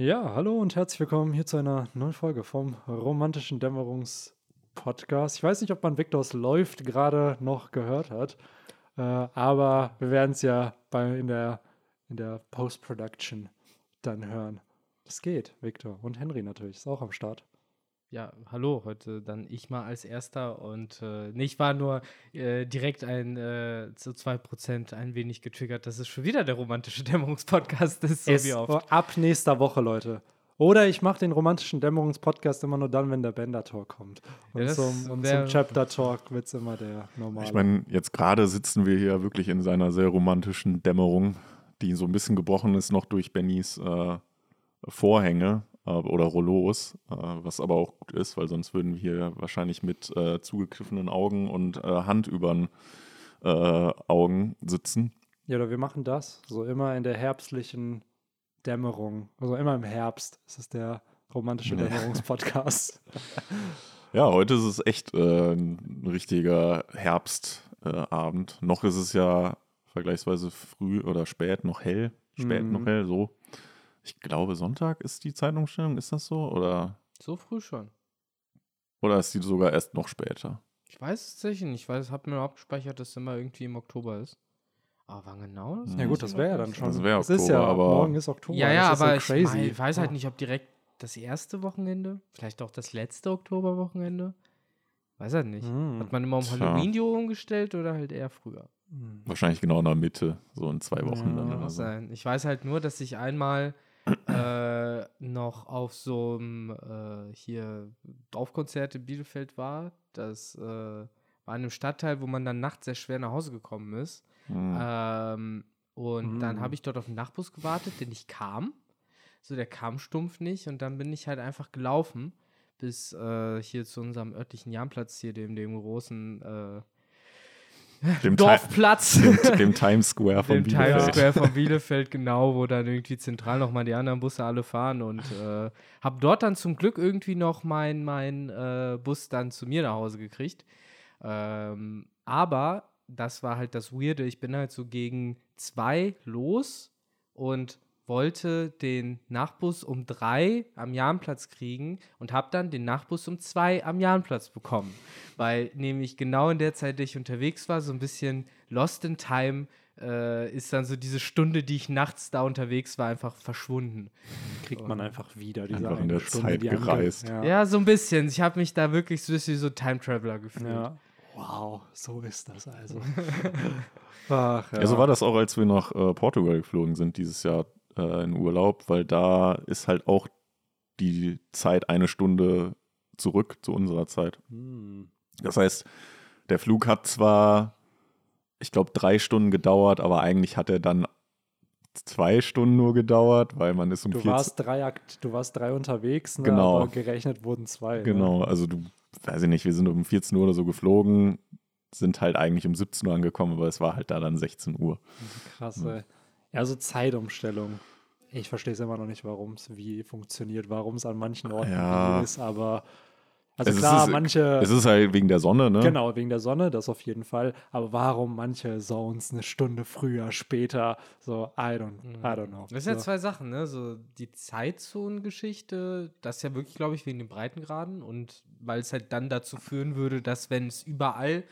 Ja, hallo und herzlich willkommen hier zu einer neuen Folge vom romantischen Dämmerungs-Podcast. Ich weiß nicht, ob man Victors läuft gerade noch gehört hat, äh, aber wir werden es ja bei, in der, in der Post-Production dann hören. Das geht, Victor. Und Henry natürlich, ist auch am Start. Ja, hallo, heute dann ich mal als Erster und äh, nee, ich war nur äh, direkt ein äh, zu 2% ein wenig getriggert, dass es schon wieder der romantische Dämmerungspodcast ist, so Es- wie oft. Ab nächster Woche, Leute. Oder ich mache den romantischen Dämmerungspodcast immer nur dann, wenn der Bender-Talk kommt. Und, Ja, zum, und zum Chapter-Talk wird es immer der normale. Ich meine, jetzt gerade sitzen wir hier wirklich in seiner sehr romantischen Dämmerung, die so ein bisschen gebrochen ist noch durch Bennys äh, Vorhänge oder Rollos, äh, was aber auch gut ist, weil sonst würden wir hier wahrscheinlich mit äh, zugekniffenen Augen und äh, Hand übern äh, Augen sitzen. Ja, oder wir machen das. So immer in der herbstlichen Dämmerung. Also immer im Herbst. Das ist der romantische Ja. Dämmerungspodcast. Ja, heute ist es echt äh, ein richtiger Herbstabend. Äh, Abend. noch ist es ja vergleichsweise früh oder spät noch hell. Spät Mhm. noch hell, so. Ich glaube, Sonntag ist die Zeitumstellung, ist das so? Oder, So früh schon. oder ist die sogar erst noch später? Ich weiß es sicher nicht. Ich weiß, habe mir überhaupt gespeichert, dass es immer irgendwie im Oktober ist. Aber wann genau? Das Ja ja gut, ich das wäre ja dann schon. Das wär Es ist ja, Oktober, aber- morgen ist Oktober. Ja, ja, das ist aber so ich, mein, ich weiß halt nicht, ob direkt das erste Wochenende, vielleicht auch das letzte Oktoberwochenende. Weiß halt nicht. Hm. Hat man immer um. Halloween die Uhr umgestellt oder halt eher früher? Hm. Wahrscheinlich genau in der Mitte, so in zwei Wochen Ja. dann Kann so. sein. Ich weiß halt nur, dass ich einmal äh, noch auf so einem äh, hier Dorfkonzert in Bielefeld war. Das äh, war in einem Stadtteil, wo man dann nachts sehr schwer nach Hause gekommen ist. Hm. Ähm, und dann Mm. habe ich dort auf den Nachtbus gewartet, der nicht kam. So, der kam stumpf nicht und dann bin ich halt einfach gelaufen bis äh, hier zu unserem örtlichen Jahnplatz hier, dem, dem großen äh, Dem, Dorfplatz. dem, dem Times Square von Dem Bielefeld. Times Square von Bielefeld, genau, wo dann irgendwie zentral nochmal die anderen Busse alle fahren und äh, habe dort dann zum Glück irgendwie noch meinen mein, äh, Bus dann zu mir nach Hause gekriegt. Ähm, aber das war halt das Weirde. Ich bin halt so gegen zwei los und wollte den Nachtbus um drei am Jahnplatz kriegen und habe dann den Nachtbus um zwei am Jahnplatz bekommen. Weil nämlich genau in der Zeit, der ich unterwegs war, so ein bisschen lost in time, äh, ist dann so diese Stunde, die ich nachts da unterwegs war, einfach verschwunden. Kriegt man einfach wieder diese Einfach in der Stunde, Zeit die gereist. Ja. Ja, so ein bisschen. Ich habe mich da wirklich so, wie so Time Traveler gefühlt. ja. Wow, so ist das also. Ach, ja. Ja, so war das auch, als wir nach äh, Portugal geflogen sind dieses Jahr äh, in Urlaub, weil da ist halt auch die Zeit eine Stunde zurück zu unserer Zeit. Hm. Das heißt, der Flug hat zwar, ich glaube, drei Stunden gedauert, aber eigentlich hat er dann zwei Stunden nur gedauert, weil man ist um Du 14 warst drei, du warst drei unterwegs, ne, Genau. aber gerechnet wurden zwei. Ne? Genau, also du, weiß ich nicht, wir sind um 14 Uhr oder so geflogen, sind halt eigentlich um 17 Uhr angekommen, aber es war halt da dann 16 Uhr. Krass, ey. Ja, so Zeitumstellung. Ich verstehe es immer noch nicht, warum es wie funktioniert, warum es an manchen Orten Ja. ist, aber also Es ist- klar, es- manche Es ist halt wegen der Sonne, ne? genau wegen der Sonne, das auf jeden Fall, aber warum manche Zones eine Stunde früher, später, so I don't, I don't know. Das sind ja so. zwei Sachen, ne? So die Zeitzonengeschichte, das ist ja wirklich, glaube ich, wegen den Breitengraden und weil es halt dann dazu führen würde, dass wenn es überall,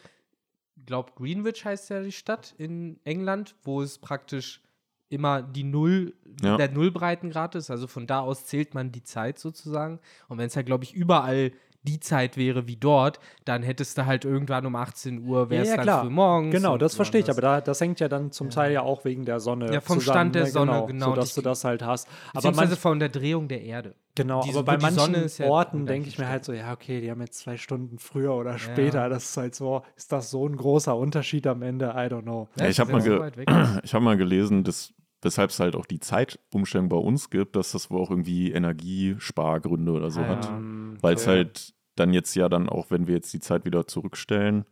glaub Greenwich heißt ja die Stadt in England, wo es praktisch immer die Null, Ja. der Nullbreitengrad ist, also von da aus zählt man die Zeit sozusagen und wenn es halt, glaube ich, überall die Zeit wäre wie dort, dann hättest du halt irgendwann um 18 Uhr, wäre es ja, ja, dann klar. früh morgens. Genau, das so verstehe ich, aber da, das hängt ja dann zum Teil ja auch wegen der Sonne Ja, vom zusammen, Stand der ne? Sonne, genau, genau. Sodass du das halt hast. Aber Beziehungsweise manch, von der Drehung der Erde. genau, diese- aber bei manchen ja Orten denke ich mir halt so, ja, okay, die haben jetzt zwei Stunden früher oder später, das ist halt so, ist das so ein großer Unterschied am Ende? I don't know. Ja, ich habe mal, ja ge ich hab mal gelesen, dass, weshalb es halt auch die Zeitumstellung bei uns gibt, dass das wohl auch irgendwie Energiespargründe oder so Ah, hat. ja. Weil es halt dann jetzt ja dann auch, wenn wir jetzt die Zeit wieder zurückstellen,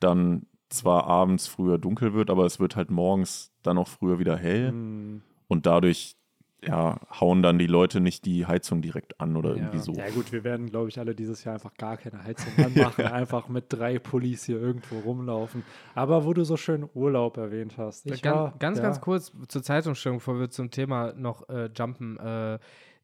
dann zwar abends früher dunkel wird, aber es wird halt morgens dann auch früher wieder hell. Hm. Und dadurch ja, hauen dann die Leute nicht die Heizung direkt an oder irgendwie so. Ja gut, wir werden, glaube ich, alle dieses Jahr einfach gar keine Heizung anmachen, einfach mit drei Pullis hier irgendwo rumlaufen. Aber wo du so schön Urlaub erwähnt hast. Ich ganz, war, ganz, ja, ganz kurz zur Zeitumstellung, bevor wir zum Thema noch äh, jumpen. Äh,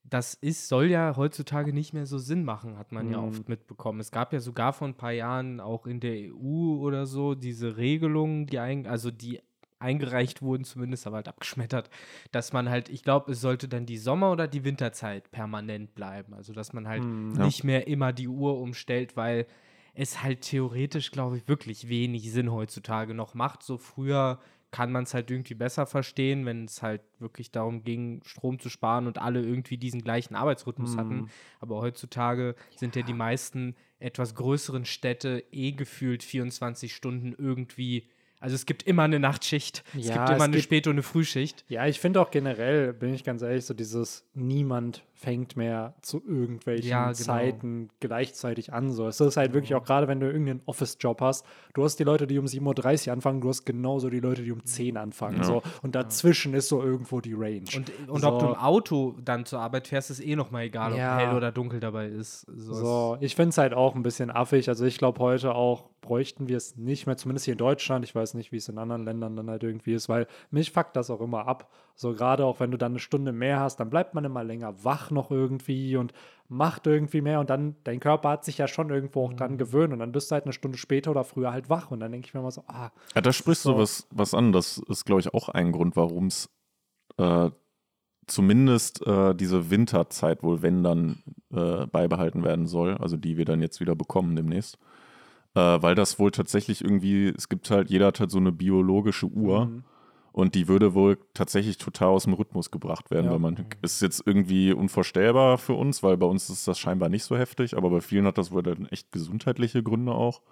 das ist, soll ja heutzutage nicht mehr so Sinn machen, hat man ja Mhm. oft mitbekommen. Es gab ja sogar vor ein paar Jahren auch in der EU oder so diese Regelungen, die ein, also die eingereicht wurden, zumindest aber halt abgeschmettert, dass man halt, ich glaube, es sollte dann die Sommer- oder die Winterzeit permanent bleiben. Also dass man halt Mhm. Ja. nicht mehr immer die Uhr umstellt, weil es halt theoretisch, glaube ich, wirklich wenig Sinn heutzutage noch macht. So früher kann man es halt irgendwie besser verstehen, wenn es halt wirklich darum ging, Strom zu sparen und alle irgendwie diesen gleichen Arbeitsrhythmus hatten. Mhm. Aber heutzutage sind ja die meisten etwas größeren Städte eh gefühlt 24 Stunden irgendwie. Also es gibt immer eine Nachtschicht, es Ja, gibt es immer eine gibt- Spät- und eine Frühschicht. Ja, ich finde auch generell, bin ich ganz ehrlich, so dieses niemand fängt mehr zu irgendwelchen Ja, genau. Zeiten gleichzeitig an. So. Es ist halt wirklich auch gerade, wenn du irgendeinen Office-Job hast, du hast die Leute, die um 7.30 Uhr anfangen, du hast genauso die Leute, die um 10 anfangen. Ja. So. Und dazwischen ist so irgendwo die Range. Und, und so. ob du im Auto dann zur Arbeit fährst, ist eh nochmal egal, ob Ja. hell oder dunkel dabei ist. So, So, ich finde es halt auch ein bisschen affig. Also ich glaube, heute auch bräuchten wir es nicht mehr, zumindest hier in Deutschland. Ich weiß nicht, wie es in anderen Ländern dann halt irgendwie ist, weil mich fuckt das auch immer ab. So gerade auch wenn du dann eine Stunde mehr hast, dann bleibt man immer länger wach noch irgendwie und macht irgendwie mehr und dann, dein Körper hat sich ja schon irgendwo auch Mhm. dran gewöhnt und dann bist du halt eine Stunde später oder früher halt wach und dann denke ich mir immer so, ah, Ja, da sprichst So. du was, was an. Das ist, glaube ich, auch ein Grund, warum es äh, zumindest äh, diese Winterzeit wohl, wenn dann, äh, beibehalten werden soll. Also die wir dann jetzt wieder bekommen demnächst. Äh, weil das wohl tatsächlich irgendwie, es gibt halt, jeder hat halt so eine biologische Uhr. Mhm. Und die würde wohl tatsächlich total aus dem Rhythmus gebracht werden, Ja. weil man ist jetzt irgendwie unvorstellbar für uns, weil bei uns ist das scheinbar nicht so heftig, aber bei vielen hat das wohl dann echt gesundheitliche Gründe auch,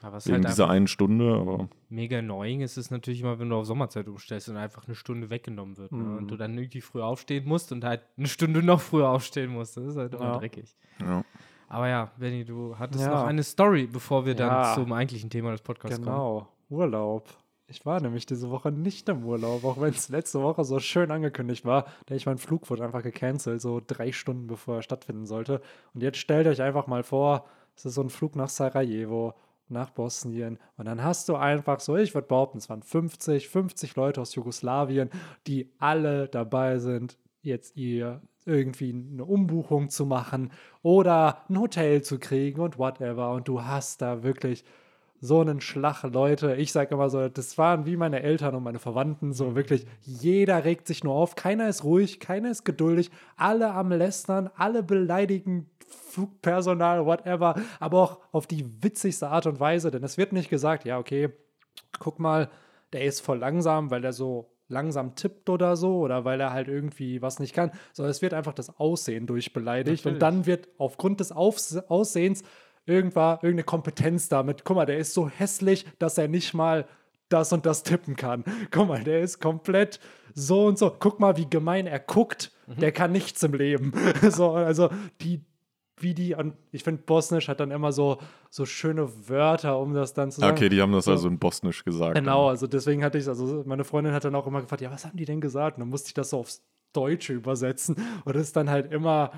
Aber es ist wegen halt dieser einen Stunde. Aber mega annoying ist es natürlich immer, wenn du auf Sommerzeit umstellst und einfach eine Stunde weggenommen wird. Ne? Mhm. Und du dann irgendwie früh aufstehen musst und halt eine Stunde noch früher aufstehen musst. Das ist halt immer Ja. dreckig. ja. Aber ja, Benny, du hattest Ja. noch eine Story, bevor wir dann Ja. zum eigentlichen Thema des Podcasts kommen. Genau, Urlaub. Ich war nämlich diese Woche nicht im Urlaub, auch wenn es letzte Woche so schön angekündigt war. Denn ich mein Flug wurde einfach gecancelt, so drei Stunden bevor er stattfinden sollte. Und jetzt stellt euch einfach mal vor, es ist so ein Flug nach Sarajevo, nach Bosnien. Und dann hast du einfach so, ich würde behaupten, es waren 50, 50 Leute aus Jugoslawien, die alle dabei sind, jetzt ihr irgendwie eine Umbuchung zu machen oder ein Hotel zu kriegen und whatever. Und du hast da wirklich so einen Schlag Leute. Ich sage immer so, das waren wie meine Eltern und meine Verwandten, so wirklich, jeder regt sich nur auf, keiner ist ruhig, keiner ist geduldig, alle am Lästern, alle beleidigen Flugpersonal, whatever, aber auch auf die witzigste Art und Weise, denn es wird nicht gesagt, ja, okay, guck mal, der ist voll langsam, weil er so langsam tippt oder so oder weil er halt irgendwie was nicht kann, sondern es wird einfach das Aussehen durchbeleidigt und Natürlich. dann wird aufgrund des Aufs Aussehens irgendwann irgendeine Kompetenz damit. Guck mal, der ist so hässlich, dass er nicht mal das und das tippen kann. Guck mal, der ist komplett so und so. Guck mal, wie gemein er guckt. Der kann nichts im Leben. so, also die, wie die, ich finde, Bosnisch hat dann immer so, so schöne Wörter, um das dann zu sagen. Okay, die haben das So. also in Bosnisch gesagt. Genau, also deswegen hatte ich, also meine Freundin hat dann auch immer gefragt, ja, was haben die denn gesagt? Und dann musste ich das so aufs Deutsche übersetzen. Und es ist dann halt immer,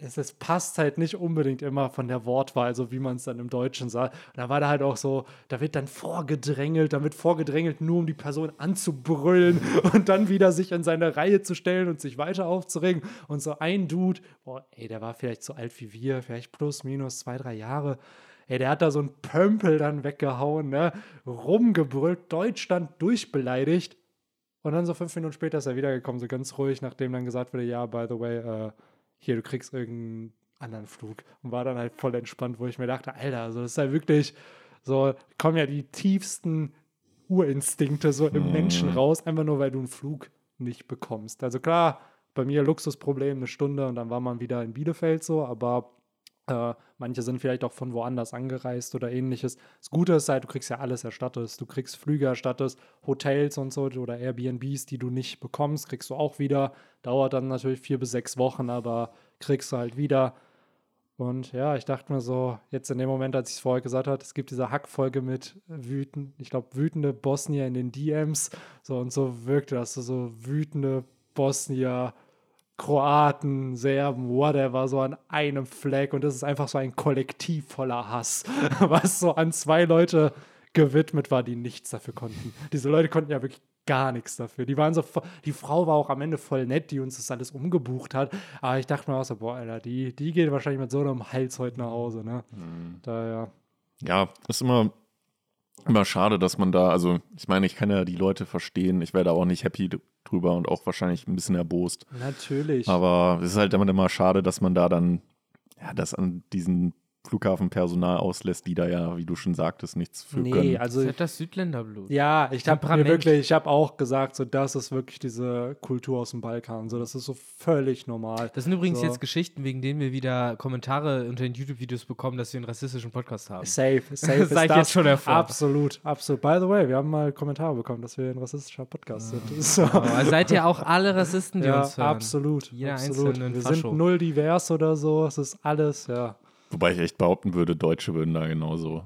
es, es passt halt nicht unbedingt immer von der Wortwahl, so wie man es dann im Deutschen sagt. Und da war da halt auch so, da wird dann vorgedrängelt, da wird vorgedrängelt, nur um die Person anzubrüllen und dann wieder sich in seine Reihe zu stellen und sich weiter aufzuregen. Und so ein Dude, boah, ey, der war vielleicht so alt wie wir, vielleicht plus, minus zwei, drei Jahre. Ey, der hat da so einen Pömpel dann weggehauen, ne? Rumgebrüllt, Deutschland durchbeleidigt. Und dann so fünf Minuten später ist er wiedergekommen, so ganz ruhig, nachdem dann gesagt wurde, ja, by the way, äh, hier, du kriegst irgendeinen anderen Flug. Und war dann halt voll entspannt, wo ich mir dachte, Alter, also das ist halt wirklich so, kommen ja die tiefsten Urinstinkte so im Mhm. Menschen raus, einfach nur, weil du einen Flug nicht bekommst. Also klar, bei mir Luxusproblem, eine Stunde und dann war man wieder in Bielefeld so, aber äh, manche sind vielleicht auch von woanders angereist oder ähnliches. Das Gute ist halt, du kriegst ja alles erstattet. Du kriegst Flüge erstattet, Hotels und so oder Airbnbs, die du nicht bekommst, kriegst du auch wieder. Dauert dann natürlich vier bis sechs Wochen, aber kriegst du halt wieder. Und ja, ich dachte mir so, jetzt in dem Moment, als ich es vorher gesagt habe, es gibt diese Hackfolge mit wütend, ich glaube, wütende Bosnier in den DMs. So und so wirkte das, so, so wütende Bosnier, Kroaten, Serben, whatever, so an einem Fleck. Und das ist einfach so ein Kollektiv voller Hass, was so an zwei Leute gewidmet war, die nichts dafür konnten. Diese Leute konnten ja wirklich gar nichts dafür. Die waren so, die Frau war auch am Ende voll nett, die uns das alles umgebucht hat. Aber ich dachte mir auch so, boah, Alter, die, die geht wahrscheinlich mit so einem Hals heute nach Hause, ne? Daher, Ja, ist immer, immer schade, dass man da, also ich meine, ich kann ja die Leute verstehen, ich wäre da auch nicht happy drüber und auch wahrscheinlich ein bisschen erbost. natürlich. Aber es ist halt immer, immer schade, dass man da dann, ja, das an diesen Flughafenpersonal auslässt, die da ja, wie du schon sagtest, nichts für nee, können. also Das ist das Südländerblut. Ja, ich habe mir wirklich, ich habe auch gesagt, so das ist wirklich diese Kultur aus dem Balkan, so das ist so völlig normal. Das sind übrigens So. jetzt Geschichten, wegen denen wir wieder Kommentare unter den YouTube-Videos bekommen, dass wir einen rassistischen Podcast haben. Safe, safe ist Sag ich das. jetzt schon hervor. Absolut, absolut. By the way, wir haben mal Kommentare bekommen, dass wir ein rassistischer Podcast sind. So. Aber seid ihr auch alle Rassisten, die Ja, uns hören? absolut, Jeder absolut. Wir Fascho. sind null divers oder so, es ist alles, ja. Wobei ich echt behaupten würde, Deutsche würden da genauso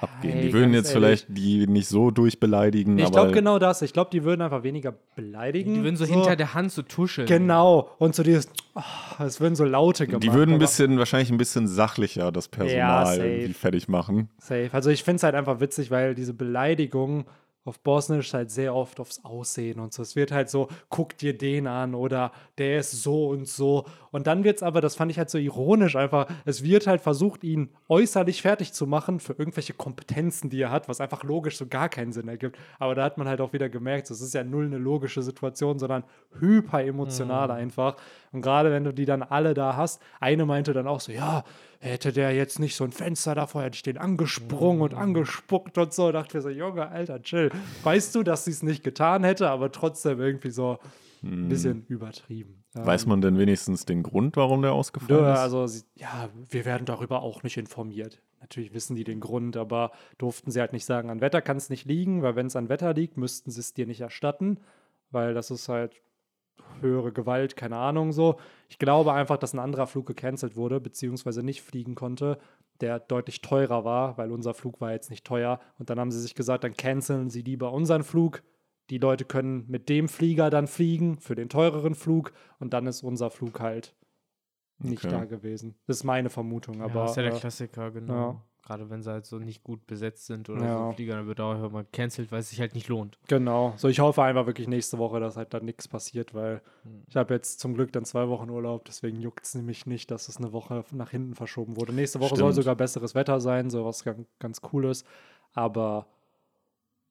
abgehen. ey, Die würden ganz jetzt ehrlich. vielleicht die nicht so durchbeleidigen, Ich glaube genau das. Ich glaube, die würden einfach weniger beleidigen. Die würden so, hinter der Hand so tuscheln. Genau. Und so dieses, oh, es würden so Laute gemacht. die würden ein bisschen, wahrscheinlich ein bisschen sachlicher das Personal irgendwie fertig machen. Safe. Also ich finde es halt einfach witzig, weil diese Beleidigung auf Bosnisch halt sehr oft aufs Aussehen und so. Es wird halt so, guck dir den an oder der ist so und so. Und dann wird es aber, das fand ich halt so ironisch einfach, es wird halt versucht, ihn äußerlich fertig zu machen für irgendwelche Kompetenzen, die er hat, was einfach logisch so gar keinen Sinn ergibt. Aber da hat man halt auch wieder gemerkt, so, es ist ja null eine logische Situation, sondern hyper emotional einfach. Und gerade wenn du die dann alle da hast, eine meinte dann auch so, ja, hätte der jetzt nicht so ein Fenster davor, hätte ich den angesprungen und angespuckt und so. Dachte mir so, Junge, Alter, chill. Weißt du, dass sie es nicht getan hätte, aber trotzdem irgendwie so ein bisschen übertrieben. Weiß man denn wenigstens den Grund, warum der ausgefallen Ja, ist? also, sie, ja, wir werden darüber auch nicht informiert. Natürlich wissen die den Grund, aber durften sie halt nicht sagen, an Wetter kann es nicht liegen, weil wenn es an Wetter liegt, müssten sie es dir nicht erstatten, weil das ist halt höhere Gewalt, keine Ahnung so. Ich glaube einfach, dass ein anderer Flug gecancelt wurde, beziehungsweise nicht fliegen konnte, der deutlich teurer war, weil unser Flug war jetzt nicht teuer. Und dann haben sie sich gesagt, dann canceln sie lieber unseren Flug. Die Leute können mit dem Flieger dann fliegen für den teureren Flug und dann ist unser Flug halt nicht Okay. da gewesen. Das ist meine Vermutung, Ja, aber ist ja der äh, Klassiker, genau. ja. Gerade wenn sie halt so nicht gut besetzt sind oder Ja. so ein Flieger, dann wird auch immer cancelled, weil es sich halt nicht lohnt. genau. So, ich hoffe einfach wirklich nächste Woche, dass halt dann nichts passiert, weil Hm. ich habe jetzt zum Glück dann zwei Wochen Urlaub, deswegen juckt es nämlich nicht, dass es eine Woche nach hinten verschoben wurde. Nächste Woche soll Stimmt. sogar besseres Wetter sein, so was ganz, ganz Cooles. Aber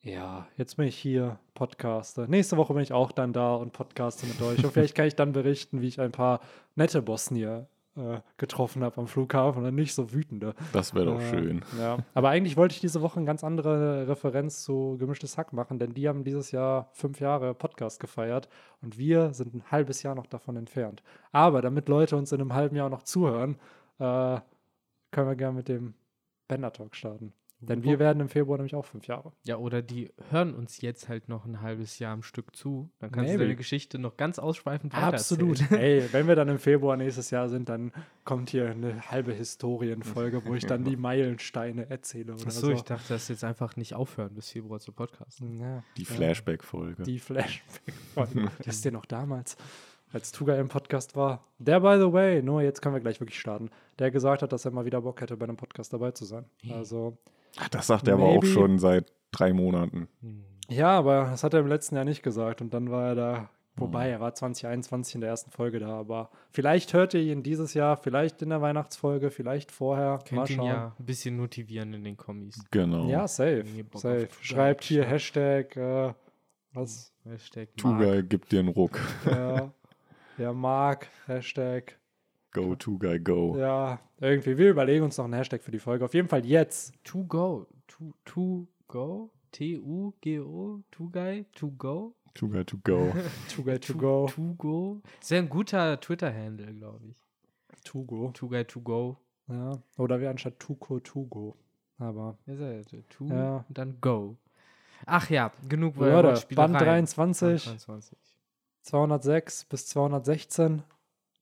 ja, jetzt bin ich hier, Podcaster. Nächste Woche bin ich auch dann da und podcaste mit euch. Und vielleicht kann ich dann berichten, wie ich ein paar nette Bosnier äh, getroffen habe am Flughafen und nicht so wütende. Das wäre doch Äh, schön. Ja, aber eigentlich wollte ich diese Woche eine ganz andere Referenz zu Gemischtes Hack machen, denn die haben dieses Jahr fünf Jahre Podcast gefeiert und wir sind ein halbes Jahr noch davon entfernt. Aber damit Leute uns in einem halben Jahr noch zuhören, äh, können wir gerne mit dem Bender Talk starten. Denn wir werden im Februar nämlich auch fünf Jahre. Ja, oder die hören uns jetzt halt noch ein halbes Jahr am Stück zu. Dann kannst Maybe. du deine Geschichte noch ganz ausschweifend Absolut. Ey, wenn wir dann im Februar nächstes Jahr sind, dann kommt hier eine halbe Historienfolge, wo ich dann die Meilensteine erzähle oder Achso, so. ich dachte, das jetzt einfach nicht aufhören bis Februar zu podcasten. Ja, Die. Flashback-Folge. Die Flashback-Folge. das ist ja noch damals, als Tuga im Podcast war. Der, by the way, nur jetzt können wir gleich wirklich starten, der gesagt hat, dass er mal wieder Bock hätte, bei einem Podcast dabei zu sein. Also, Ach, das sagt er aber auch Maybe. schon seit drei Monaten. ja, aber das hat er im letzten Jahr nicht gesagt und dann war er da. Wobei, er war 2021 in der ersten Folge da, aber vielleicht hört ihr ihn dieses Jahr, vielleicht in der Weihnachtsfolge, vielleicht vorher. mal Könnt ihn schauen. ja ein bisschen motivieren in den Kommis. Genau. Ja, safe. Safe. Schreibt hier Hashtag, äh, was? Hashtag Tugai gibt dir einen Ruck. ja, ja, Mark, Hashtag. Go, Tugai, go. Ja, irgendwie. Wir überlegen uns noch einen Hashtag für die Folge. Auf jeden Fall jetzt. To go. To, to go. T-U-G-O. To guy. To go. Tugai to go. Too Guy to Go. To go. Sehr ein guter Twitter-Handle, glaube ich. Tugo. To guy to go. Ja. Oder wie anstatt Tuko Tugo. Aber. Ja, ihr. To Ja. und dann go. Ach ja, genug Leute, Wortspielereien. Band 23, 23. 206 bis 216.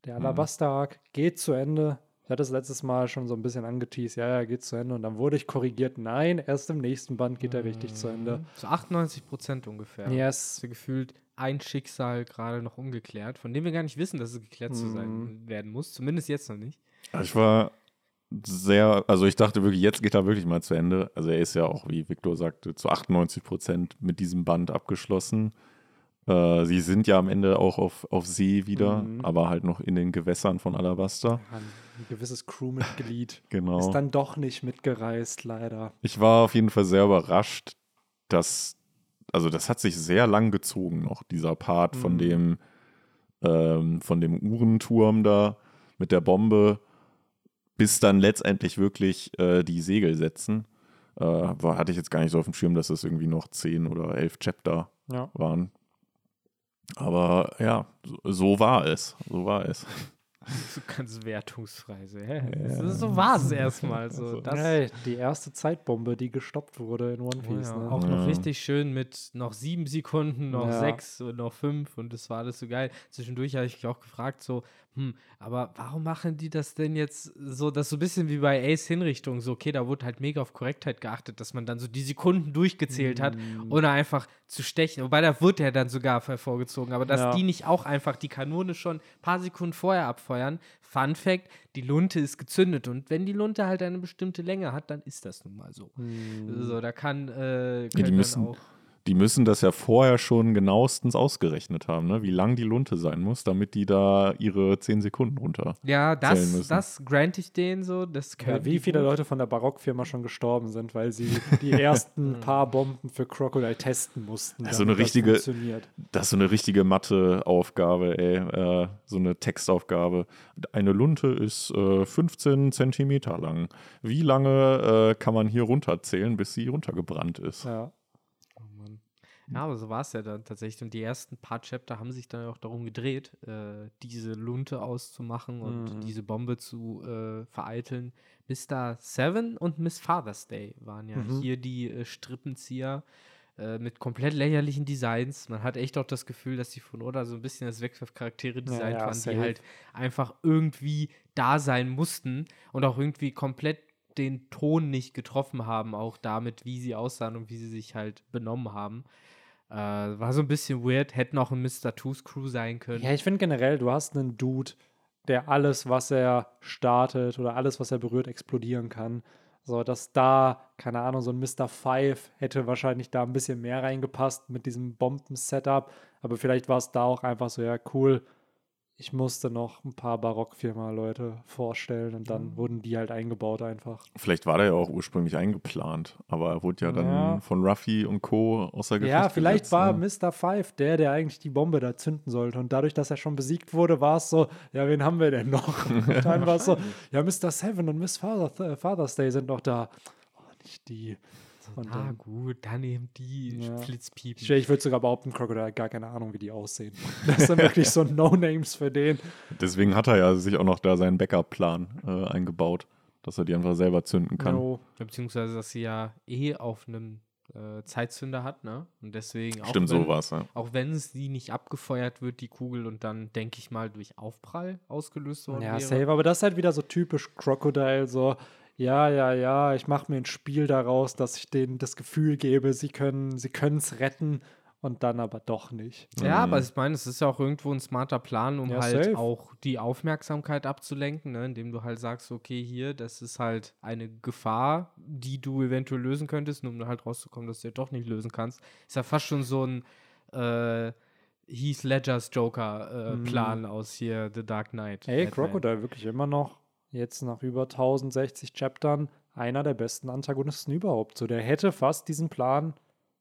Der Alabaster-Arc geht zu Ende. Ich hatte es letztes Mal schon so ein bisschen angeteased. Ja, ja, geht zu Ende. Und dann wurde ich korrigiert. Nein, erst im nächsten Band geht er richtig zu Ende. So 98 Prozent ungefähr. Yes. Ist ja gefühlt ein Schicksal gerade noch ungeklärt, von dem wir gar nicht wissen, dass es geklärt zu Mhm. sein werden muss. Zumindest jetzt noch nicht. Also ich war sehr, also ich dachte wirklich, jetzt geht er wirklich mal zu Ende. Also er ist ja auch, wie Victor sagte, zu 98 Prozent mit diesem Band abgeschlossen. Äh, sie sind ja am Ende auch auf, auf See wieder, Mhm. aber halt noch in den Gewässern von Alabasta. Ein gewisses Crewmitglied Genau. ist dann doch nicht mitgereist, leider. Ich war auf jeden Fall sehr überrascht, dass, also das hat sich sehr lang gezogen noch, dieser Part von Mhm. dem, ähm, von dem Uhrenturm da mit der Bombe, bis dann letztendlich wirklich äh, die Segel setzen. Äh, war, hatte ich jetzt gar nicht so auf dem Schirm, dass es irgendwie noch zehn oder elf Chapter Ja. waren. Aber ja, so, so war es. So war es. So ganz wertungsfrei. Ist- So war es erstmal. So. Also, Das, Hey, die erste Zeitbombe, die gestoppt wurde in One Oh Piece. ja, ne? Auch Ja. noch richtig schön mit noch sieben Sekunden, noch Ja. sechs und noch fünf und das war alles so geil. Zwischendurch habe ich mich auch gefragt, so, hm, aber warum machen die das denn jetzt so, das so ein bisschen wie bei Ace Hinrichtung, so, okay, da wurde halt mega auf Korrektheit geachtet, dass man dann so die Sekunden durchgezählt hat, Mhm. ohne einfach zu stechen. Wobei da wurde ja dann sogar hervorgezogen, aber dass Ja. die nicht auch einfach die Kanone schon ein paar Sekunden vorher abfeuern. Fun Fact, die Lunte ist gezündet und wenn die Lunte halt eine bestimmte Länge hat, dann ist das nun mal so. Hm. So, da kann, äh, die können dann müssen- auch Die müssen das ja vorher schon genauestens ausgerechnet haben, ne? wie lang die Lunte sein muss, damit die da ihre 10 Sekunden runter. Ja, zählen das, müssen. das grant ich denen so. Das Ja, wie viele gut. Leute von der Barockfirma schon gestorben sind, weil sie die ersten paar Bomben für Crocodile testen mussten. Das ist so eine richtige- funktioniert. Das ist so eine richtige Matheaufgabe, ey. Äh, so eine Textaufgabe. Eine Lunte ist äh, 15 Zentimeter lang. Wie lange äh, kann man hier runterzählen, bis sie runtergebrannt ist? Ja. Ja, aber so war es ja dann tatsächlich. Und die ersten paar Chapter haben sich dann auch darum gedreht, äh, diese Lunte auszumachen und Mhm. diese Bombe zu äh, vereiteln. Mr. Seven und Miss Father's Day waren ja Mhm. hier die äh, Strippenzieher äh, mit komplett lächerlichen Designs. Man hat echt auch das Gefühl, dass die von Oda so ein bisschen als Wegwerfcharaktere designt ja, waren, safe. die halt einfach irgendwie da sein mussten und auch irgendwie komplett den Ton nicht getroffen haben, auch damit, wie sie aussahen und wie sie sich halt benommen haben. Äh, war so ein bisschen weird, hätten auch ein Mr. Tooth Crew sein können. Ja, ich finde generell, du hast einen Dude, der alles, was er startet oder alles, was er berührt, explodieren kann. So, dass da, keine Ahnung, so ein Mr. Five hätte wahrscheinlich da ein bisschen mehr reingepasst mit diesem Bomben-Setup. Aber vielleicht war es da auch einfach so, ja, cool. Ich musste noch ein paar Barockfirma-Leute vorstellen und dann wurden die halt eingebaut einfach. Vielleicht war der ja auch ursprünglich eingeplant, aber er wurde ja dann Ja. von Ruffy und Co. außer Gefecht Ja, vielleicht gesetzt, war ne? Mr. Five der, der eigentlich die Bombe da zünden sollte. Und dadurch, dass er schon besiegt wurde, war es so, ja, wen haben wir denn noch? Und dann war es so, ja, Mr. Seven und Miss Father, Father's Day sind noch da. Oh, nicht die. Und ah, dann, gut, dann eben die Ja. Flitzpiepen. ich, ich würde sogar behaupten, Crocodile hat gar keine Ahnung, wie die aussehen. Das sind wirklich so No-Names für den. Deswegen hat er ja sich auch noch da seinen Backup-Plan äh, eingebaut, dass er die einfach selber zünden kann. No. Beziehungsweise, dass sie ja eh auf einem äh, Zeitzünder hat, ne? Und deswegen auch Stimmt, wenn, so war es. Ja. Auch wenn es die nicht abgefeuert wird, die Kugel, und dann, denke ich mal, durch Aufprall ausgelöst worden Ja, wäre. safe, aber das ist halt wieder so typisch Crocodile, so, ja, ja, ja, ich mache mir ein Spiel daraus, dass ich denen das Gefühl gebe, sie können sie es retten und dann aber doch nicht. Ja, Mhm. aber ich meine, es ist ja auch irgendwo ein smarter Plan, um Ja, halt safe. auch die Aufmerksamkeit abzulenken, ne? indem du halt sagst, okay, hier, das ist halt eine Gefahr, die du eventuell lösen könntest, nur um halt rauszukommen, dass du ja doch nicht lösen kannst. Ist ja fast schon so ein äh, Heath Ledgers Joker-Plan aus hier The Dark Knight. Hey, Batman. Crocodile wirklich immer noch, jetzt nach über 1060 Chaptern, einer der besten Antagonisten überhaupt. So, der hätte fast diesen Plan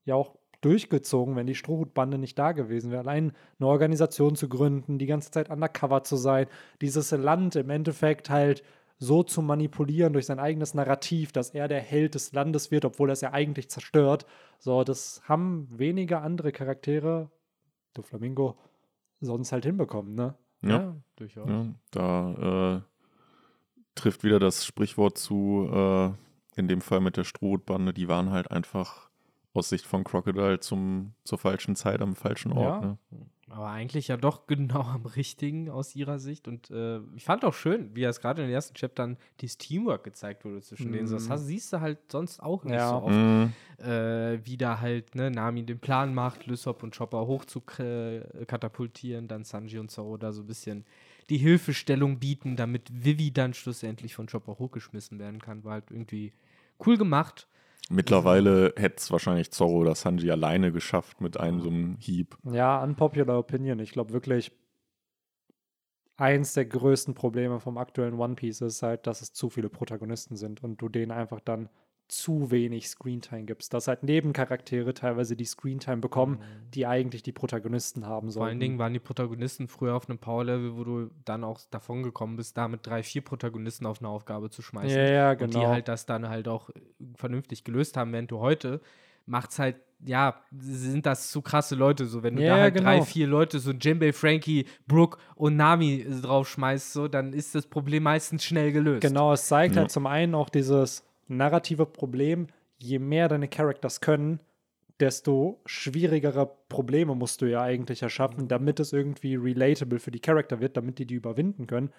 ja auch durchgezogen, wenn die Strohhutbande nicht da gewesen wäre. Allein eine Organisation zu gründen, die ganze Zeit undercover zu sein, dieses Land im Endeffekt halt so zu manipulieren durch sein eigenes Narrativ, dass er der Held des Landes wird, obwohl er es ja eigentlich zerstört. So, das haben wenige andere Charaktere, du Flamingo, sonst halt hinbekommen, ne? Ja, Ja. durchaus. Ja, da äh, trifft wieder das Sprichwort zu, äh, in dem Fall mit der Strohbande, die waren halt einfach aus Sicht von Crocodile zum, zur falschen Zeit am falschen Ort. Ja. Ne? Aber eigentlich ja doch genau am richtigen aus ihrer Sicht. Und äh, ich fand auch schön, wie es gerade in den ersten Chaptern dieses Teamwork gezeigt wurde zwischen denen. So, Das Mhm. hast, siehst du halt sonst auch nicht Ja. so oft. Mhm. Äh, wie da halt ne, Nami den Plan macht, Lysop und Chopper hoch zu äh, katapultieren, dann Sanji und Zoro da so ein bisschen die Hilfestellung bieten, damit Vivi dann schlussendlich von Chopper hochgeschmissen werden kann. War halt irgendwie cool gemacht. Mittlerweile hätte es wahrscheinlich Zorro oder Sanji alleine geschafft mit einem so einem Hieb. Ja, unpopular opinion. Ich glaube wirklich, eins der größten Probleme vom aktuellen One Piece ist halt, dass es zu viele Protagonisten sind und du denen einfach dann zu wenig Screentime gibst. Dass halt Nebencharaktere teilweise die Screentime bekommen, die eigentlich die Protagonisten haben sollen. Vor allen Dingen waren die Protagonisten früher auf einem Power-Level, wo du dann auch davon gekommen bist, da mit drei, vier Protagonisten auf eine Aufgabe zu schmeißen. Ja, ja, Und die genau. halt das dann halt auch vernünftig gelöst haben, während du heute macht's halt, ja, sind das zu krasse Leute. So, wenn du Ja, da halt drei, genau. vier Leute, so Jimbei, Frankie, Brooke und Nami äh, draufschmeißt, so, dann ist das Problem meistens schnell gelöst. Genau, es zeigt Ja. halt zum einen auch dieses narrative Problem, je mehr deine Characters können, desto schwierigere Probleme musst du ja eigentlich erschaffen, damit es irgendwie relatable für die Charakter wird, damit die die überwinden können.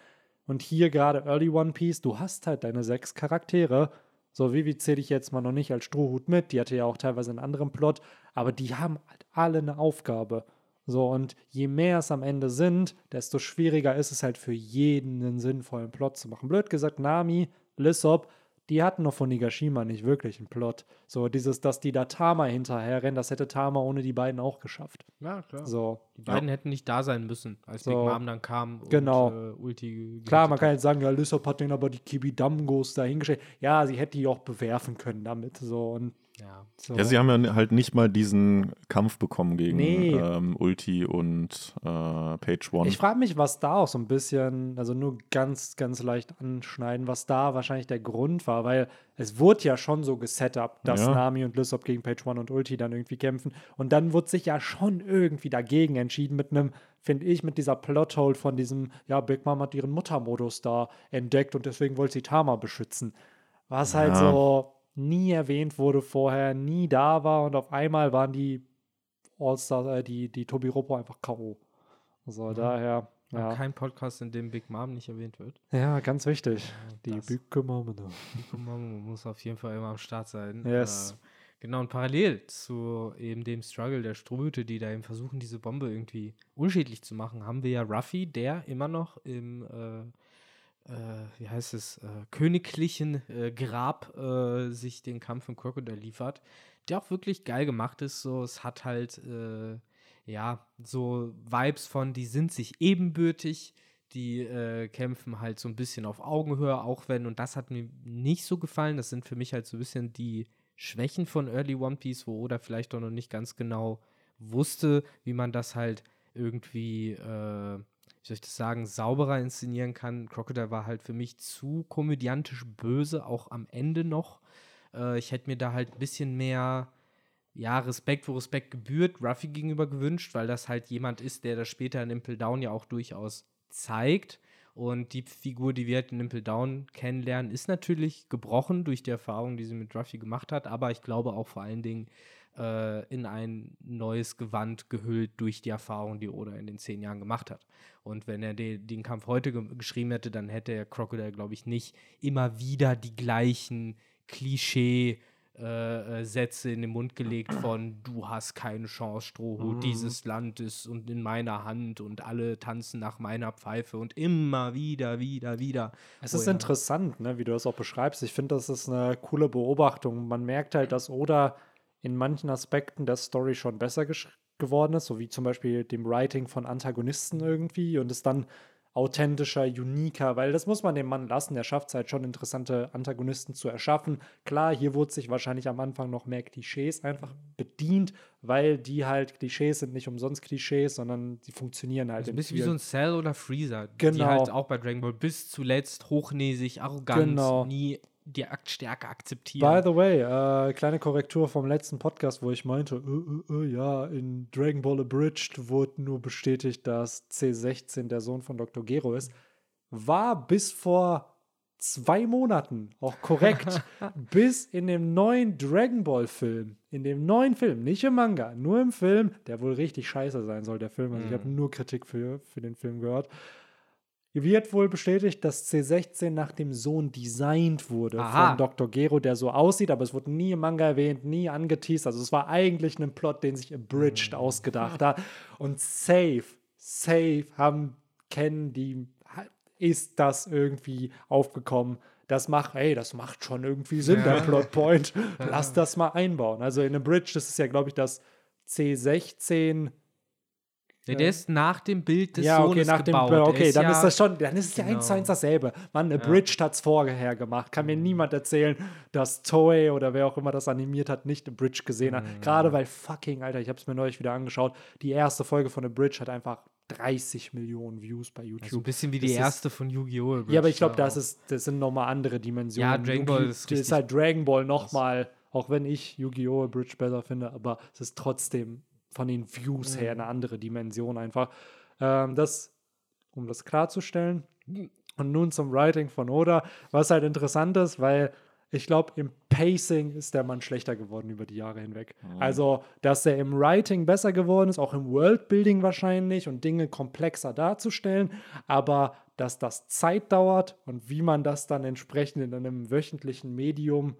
Und hier gerade Early One Piece, du hast halt deine sechs Charaktere. So, Vivi zähle ich jetzt mal noch nicht als Strohhut mit, die hatte ja auch teilweise einen anderen Plot, aber die haben halt alle eine Aufgabe. So, und je mehr es am Ende sind, desto schwieriger ist es halt für jeden einen sinnvollen Plot zu machen. Blöd gesagt, Nami, Lissop, die hatten noch von Nigashima nicht wirklich einen Plot. So, dieses, dass die da Tama hinterherrennen, das hätte Tama ohne die beiden auch geschafft. Ja, klar. So, Die beiden hätten nicht da sein müssen, als So. Big Mom dann kam Genau. und äh, Ulti Klar, man kann jetzt sagen, ja, Lissop hat den aber die Kibidamgos da hingestellt. Ja, sie hätte die auch bewerfen können damit. So, und. Ja. so. Ja, sie haben ja halt nicht mal diesen Kampf bekommen gegen Nee. ähm, Ulti und äh, Page One. Ich frage mich, was da auch so ein bisschen, also nur ganz, ganz leicht anschneiden, was da wahrscheinlich der Grund war, weil es wurde ja schon so gesetupt, dass Ja. Nami und Lissop gegen Page One und Ulti dann irgendwie kämpfen. Und dann wurde sich ja schon irgendwie dagegen entschieden mit einem, finde ich, mit dieser Plothole von diesem, ja, Big Mom hat ihren Muttermodus da entdeckt und deswegen wollte sie Tama beschützen. Was halt Ja. so nie erwähnt wurde vorher, nie da war und auf einmal waren die All-Stars, äh, die, die Tobiropo einfach K.O. Also daher, Ja. ja. Kein Podcast, in dem Big Mom nicht erwähnt wird. Ja, ganz wichtig. Die das- Big Mom. da. Big Mom muss auf jeden Fall immer am Start sein. Yes. Äh, genau, und parallel zu eben dem Struggle der Strohhüte, die da eben versuchen, diese Bombe irgendwie unschädlich zu machen, haben wir ja Ruffy, der immer noch im äh, äh, wie heißt es, äh, königlichen äh, Grab äh, sich den Kampf im Crocodile liefert, der auch wirklich geil gemacht ist. So, es hat halt, äh, ja, so Vibes von, die sind sich ebenbürtig, die äh, kämpfen halt so ein bisschen auf Augenhöhe, auch wenn, und das hat mir nicht so gefallen, das sind für mich halt so ein bisschen die Schwächen von Early One Piece, wo Oda vielleicht auch noch nicht ganz genau wusste, wie man das halt irgendwie, wie soll ich das sagen, sauberer inszenieren kann. Crocodile war halt für mich zu komödiantisch böse, auch am Ende noch. Äh, ich hätte mir da halt ein bisschen mehr, ja, Respekt, wo Respekt gebührt, Ruffy gegenüber gewünscht, weil das halt jemand ist, der das später in Impel Down ja auch durchaus zeigt. Und die Figur, die wir halt in Impel Down kennenlernen, ist natürlich gebrochen durch die Erfahrung, die sie mit Ruffy gemacht hat, aber ich glaube auch vor allen Dingen äh, in ein neues Gewand gehüllt durch die Erfahrung, die Oda in den zehn Jahren gemacht hat. Und wenn er de den Kampf heute ge geschrieben hätte, dann hätte er Crocodile, glaube ich, nicht immer wieder die gleichen Klischee- äh, äh, Sätze in den Mund gelegt von du hast keine Chance, Strohhut, dieses Land ist und in meiner Hand und alle tanzen nach meiner Pfeife und immer wieder, wieder, wieder. Es ist er- interessant, ne, wie du das auch beschreibst. Ich finde, das ist eine coole Beobachtung. Man merkt halt, dass Oda in manchen Aspekten der Story schon besser geworden ist, so wie zum Beispiel dem Writing von Antagonisten irgendwie und es dann authentischer, uniker, weil das muss man dem Mann lassen. Er schafft es halt schon, interessante Antagonisten zu erschaffen. Klar, hier wurde sich wahrscheinlich am Anfang noch mehr Klischees einfach bedient, weil die halt Klischees sind nicht umsonst Klischees, sondern sie funktionieren halt Also ein in bisschen wie so ein Cell oder Freezer, die Genau. halt auch bei Dragon Ball bis zuletzt hochnäsig, arrogant, Genau. nie die Aktstärke akzeptieren. By the way, äh, kleine Korrektur vom letzten Podcast, wo ich meinte, äh, äh, äh, ja, in Dragon Ball Abridged wurde nur bestätigt, dass C16 der Sohn von Dr. Gero ist. War bis vor zwei Monaten auch korrekt. bis in dem neuen Dragon Ball Film. In dem neuen Film, nicht im Manga, nur im Film, der wohl richtig scheiße sein soll, der Film. Also ich Mhm. habe nur Kritik für, für den Film gehört. Wird wohl bestätigt, dass C16 nach dem Sohn designt wurde Aha. von Dr. Gero, der so aussieht, aber es wurde nie im Manga erwähnt, nie angeteased. Also es war eigentlich ein Plot, den sich Abridged ausgedacht hat. Und safe, safe haben kennen die ist das irgendwie aufgekommen. Das macht, hey, das macht schon irgendwie Sinn, Ja. der Plotpoint. Lass das mal einbauen. Also in einem Bridge, das ist ja, glaube ich, das C16 Nee, der ist nach dem Bild des ja, okay, Sohnes nach dem gebaut. Der okay, dann ja, ist das schon, dann ist es ja eins zu Genau. eins dasselbe. Mann, eine Bridge hat es vorher gemacht. Kann mir niemand erzählen, dass Toei oder wer auch immer das animiert hat, nicht eine Bridge gesehen hat. Mhm. Gerade weil fucking, Alter, ich habe es mir neulich wieder angeschaut. Die erste Folge von The Bridge hat einfach 30 Millionen Views bei YouTube. So ein bisschen wie die Das ist- erste von Yu-Gi-Oh! ja, aber ich glaube, das, ist, das sind nochmal andere Dimensionen. Ja, Dragon Ball ist Das ist richtig halt Dragon Ball nochmal, auch wenn ich Yu-Gi-Oh! Bridge besser finde, aber es ist trotzdem von den Views her Mhm. eine andere Dimension einfach. Ähm, das, um das klarzustellen. Und nun zum Writing von Oda, was halt interessant ist, weil ich glaube, im Pacing ist der Mann schlechter geworden über die Jahre hinweg. Also, dass er im Writing besser geworden ist, auch im Worldbuilding wahrscheinlich und Dinge komplexer darzustellen, aber dass das Zeit dauert und wie man das dann entsprechend in einem wöchentlichen Medium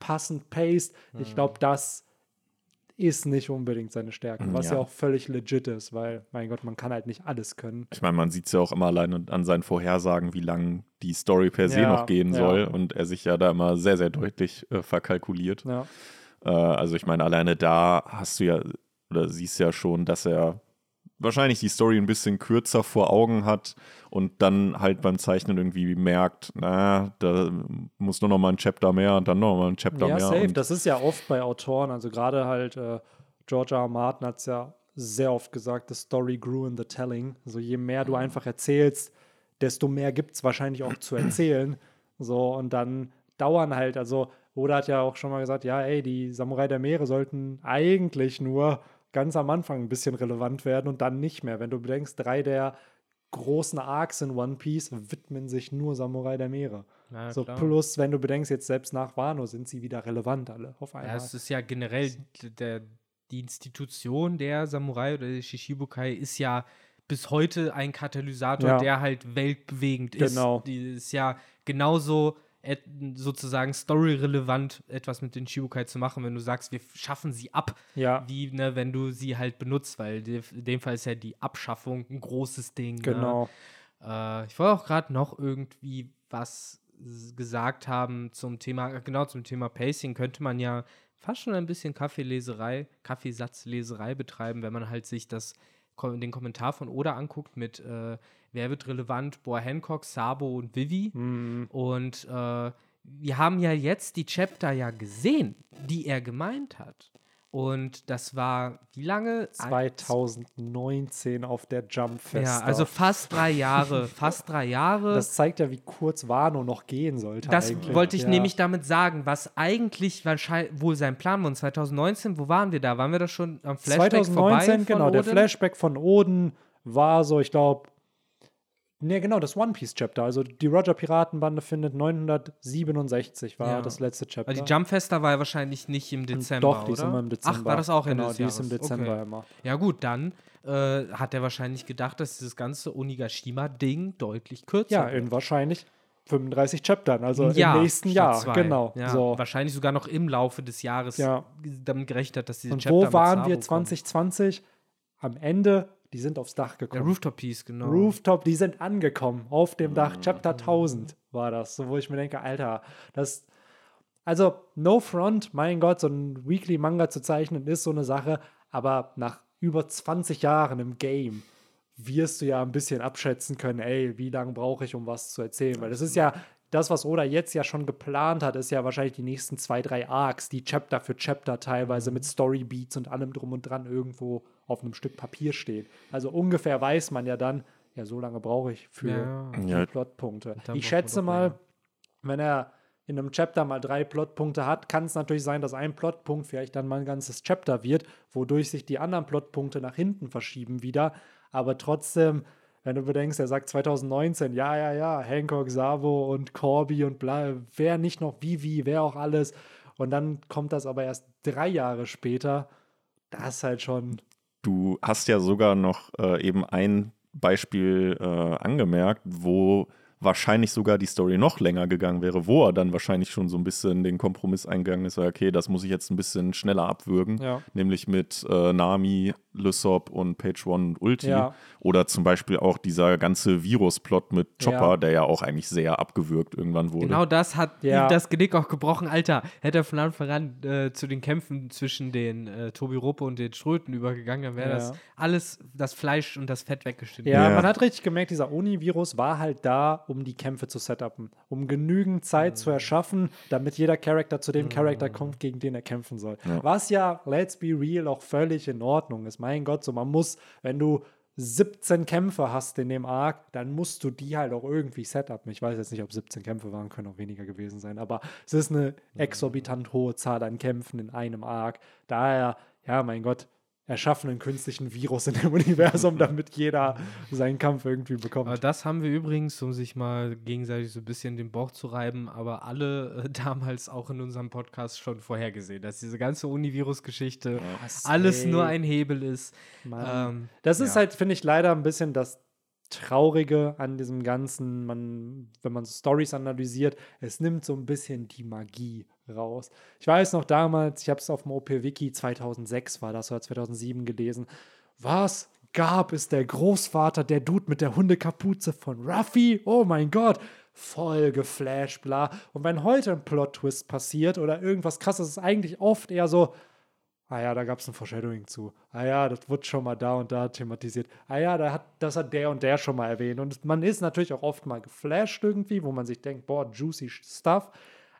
passend paced, ich glaube, das ist nicht unbedingt seine Stärke, was ja. Ja. auch völlig legit ist, weil, mein Gott, man kann halt nicht alles können. Ich meine, man sieht es ja auch immer alleine an seinen Vorhersagen, wie lang die Story per se Ja, noch gehen ja. soll. Und er sich ja da immer sehr, sehr deutlich äh, verkalkuliert. Äh, also ich meine, alleine da hast du ja, oder siehst ja schon, dass er wahrscheinlich die Story ein bisschen kürzer vor Augen hat und dann halt beim Zeichnen irgendwie merkt, na, da muss nur noch mal ein Chapter mehr und dann noch mal ein Chapter Ja, mehr. safe. Und Das ist ja oft bei Autoren, also gerade halt äh, George R. R. Martin hat es ja sehr oft gesagt, the story grew in the telling. Also je mehr du einfach erzählst, desto mehr gibt es wahrscheinlich auch zu erzählen. So, und dann dauern halt, also Oda hat ja auch schon mal gesagt, ja, ey, die Samurai der Meere sollten eigentlich nur ganz am Anfang ein bisschen relevant werden und dann nicht mehr. Wenn du bedenkst, drei der großen Arcs in One Piece widmen sich nur Samurai der Meere. Ja, so klar. plus, wenn du bedenkst, jetzt selbst nach Wano sind sie wieder relevant alle auf einmal. Ja, es ist ja generell der, die Institution der Samurai oder der Shishibukai ist ja bis heute ein Katalysator, Ja. der halt weltbewegend ist. Genau. Die ist ja genauso sozusagen storyrelevant, etwas mit den Shibukai zu machen, wenn du sagst, wir schaffen sie ab, ja, wie ne, wenn du sie halt benutzt, weil in dem Fall ist ja die Abschaffung ein großes Ding. Ne? genau. Äh, ich wollte auch gerade noch irgendwie was gesagt haben zum Thema, genau zum Thema Pacing könnte man ja fast schon ein bisschen Kaffeeleserei, Kaffeesatzleserei betreiben, wenn man halt sich das, den Kommentar von Oda anguckt mit äh, Wer wird relevant? Boah, Hancock, Sabo und Vivi. Mhm. Und äh, wir haben ja jetzt die Chapter ja gesehen, die er gemeint hat. Und das war, wie lange? 2019 auf der Jump Fest. Ja, also fast drei Jahre. Fast drei Jahre. das zeigt ja, wie kurz Wano noch gehen sollte. Das eigentlich. wollte ich ja. nämlich damit sagen, was eigentlich wahrscheinlich wohl sein Plan war. Und 2019, wo waren wir da? Waren wir da schon am Flashback 2019, vorbei? von genau. Der Oden? Flashback von Oden war so, ich glaube, ne, genau, das One Piece Chapter. Also die Roger Piratenbande findet 967 war Ja. das letzte Chapter. Also die Jump Festa war ja wahrscheinlich nicht im Dezember, Doch, die oder? ist immer im Dezember. Ach, war das auch Ende Genau, des die ist Jahres? im Dezember okay. immer. Ja gut, dann äh, hat er wahrscheinlich gedacht, dass dieses ganze Onigashima-Ding deutlich kürzer Ja, wird. in wahrscheinlich 35 Chaptern, also Ja, im nächsten Jahr. zwei. Genau. Ja, so. Wahrscheinlich sogar noch im Laufe des Jahres Ja. damit gerechnet hat, dass diese Und Chapter wo waren wir kommen. 2020? Am Ende, die sind aufs Dach Der gekommen. Rooftop Piece, genau. Rooftop, die sind angekommen auf dem Dach. Chapter 1000 war das, so wo ich mir denke, Alter, das. Also, no front, mein Gott, so ein Weekly-Manga zu zeichnen ist so eine Sache, aber nach über 20 Jahren im Game wirst du ja ein bisschen abschätzen können, ey, wie lange brauche ich, um was zu erzählen? Weil das ist ja, das, was Oda jetzt ja schon geplant hat, ist ja wahrscheinlich die nächsten zwei, drei Arcs, die Chapter für Chapter teilweise mit Storybeats und allem drum und dran irgendwo auf einem Stück Papier stehen. Also ungefähr weiß man ja dann, ja, so lange brauche ich für Ja. die Ja. Plotpunkte. Ich schätze mal, wenn er in einem Chapter mal drei Plotpunkte hat, kann es natürlich sein, dass ein Plotpunkt vielleicht dann mal ein ganzes Chapter wird, wodurch sich die anderen Plotpunkte nach hinten verschieben wieder. Aber trotzdem, wenn du bedenkst, er sagt 2019, ja, ja, ja, Hancock, Savo und Corby und bla, wer nicht noch Vivi, wer auch alles. Und dann kommt das aber erst drei Jahre später. Das ist halt schon. Du hast ja sogar noch äh, eben ein Beispiel äh, angemerkt, wo wahrscheinlich sogar die Story noch länger gegangen wäre, wo er dann wahrscheinlich schon so ein bisschen den Kompromiss eingegangen ist, okay, das muss ich jetzt ein bisschen schneller abwürgen, Ja. nämlich mit äh, Nami, Lysop und Page One und Ulti. Ja. Oder zum Beispiel auch dieser ganze Virus-Plot mit Chopper, Ja. der ja auch eigentlich sehr abgewürgt irgendwann wurde. Genau das hat Ja. ihm das Genick auch gebrochen. Alter, hätte er von Anfang an äh, zu den Kämpfen zwischen den äh, Tobi Ruppe und den Ströten übergegangen, dann wäre Ja. das alles, das Fleisch und das Fett weggeschnitten. Ja, Ja. man hat richtig gemerkt, dieser Uni-Virus war halt da, um die Kämpfe zu setupen, um genügend Zeit zu erschaffen, damit jeder Charakter zu dem Charakter kommt, gegen den er kämpfen soll. Was ja, let's be real, auch völlig in Ordnung ist. Mein Gott, so man muss, wenn du 17 Kämpfe hast in dem Arc, dann musst du die halt auch irgendwie setupen. Ich weiß jetzt nicht, ob 17 Kämpfe waren, können auch weniger gewesen sein, aber es ist eine exorbitant hohe Zahl an Kämpfen in einem Arc. Daher, ja, mein Gott, erschaffen einen künstlichen Virus in dem Universum, damit jeder seinen Kampf irgendwie Aber bekommt. das haben wir übrigens, um sich mal gegenseitig so ein bisschen den Bauch zu reiben, aber alle äh, damals auch in unserem Podcast schon vorhergesehen, dass diese ganze Univirus-Geschichte alles nur ein Hebel ist. Ähm, Das ist ja. halt, finde ich, leider ein bisschen das Traurige an diesem Ganzen, man, wenn man so Stories analysiert, es nimmt so ein bisschen die Magie raus. Ich weiß noch damals, ich habe es auf dem OP-Wiki 2006 war das oder 2007 gelesen. Was gab es der Großvater, der Dude mit der Hundekapuze von Ruffy? Oh mein Gott! Voll geflasht, bla. Und wenn heute ein Plot-Twist passiert oder irgendwas krasses, ist es eigentlich oft eher so, Ah ja, da gab es ein Foreshadowing zu. Ah ja, das wird schon mal da und da thematisiert. Ah ja, da hat, das hat der und der schon mal erwähnt. Und man ist natürlich auch oft mal geflasht irgendwie, wo man sich denkt, boah, juicy stuff.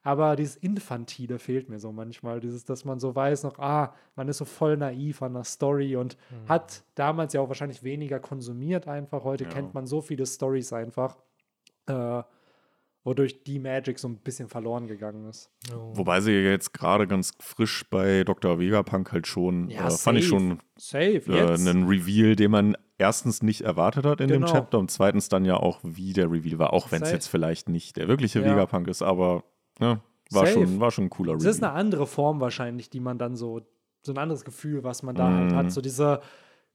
Aber dieses Infantile fehlt mir so manchmal. Dieses, dass man so weiß noch, ah, man ist so voll naiv an der Story und hat damals ja auch wahrscheinlich weniger konsumiert einfach. Heute kennt man so viele Stories einfach, äh, wodurch die Magic so ein bisschen verloren gegangen ist. Wobei sie jetzt gerade ganz frisch bei Dr. Vegapunk halt schon, Ja, äh, fand ich schon Safe, äh, einen Reveal, den man erstens nicht erwartet hat in Genau. dem Chapter und zweitens dann ja auch, wie der Reveal war, auch wenn es jetzt vielleicht nicht der wirkliche Ja. Vegapunk ist, aber ne, war, Safe. schon, war schon ein cooler Es Reveal. ist eine andere Form wahrscheinlich, die man dann so, so ein anderes Gefühl, was man da halt Mhm. hat. So diese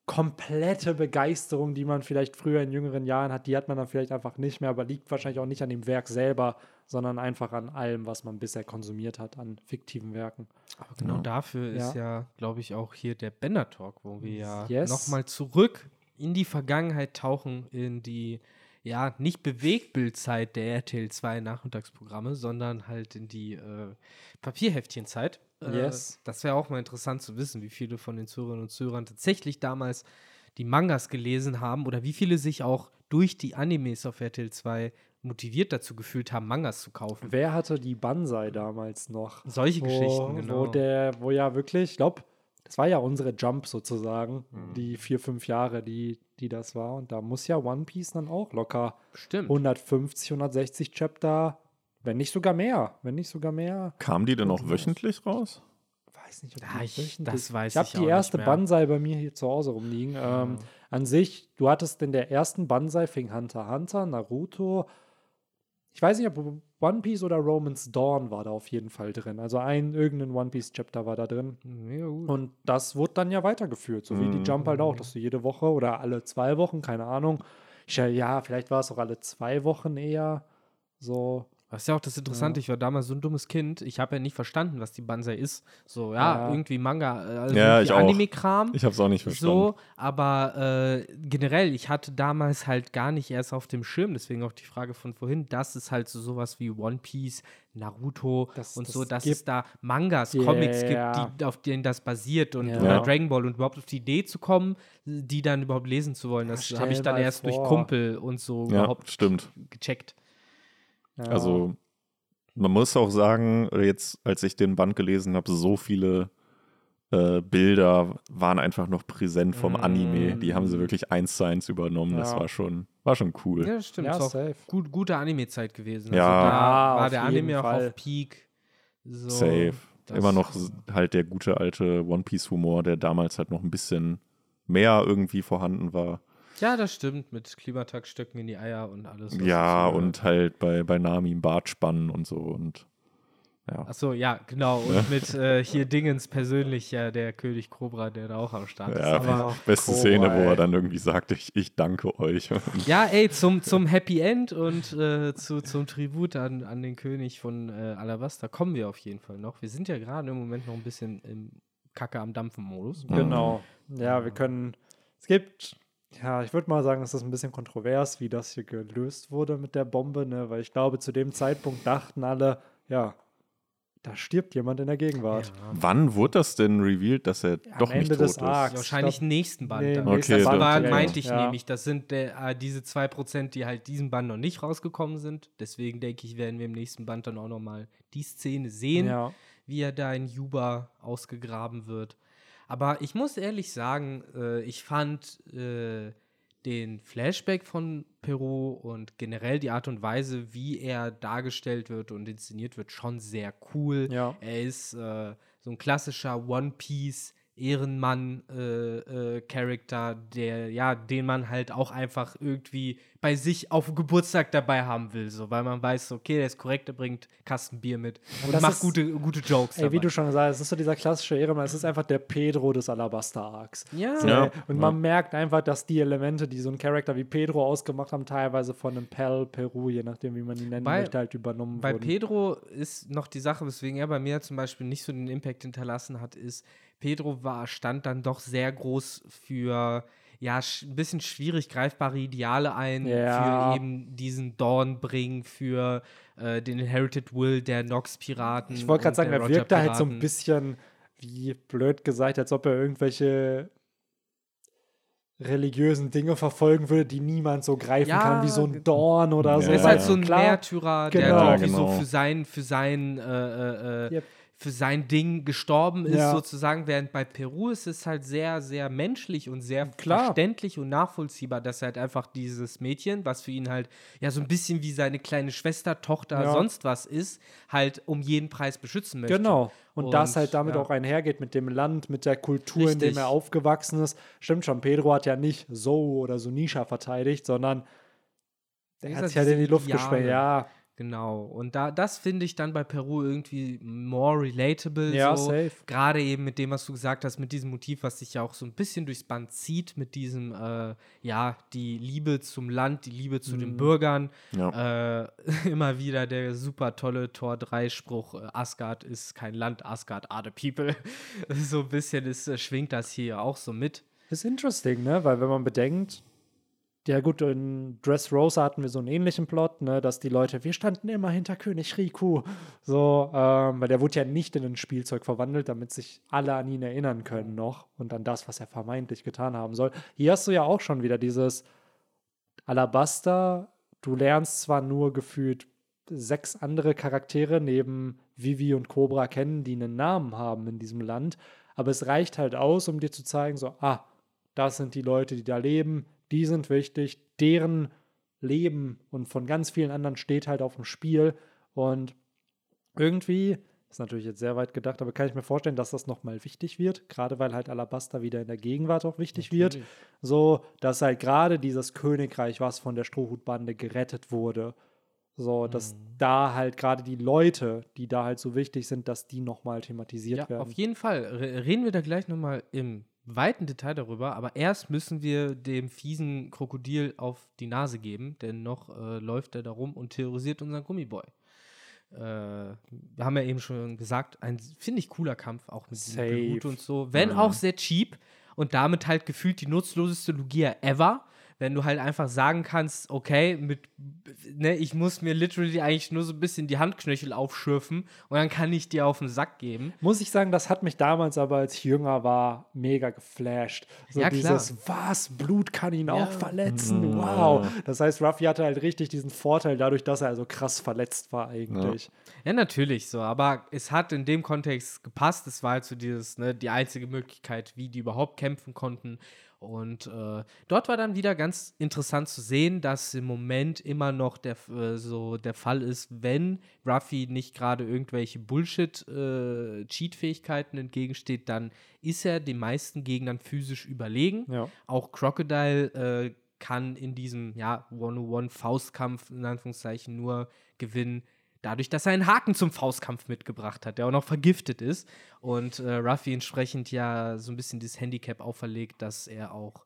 komplette Begeisterung, die man vielleicht früher in jüngeren Jahren hat, die hat man dann vielleicht einfach nicht mehr, aber liegt wahrscheinlich auch nicht an dem Werk selber, sondern einfach an allem, was man bisher konsumiert hat, an fiktiven Werken. Aber genau dafür ist ja, glaube ich, auch hier der Bender Talk, wo wir ja Yes. nochmal zurück in die Vergangenheit tauchen, in die, ja, nicht Bewegtbildzeit der RTL 2 Nachmittagsprogramme, sondern halt in die äh, Papierheftchenzeit. Äh, Yes. Das wäre auch mal interessant zu wissen, wie viele von den Zuhörerinnen und Zuhörern tatsächlich damals die Mangas gelesen haben oder wie viele sich auch durch die Animes auf RTL 2 motiviert dazu gefühlt haben, Mangas zu kaufen. Wer hatte die Banzai damals noch? Solche wo, Geschichten, genau. Wo, der, wo ja wirklich, ich glaube, das war ja unsere Jump sozusagen, Mhm. die vier, fünf Jahre, die, die das war. Und da muss ja One Piece dann auch locker Stimmt. 150, 160 Chapter, wenn nicht sogar mehr, wenn nicht sogar mehr. Kamen die denn auch wöchentlich raus? Weiß nicht, ob Ja, die ich- wöchentlich- das weiß ich habe die erste. Banzai bei mir hier zu Hause rumliegen. Ähm, an sich, du hattest in der ersten Banzai fing Hunter x Hunter, Naruto. Ich weiß nicht, ob One Piece oder Romance Dawn war da auf jeden Fall drin. Also ein irgendein One Piece Chapter war da drin. Ja, gut. Und das wurde dann ja weitergeführt, so wie die Jump halt auch, dass du jede Woche oder alle zwei Wochen, keine Ahnung. Ich, ja, vielleicht war es auch alle zwei Wochen eher so. Das ist ja auch das Interessante, ich war damals so ein dummes Kind, ich habe ja nicht verstanden, was die Banzai ist. So, ja, Ja. irgendwie Manga, äh, also Ja. Anime-Kram. Ich habe es auch nicht verstanden. So, aber äh, generell, ich hatte damals halt gar nicht erst auf dem Schirm, deswegen auch die Frage von vorhin, dass es halt so sowas wie One Piece, Naruto Das- und das so, dass gibt- es da Mangas, Yeah. Comics gibt, die, auf denen das basiert und Ja. oder Ja. Dragon Ball und überhaupt auf die Idee zu kommen, die dann überhaupt lesen zu wollen. Das habe ich dann erst durch vor. Kumpel und so Ja, überhaupt stimmt. gecheckt. Ja. Also, man muss auch sagen, jetzt, als ich den Band gelesen habe, so viele äh, Bilder waren einfach noch präsent vom Anime. Die haben sie wirklich eins zu eins übernommen. Das Ja. war schon, war schon cool. Ja, das stimmt. Ja, ist auch safe. gut, gute Anime-Zeit gewesen. Ja. Also da Ja, war der Anime auch Fall. auf Peak. So, Safe. das- Immer noch halt der gute alte One Piece Humor, der damals halt noch ein bisschen mehr irgendwie vorhanden war. Ja, das stimmt. Mit Klimatagstöcken in die Eier und alles. Ja, und halt bei, bei Nami im Bart spannen und so. Und Ja. Achso, ja, genau. Und mit äh, hier Dingens persönlich, ja, der König Cobra, der da auch am Start Ja, ist. Aber, beste Cobra, Szene, wo er dann irgendwie sagt, ich, ich danke euch. ja, ey, zum, zum Happy End und äh, zu, zum Tribut an, an den König von äh, Alabasta kommen wir auf jeden Fall noch. Wir sind ja gerade im Moment noch ein bisschen im Kacke am Dampfen-Modus. Genau. Ja, wir können. Es gibt. Ja, ich würde mal sagen, es ist ein bisschen kontrovers, wie das hier gelöst wurde mit der Bombe, ne? weil ich glaube, zu dem Zeitpunkt dachten alle, ja, da stirbt jemand in der Gegenwart. Wann wurde das denn revealed, dass er doch Ende nicht tot des ist? Arcs. Wahrscheinlich Ich im nächsten Band. Nee. Okay, nächster das- Band war, meinte ich ja. nämlich, das sind äh, diese 2%, die halt diesen Band noch nicht rausgekommen sind. Deswegen denke ich, werden wir im nächsten Band dann auch nochmal die Szene sehen, Ja. wie er da in Juba ausgegraben wird. Aber ich muss ehrlich sagen, äh, ich fand äh, den Flashback von Peru und generell die Art und Weise, wie er dargestellt wird und inszeniert wird, schon sehr cool. Ja. Er ist äh, so ein klassischer One Piece Ehrenmann äh, äh, Charakter, der ja, den man halt auch einfach irgendwie bei sich auf dem Geburtstag dabei haben will, so, weil man weiß, okay, der ist korrekt, der bringt Kasten Bier mit und das macht ist- gute, gute Jokes. Ey, wie dabei. du schon gesagt hast, es ist so dieser klassische Ehrenmann, es ist einfach der Pedro des Alabaster-Arcs. Ja. So, Ja. Und man merkt einfach, dass die Elemente, die so ein Charakter wie Pedro ausgemacht haben, teilweise von einem Pel, Peru, je nachdem, wie man ihn nennen Bei- möchte, halt übernommen Bei wurden. Pedro ist noch die Sache, weswegen er bei mir zum Beispiel nicht so den Impact hinterlassen hat, ist, Pedro war, stand dann doch sehr groß für ja, ein bisschen schwierig greifbare Ideale ein, Ja. für eben diesen Dawnbring, für äh, den Inherited Will der Nox-Piraten. Ich wollte gerade sagen, der er wirkte halt so ein bisschen, wie blöd gesagt, als ob er irgendwelche religiösen Dinge verfolgen würde, die niemand so greifen Ja, kann, wie so ein Dorn oder so. Er ist Ja, halt ja. so ein Klar, Märtyrer, der Genau. irgendwie Ja, genau. so für sein, für sein, äh, äh, Yep. Für sein Ding gestorben ist, Ja. sozusagen. Während bei Peru ist es halt sehr, sehr menschlich und sehr Klar. verständlich und nachvollziehbar, dass er halt einfach dieses Mädchen, was für ihn halt ja so ein bisschen wie seine kleine Schwester, Tochter, Ja. sonst was ist, halt um jeden Preis beschützen möchte. Genau. Und, das Und, halt damit ja. auch einhergeht mit dem Land, mit der Kultur, in Richtig. dem er aufgewachsen ist. Stimmt schon, Pedro hat ja nicht so oder so Nisha verteidigt, sondern Der er hat sich halt in die Luft gesprengt. Ja, Genau. Und da, das finde ich dann bei Peru irgendwie more relatable. Ja, so. safe. Gerade eben mit dem, was du gesagt hast, mit diesem Motiv, was sich ja auch so ein bisschen durchs Band zieht, mit diesem, äh, ja, die Liebe zum Land, die Liebe zu Mhm. den Bürgern. Ja. Äh, immer wieder der super tolle Tor 3-Spruch: äh, Asgard ist kein Land, Asgard are the people. so ein bisschen ist, äh, schwingt das hier auch so mit. ist interesting, ne? Weil wenn man bedenkt, ja gut, in Dressrosa hatten wir so einen ähnlichen Plot, ne, dass die Leute, wir standen immer hinter König Riku, so, ähm, weil der wurde ja nicht in ein Spielzeug verwandelt, damit sich alle an ihn erinnern können noch und an das, was er vermeintlich getan haben soll. Hier hast du ja auch schon wieder dieses Alabaster, du lernst zwar nur gefühlt sechs andere Charaktere neben Vivi und Cobra kennen, die einen Namen haben in diesem Land, aber es reicht halt aus, um dir zu zeigen, so, ah, das sind die Leute, die da leben, die sind wichtig, deren Leben und von ganz vielen anderen steht halt auf dem Spiel und irgendwie, ist natürlich jetzt sehr weit gedacht, aber kann ich mir vorstellen, dass das nochmal wichtig wird, gerade weil halt Alabaster wieder in der Gegenwart auch wichtig wird, so, dass halt gerade dieses Königreich, was von der Strohhutbande gerettet wurde, so, dass da halt gerade die Leute, die da halt so wichtig sind, dass die nochmal thematisiert Ja, werden. auf jeden Fall. Re- Reden wir da gleich nochmal im weiten Detail darüber, aber erst müssen wir dem fiesen Krokodil auf die Nase geben, denn noch äh, läuft er da rum und terrorisiert unseren Gummiboy. Äh, wir haben ja eben schon gesagt, ein, finde ich, cooler Kampf, auch mit Safe. Blut und so. Wenn auch sehr cheap und damit halt gefühlt die nutzloseste Lugia ever. Wenn du halt einfach sagen kannst, okay, mit, ne, ich muss mir literally eigentlich nur so ein bisschen die Handknöchel aufschürfen und dann kann ich dir auf den Sack geben. Muss ich sagen, das hat mich damals aber, als ich jünger war, mega geflasht. So Ja, klar. dieses, was, Blut kann ihn Ja. auch verletzen, wow. Das heißt, Ruffy hatte halt richtig diesen Vorteil dadurch, dass er also krass verletzt war eigentlich. Ja, natürlich so, aber es hat in dem Kontext gepasst. Es war halt so dieses, ne, die einzige Möglichkeit, wie die überhaupt kämpfen konnten. Und äh, dort war dann wieder ganz interessant zu sehen, dass im Moment immer noch der, äh, so der Fall ist, wenn Ruffy nicht gerade irgendwelche Bullshit-Cheat-Fähigkeiten entgegensteht, dann ist er den meisten Gegnern physisch überlegen. Ja. Auch Crocodile äh, kann in diesem ja, One-on-One-Faustkampf in Anführungszeichen nur gewinnen, dadurch, dass er einen Haken zum Faustkampf mitgebracht hat, der auch noch vergiftet ist. Und äh, Ruffy entsprechend ja so ein bisschen dieses Handicap auferlegt, dass er auch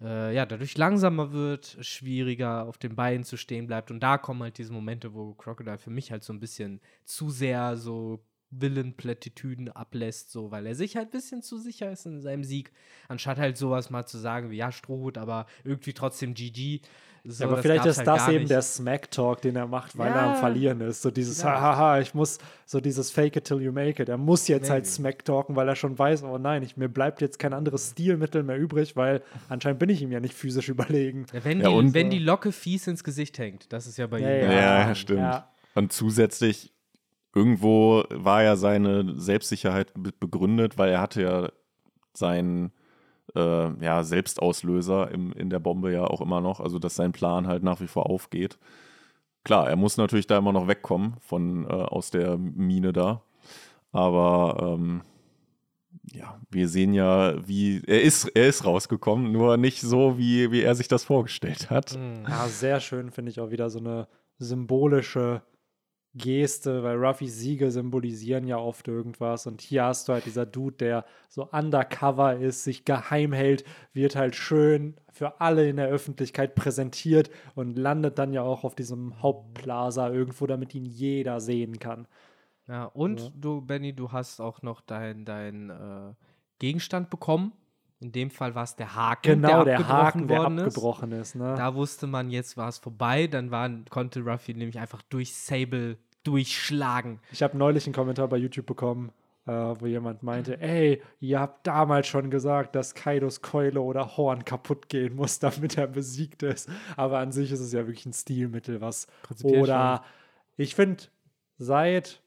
äh, ja, dadurch langsamer wird, schwieriger auf den Beinen zu stehen bleibt. Und da kommen halt diese Momente, wo Crocodile für mich halt so ein bisschen zu sehr so Willenplättitüden ablässt, so, weil er sich halt ein bisschen zu sicher ist in seinem Sieg, anstatt halt sowas mal zu sagen wie, ja, Strohhut, aber irgendwie trotzdem GG. So, ja, aber vielleicht ist halt das eben nicht. der Smack-Talk, den er macht, weil ja. er am Verlieren ist. So dieses, ja. haha, ich muss, so dieses Fake it till you make it. Er muss jetzt halt Maybe. halt Smack-Talken, weil er schon weiß, oh nein, ich, mir bleibt jetzt kein anderes Stilmittel mehr übrig, weil anscheinend bin ich ihm ja nicht physisch überlegen. Ja, wenn, die, wenn die Locke fies ins Gesicht hängt, das ist ja bei ihm. Ja, ja, stimmt. Und zusätzlich irgendwo war ja seine Selbstsicherheit begründet, weil er hatte ja seinen äh, ja, Selbstauslöser im, in der Bombe ja auch immer noch, also dass sein Plan halt nach wie vor aufgeht. Klar, er muss natürlich da immer noch wegkommen von äh, aus der Mine da. Aber ähm, ja, wir sehen ja, wie er ist, er ist rausgekommen, nur nicht so, wie, wie er sich das vorgestellt hat. Ja, sehr schön, finde ich auch wieder so eine symbolische Geste, weil Ruffys Siege symbolisieren ja oft irgendwas. Und hier hast du halt dieser Dude, der so undercover ist, sich geheim hält, wird halt schön für alle in der Öffentlichkeit präsentiert und landet dann ja auch auf diesem Hauptplaza irgendwo, damit ihn jeder sehen kann. Ja, und ja. du, Benny, du hast auch noch deinen dein, äh, Gegenstand bekommen. In dem Fall war es der Haken, genau, der, der Haken, der abgebrochen ist. Ne? Da wusste man, jetzt war es vorbei. Dann war, konnte Ruffy nämlich einfach durch Sable durchschlagen. Ich habe neulich einen Kommentar bei YouTube bekommen, äh, wo jemand meinte, ey, ihr habt damals schon gesagt, dass Kaidos Keule oder Horn kaputt gehen muss, damit er besiegt ist. Aber an sich ist es ja wirklich ein Stilmittel, was. Oder schon. ich finde, seit,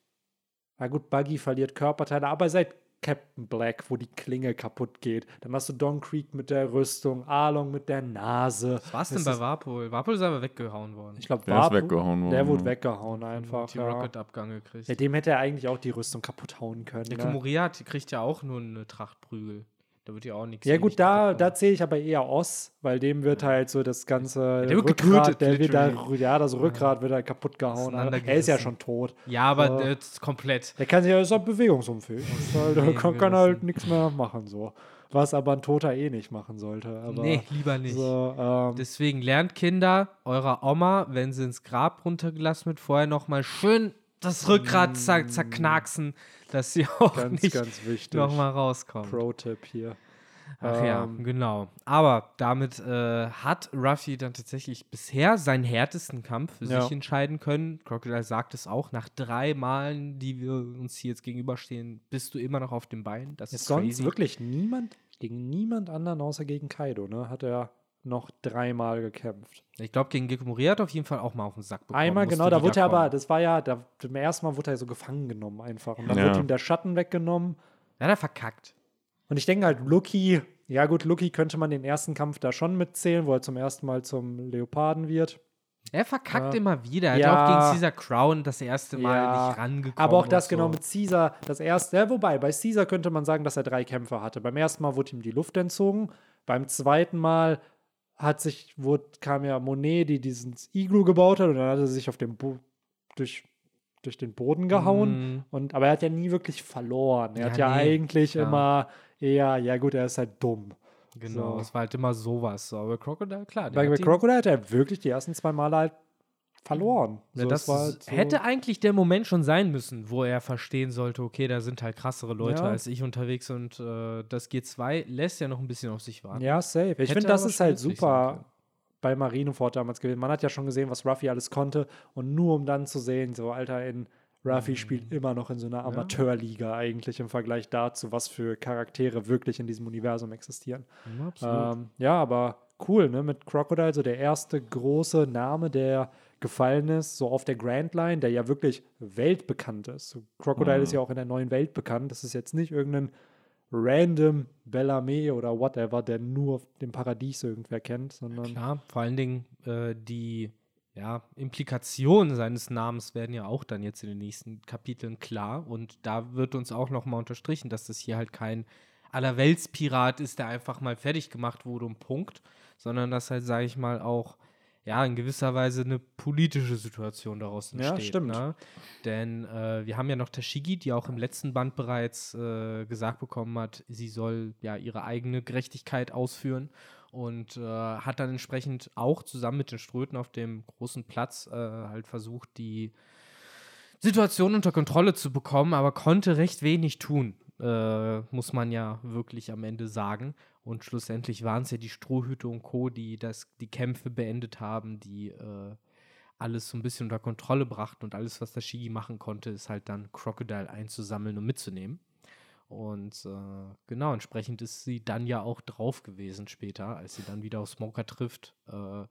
na gut, Buggy verliert Körperteile, aber seit Captain Black, wo die Klinge kaputt geht. Dann hast du Don Creek mit der Rüstung, Arlong mit der Nase. Was war es denn bei Warpol? Warpol ist aber weggehauen worden. Ich glaube, der ist weggehauen worden. Der wurde weggehauen einfach. Die ja. Rocket-Abgang gekriegt. Ja, dem hätte er eigentlich auch die Rüstung kaputt hauen können. Der ne? Komoriat kriegt ja auch nur eine Tracht Prügel. Da wird ja auch nichts. Ja, gut, da, da zähle ich aber eher Oss, weil dem wird halt so das ganze. Der wird Rückgrat, der wird da, ja, das Rückgrat wird halt kaputt gehauen. Er ist ja schon tot. Ja, aber äh, komplett. Der kann sich ja, ist halt bewegungsunfähig. Halt, der kann, kann halt nichts mehr machen, so. Was aber ein Toter eh nicht machen sollte. Aber nee, lieber nicht. So, ähm, Deswegen lernt Kinder eurer Oma, wenn sie ins Grab runtergelassen wird, vorher nochmal schön das Rückgrat mm. zerknacksen, dass sie auch ganz, nicht ganz nochmal rauskommen. Pro-Tipp hier. Ach ähm, ja, genau. Aber damit äh, hat Ruffy dann tatsächlich bisher seinen härtesten Kampf für ja. sich entscheiden können. Crocodile sagt es auch, nach drei Malen, die wir uns hier jetzt gegenüberstehen, bist du immer noch auf dem Bein. Das ist, ist sonst wirklich niemand, gegen niemand anderen außer gegen Kaido, ne? Hat er noch dreimal gekämpft. Ich glaube, gegen Gekko Moria hat auf jeden Fall auch mal auf den Sack bekommen. Einmal, genau, da wurde er aber, das war ja, da, beim ersten Mal wurde er so gefangen genommen einfach. Und dann ja. wurde ihm der Schatten weggenommen. Ja, der verkackt. Und ich denke halt, Lucky, ja gut, Lucky könnte man den ersten Kampf da schon mitzählen, wo er zum ersten Mal zum Leoparden wird. Er verkackt ja. immer wieder. Er ja. hat auch gegen Caesar Crown das erste Mal ja. nicht rangekommen. Aber auch das genau so. genau mit Caesar, das erste, ja, wobei, bei Caesar könnte man sagen, dass er drei Kämpfe hatte. Beim ersten Mal wurde ihm die Luft entzogen. Beim zweiten Mal hat sich, wurde, kam ja Monet, die diesen Iglu gebaut hat, und dann hat er sich auf dem Bo durch, durch den Boden gehauen. Mm. Und, aber er hat ja nie wirklich verloren. Er ja, hat ja nee, eigentlich klar. immer eher, ja gut, er ist halt dumm. Genau, so. es war halt immer sowas. Aber Crocodile, klar. Bei, bei Crocodile hat er wirklich die ersten zwei Male halt verloren. Ja, so, das halt so hätte eigentlich der Moment schon sein müssen, wo er verstehen sollte, okay, da sind halt krassere Leute ja. als ich unterwegs und äh, das G2 lässt ja noch ein bisschen auf sich warten. Ja, safe. Ich finde, das ist halt super bei Marineford damals gewesen. Man hat ja schon gesehen, was Ruffy alles konnte und nur um dann zu sehen, so, Alter, in Ruffy mhm. spielt immer noch in so einer Amateurliga eigentlich im Vergleich dazu, was für Charaktere wirklich in diesem Universum existieren. Ja, ähm, ja aber cool, ne? Mit Crocodile, so der erste große Name, der gefallen ist, so auf der Grand Line, der ja wirklich weltbekannt ist. Crocodile mhm. ist ja auch in der neuen Welt bekannt. Das ist jetzt nicht irgendein random Bellamy oder whatever, der nur auf dem Paradies irgendwer kennt, sondern. Klar, vor allen Dingen äh, die ja, Implikationen seines Namens werden ja auch dann jetzt in den nächsten Kapiteln klar. Und da wird uns auch nochmal unterstrichen, dass das hier halt kein Allerweltspirat ist, der einfach mal fertig gemacht wurde und Punkt, sondern dass halt, sage ich mal, auch ja, in gewisser Weise eine politische Situation daraus Ja, entsteht. stimmt. Ne? Denn äh, wir haben ja noch Tashigi, die auch im letzten Band bereits äh, gesagt bekommen hat, sie soll ja ihre eigene Gerechtigkeit ausführen und äh, hat dann entsprechend auch zusammen mit den Ströten auf dem großen Platz äh, halt versucht, die Situation unter Kontrolle zu bekommen, aber konnte recht wenig tun, äh, muss man ja wirklich am Ende sagen. Und schlussendlich waren es ja die Strohhüte und Co., die das, die Kämpfe beendet haben, die äh, alles so ein bisschen unter Kontrolle brachten und alles, was der Shigi machen konnte, ist halt dann Crocodile einzusammeln und mitzunehmen. Und äh, genau, entsprechend ist sie dann ja auch drauf gewesen später, als sie dann wieder auf Smoker trifft äh,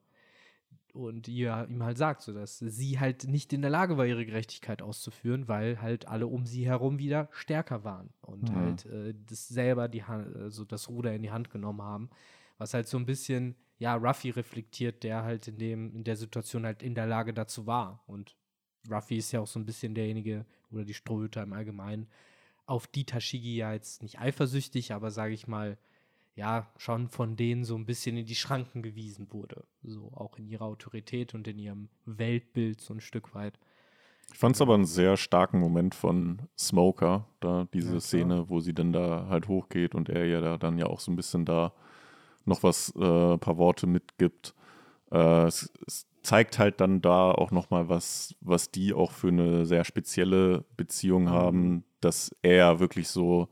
und ihr, ihm halt sagt, so dass sie halt nicht in der Lage war, ihre Gerechtigkeit auszuführen, weil halt alle um sie herum wieder stärker waren und Mhm. halt äh, das selber die Hand, also das Ruder in die Hand genommen haben, was halt so ein bisschen ja Ruffy reflektiert, der halt in dem in der Situation halt in der Lage dazu war und Ruffy ist ja auch so ein bisschen derjenige oder die Strohhüter im Allgemeinen auf die Tashigi ja jetzt nicht eifersüchtig, aber sage ich mal ja, schon von denen so ein bisschen in die Schranken gewiesen wurde. So auch in ihrer Autorität und in ihrem Weltbild so ein Stück weit. Ich fand es aber einen sehr starken Moment von Smoker, da diese Ja. Szene, wo sie dann da halt hochgeht und er ja da dann ja auch so ein bisschen da noch was, äh, paar Worte mitgibt. Äh, es, es zeigt halt dann da auch nochmal was, was die auch für eine sehr spezielle Beziehung Mhm. haben, dass er wirklich so,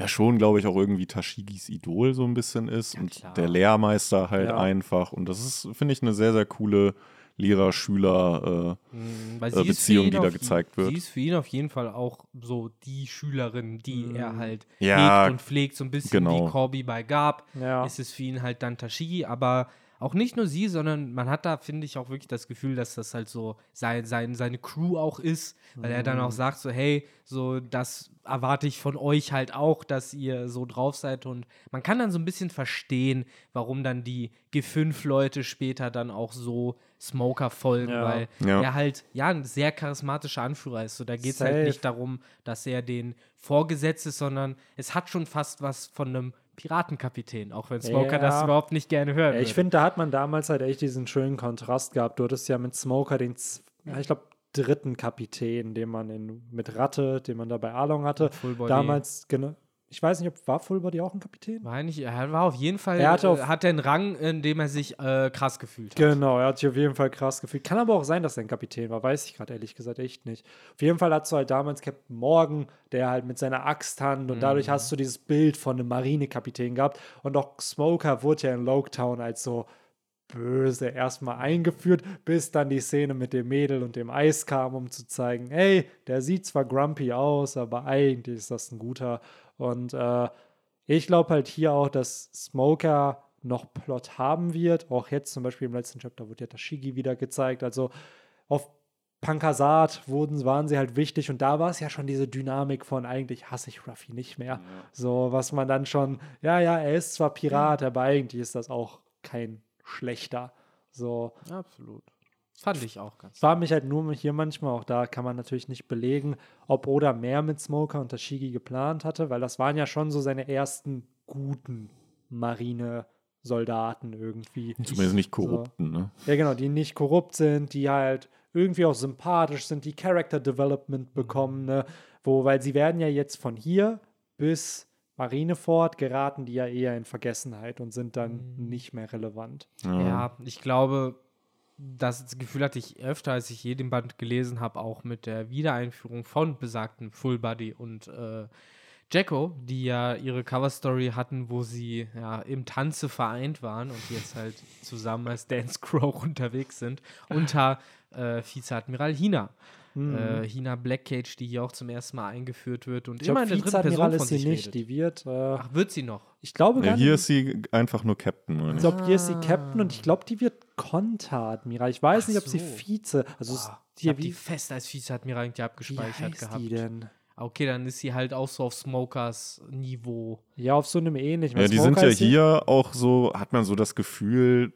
ja schon, glaube ich, auch irgendwie Tashigis Idol so ein bisschen ist Ja, und klar. der Lehrmeister halt Ja. einfach. Und das ist, finde ich, eine sehr, sehr coole Lehrer-Schüler- äh, weil äh, die da gezeigt wird. Sie ist für ihn auf jeden Fall auch so die Schülerin, die Mhm. er halt Ja, hegt und pflegt, so ein bisschen genau. wie Corby bei Gab. Ja. ist es für ihn halt dann Tashigi, aber auch nicht nur sie, sondern man hat da, finde ich, auch wirklich das Gefühl, dass das halt so sein, sein, seine Crew auch ist, weil er dann Mhm. auch sagt, so, hey, so, das erwarte ich von euch halt auch, dass ihr so drauf seid und man kann dann so ein bisschen verstehen, warum dann die G5-Leute später dann auch so Smoker folgen, Ja. weil Ja. er halt, ja, ein sehr charismatischer Anführer ist. So, da geht es halt nicht darum, dass er den vorgesetzt ist, sondern es hat schon fast was von einem Piratenkapitän, auch wenn Smoker das Ja. überhaupt nicht gerne Ja, ich finde, da hat man damals halt echt diesen schönen Kontrast gehabt. Du hattest ja mit Smoker den, ich glaube, dritten Kapitän, den man in, mit Ratte, den man da bei Along hatte. Damals, genau. Ich weiß nicht, ob war Fullbody auch ein Kapitän? War, nicht, er war auf jeden Fall, Er hatte auf- äh, hat einen Rang, in dem er sich äh, krass gefühlt hat. Genau, er hat sich auf jeden Fall krass gefühlt. Kann aber auch sein, dass er ein Kapitän war, weiß ich gerade ehrlich gesagt echt nicht. Auf jeden Fall hast du halt damals Captain Morgan, der halt mit seiner Axthand und dadurch Mhm. hast du dieses Bild von einem Marinekapitän gehabt. Und auch Smoker wurde ja in Loketown als so böse erstmal eingeführt, bis dann die Szene mit dem Mädel und dem Eis kam, um zu zeigen, hey, der sieht zwar grumpy aus, aber eigentlich ist das ein guter. Und äh, ich glaube halt hier auch, dass Smoker noch Plot haben wird. Auch jetzt zum Beispiel im letzten Chapter wurde ja Tashigi wieder gezeigt. Also auf Pankasat wurden, waren sie halt wichtig und da war es ja schon diese Dynamik von eigentlich hasse ich Ruffy nicht mehr. So, was man dann schon, ja, ja, er ist zwar Pirat, aber eigentlich ist das auch kein schlechter. So, Absolut. Fand ich auch ganz. war mich halt nur hier manchmal, auch da kann man natürlich nicht belegen, ob Oda mehr mit Smoker und Tashigi geplant hatte, weil das waren ja schon so seine ersten guten Marine-Soldaten irgendwie. Zumindest nicht korrupten, ne? Ja, genau, die nicht korrupt sind, die halt irgendwie auch sympathisch sind, die Character Development bekommen, ne? Wo, weil sie werden ja jetzt von hier bis Marineford geraten, die ja eher in Vergessenheit und sind dann nicht mehr relevant. Ja, ich glaube, das Gefühl hatte ich öfter, als ich jeden Band gelesen habe, auch mit der Wiedereinführung von besagten Full Body und äh, Jacko, die ja ihre Cover-Story hatten, wo sie ja im Tanze vereint waren und jetzt halt zusammen als Dance Crow unterwegs sind, unter äh, Vizeadmiral Hina. Äh, Hina Blackcage, die hier auch zum ersten Mal eingeführt wird und Ich immer glaube, in der dritten Person Vizeadmiral von ist sie sich nicht. redet. Die wird, äh, Ach, wird sie noch? ich glaube Ja, gar hier nicht. ist sie einfach nur Captain, meine Ich ich. glaube, hier ist sie Captain und ich glaube, die wird Konteradmiral. Ich weiß Ach nicht, ob sie so. Vize, also es- Boah, ich hier, habe die wie, fest als Vizeadmiral irgendwie wie abgespeichert heißt gehabt. die denn? Okay, dann ist sie halt auch so auf Smokers Niveau. Ja, auf so einem ähnlichen. Ja, die Smoker sind ja sie- hier auch so, hat man so das Gefühl,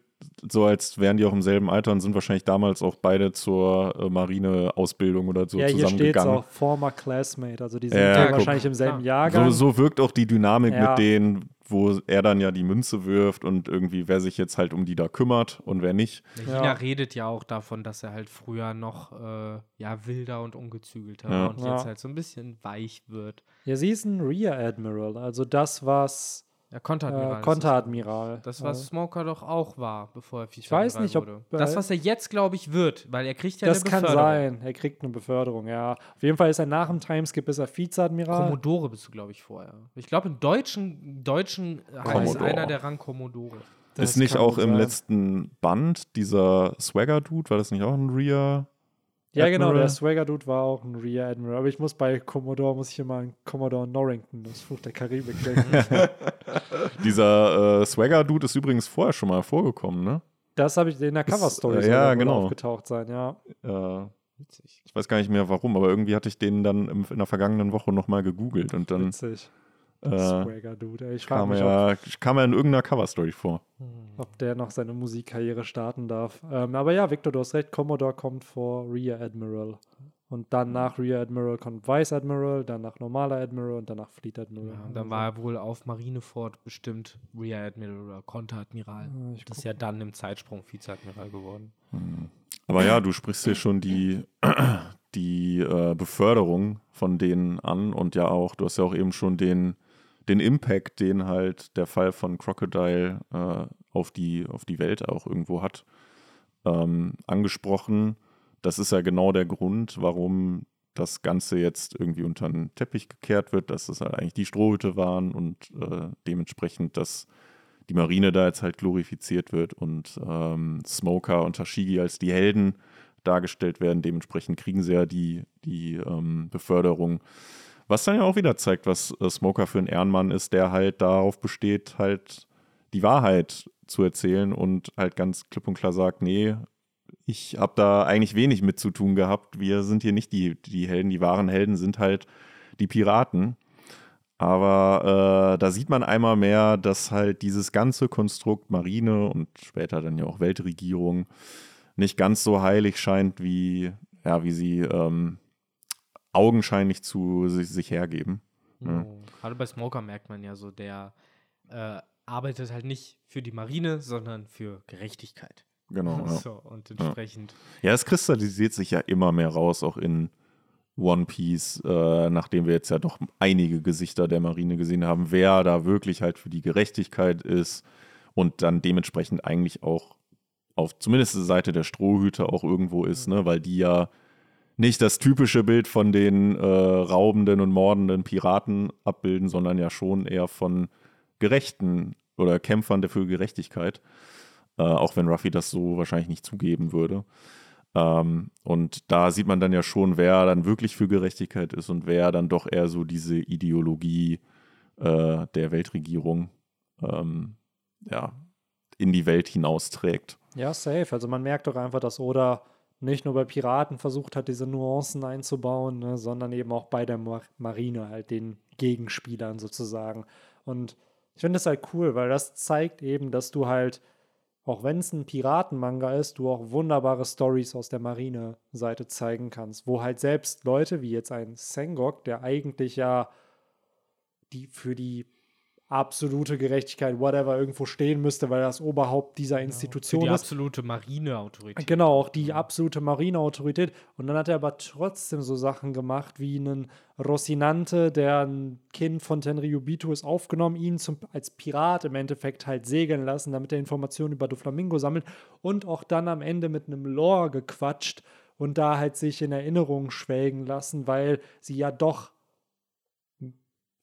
so als wären die auch im selben Alter und sind wahrscheinlich damals auch beide zur äh, Marineausbildung oder so Ja, hier steht es zusammengegangen. auch, former classmate. Also die sind Ja, ja, guck. wahrscheinlich im selben Ah. Jahrgang. So, so wirkt auch die Dynamik Ja. mit denen, wo er dann ja die Münze wirft und irgendwie, wer sich jetzt halt um die da kümmert und wer nicht. Der Ja. China redet ja auch davon, dass er halt früher noch äh, ja, wilder und ungezügelter Ja. war und Ja. jetzt halt so ein bisschen weich wird. Ja, sie ist ein Rear Admiral, also das, was Ja, Konteradmiral. äh, das, Konteradmiral. Das, was Äh, Smoker doch auch war, bevor er Ich weiß Vizeadmiral nicht, ob, wurde. äh, Das, was er jetzt, glaube ich, wird, weil er kriegt ja das eine kann Beförderung. sein. Er kriegt eine Beförderung, ja. Auf jeden Fall ist er nach dem Timeskip ist er Vizeadmiral. Commodore bist du, glaube ich, vorher. Ich glaube, im Deutschen, Deutschen heißt einer der Rang Commodore. Das ist nicht kann auch gut im sein. letzten Band dieser Swagger-Dude, war das nicht auch ein Rear? Ja, genau, der Swagger-Dude war auch ein Rear Admiral. Aber ich muss bei Commodore, muss ich immer an Commodore Norrington, das Fluch der Karibik, denken. Dieser äh, Swagger-Dude ist übrigens vorher schon mal vorgekommen, ne? das habe ich in der Cover-Story äh, ja, genau. aufgetaucht sein, ja. Äh, Witzig. ich weiß gar nicht mehr warum, aber irgendwie hatte ich den dann im, in der vergangenen Woche nochmal gegoogelt und dann Witzig. Äh, Swagger-Dude, ey. Ich frage kam, mich, ob, er, kam er in irgendeiner Cover-Story vor. ob der noch seine Musikkarriere starten darf. Ähm, aber ja, Victor, du hast recht, Commodore kommt vor Rear Admiral. Und dann nach Rear Admiral kommt Vice Admiral, dann nach normaler Admiral und danach Fleet Admiral. Ja, und dann war er wohl auf Marineford bestimmt Rear Admiral oder Konteradmiral. Ich Das ist ja dann im Zeitsprung Vizeadmiral geworden. Aber ja, du sprichst hier schon die, die äh, Beförderung von denen an und ja auch, du hast ja auch eben schon den, den Impact, den halt der Fall von Crocodile äh, auf, die, auf die Welt auch irgendwo hat, ähm, angesprochen. Das ist ja genau der Grund, warum das Ganze jetzt irgendwie unter den Teppich gekehrt wird, dass es halt eigentlich die Strohhüte waren und äh, dementsprechend, dass die Marine da jetzt halt glorifiziert wird und ähm, Smoker und Tashigi als die Helden dargestellt werden. Dementsprechend kriegen sie ja die, die ähm, Beförderung. Was dann ja auch wieder zeigt, was äh, Smoker für ein Ehrenmann ist, der halt darauf besteht, halt die Wahrheit zu erzählen und halt ganz klipp und klar sagt, nee, ich habe da eigentlich wenig mit zu tun gehabt. Wir sind hier nicht die, die Helden, die wahren Helden sind halt die Piraten. Aber äh, da sieht man einmal mehr, dass halt dieses ganze Konstrukt Marine und später dann ja auch Weltregierung nicht ganz so heilig scheint, wie, ja, wie sie ähm, augenscheinlich zu sich, sich hergeben. Ja. Oh. Gerade bei Smoker merkt man ja so, der äh, arbeitet halt nicht für die Marine, sondern für Gerechtigkeit. Genau. Ja. So, und entsprechend. ja, es kristallisiert sich ja immer mehr raus, auch in One Piece, äh, nachdem wir jetzt ja doch einige Gesichter der Marine gesehen haben, wer da wirklich halt für die Gerechtigkeit ist und dann dementsprechend eigentlich auch auf zumindest der Seite der Strohhüte auch irgendwo ist, ne, weil die ja nicht das typische Bild von den äh, raubenden und mordenden Piraten abbilden, sondern ja schon eher von Gerechten oder Kämpfern dafür Gerechtigkeit. Äh, auch wenn Ruffy das so wahrscheinlich nicht zugeben würde. Ähm, und da sieht man dann ja schon, wer dann wirklich für Gerechtigkeit ist und wer dann doch eher so diese Ideologie äh, der Weltregierung ähm, ja, in die Welt hinausträgt. Ja, safe. Also man merkt doch einfach, dass Oda nicht nur bei Piraten versucht hat, diese Nuancen einzubauen, ne, sondern eben auch bei der Mar Marine, halt den Gegenspielern sozusagen. Und ich finde das halt cool, weil das zeigt eben, dass du halt, auch wenn es ein Piratenmanga ist, du auch wunderbare Stories aus der Marine-Seite zeigen kannst, wo halt selbst Leute wie jetzt ein Sengok, der eigentlich ja die für die absolute Gerechtigkeit, whatever, irgendwo stehen müsste, weil er das Oberhaupt dieser Für Institution die ist. absolute Marineautorität. Genau, auch die absolute Marineautorität. Und dann hat er aber trotzdem so Sachen gemacht wie einen Rocinante, der ein Kind von Tenryubito ist, aufgenommen, ihn zum, als Pirat im Endeffekt halt segeln lassen, damit er Informationen über Doflamingo sammelt und auch dann am Ende mit einem Lore gequatscht und da halt sich in Erinnerung schwelgen lassen, weil sie ja doch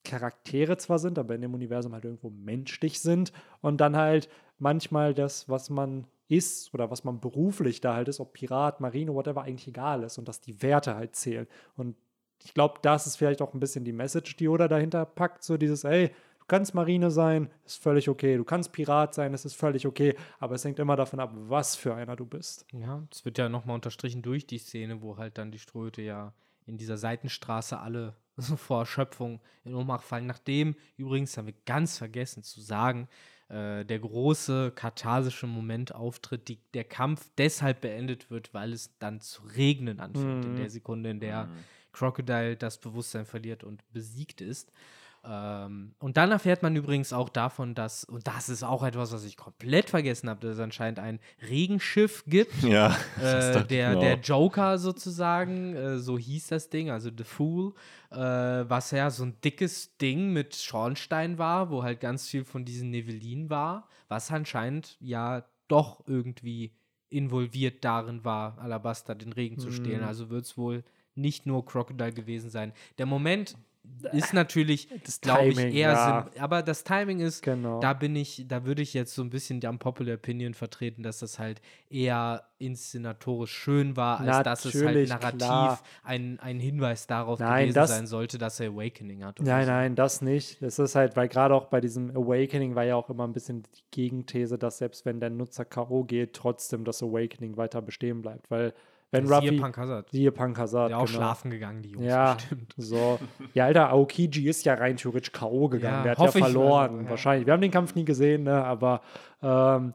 Charaktere zwar sind, aber in dem Universum halt irgendwo menschlich sind und dann halt manchmal das, was man ist oder was man beruflich da halt ist, ob Pirat, Marine, whatever, eigentlich egal ist und dass die Werte halt zählen. Und ich glaube, das ist vielleicht auch ein bisschen die Message, die Oda dahinter packt, so dieses, ey, du kannst Marine sein, ist völlig okay, du kannst Pirat sein, es ist völlig okay, aber es hängt immer davon ab, was für einer du bist. Ja, es wird ja nochmal unterstrichen durch die Szene, wo halt dann die Ströte ja in dieser Seitenstraße alle vor Erschöpfung in Ohnmacht fallen. Nachdem, übrigens haben wir ganz vergessen zu sagen, äh, der große katharsische Moment auftritt, die, der Kampf deshalb beendet wird, weil es dann zu regnen anfängt, in Mhm. der Sekunde, in der Crocodile das Bewusstsein verliert und besiegt ist. Ähm, und dann erfährt man übrigens auch davon, dass, und das ist auch etwas, was ich komplett vergessen habe, dass es anscheinend ein Regenschiff gibt. Ja, äh, der, der Joker sozusagen, äh, so hieß das Ding, also The Fool, äh, was ja so ein dickes Ding mit Schornstein war, wo halt ganz viel von diesen Nevelin war, was anscheinend ja doch irgendwie involviert darin war, Alabaster den Regen zu stehlen. Mhm. Also wird es wohl nicht nur Crocodile gewesen sein. Der Moment ist natürlich, Das glaube ich, eher ja. Sinn. Aber das Timing ist, Genau. da bin ich, da würde ich jetzt so ein bisschen die Unpopular Opinion vertreten, dass das halt eher inszenatorisch schön war, als dass es halt Natürlich, narrativ klar. ein, ein Hinweis darauf Nein, gewesen das- sein sollte, dass er Awakening hat. Nein, so. nein, das nicht. Es ist halt, weil gerade auch bei diesem Awakening war ja auch immer ein bisschen die Gegenthese, dass selbst wenn der Nutzer K.O. geht, trotzdem das Awakening weiter bestehen bleibt. Weil wenn Siehe Ruffy. Punk Hazard. Siehe Punk Hazard. Der auch genau. schlafen gegangen, die Jungs. Ja, bestimmt. so. Ja, Alter, Aokiji ist ja rein theoretisch K.O. gegangen. Ja, der hat ja verloren, also, ja. wahrscheinlich. Wir haben den Kampf nie gesehen, ne? aber ähm,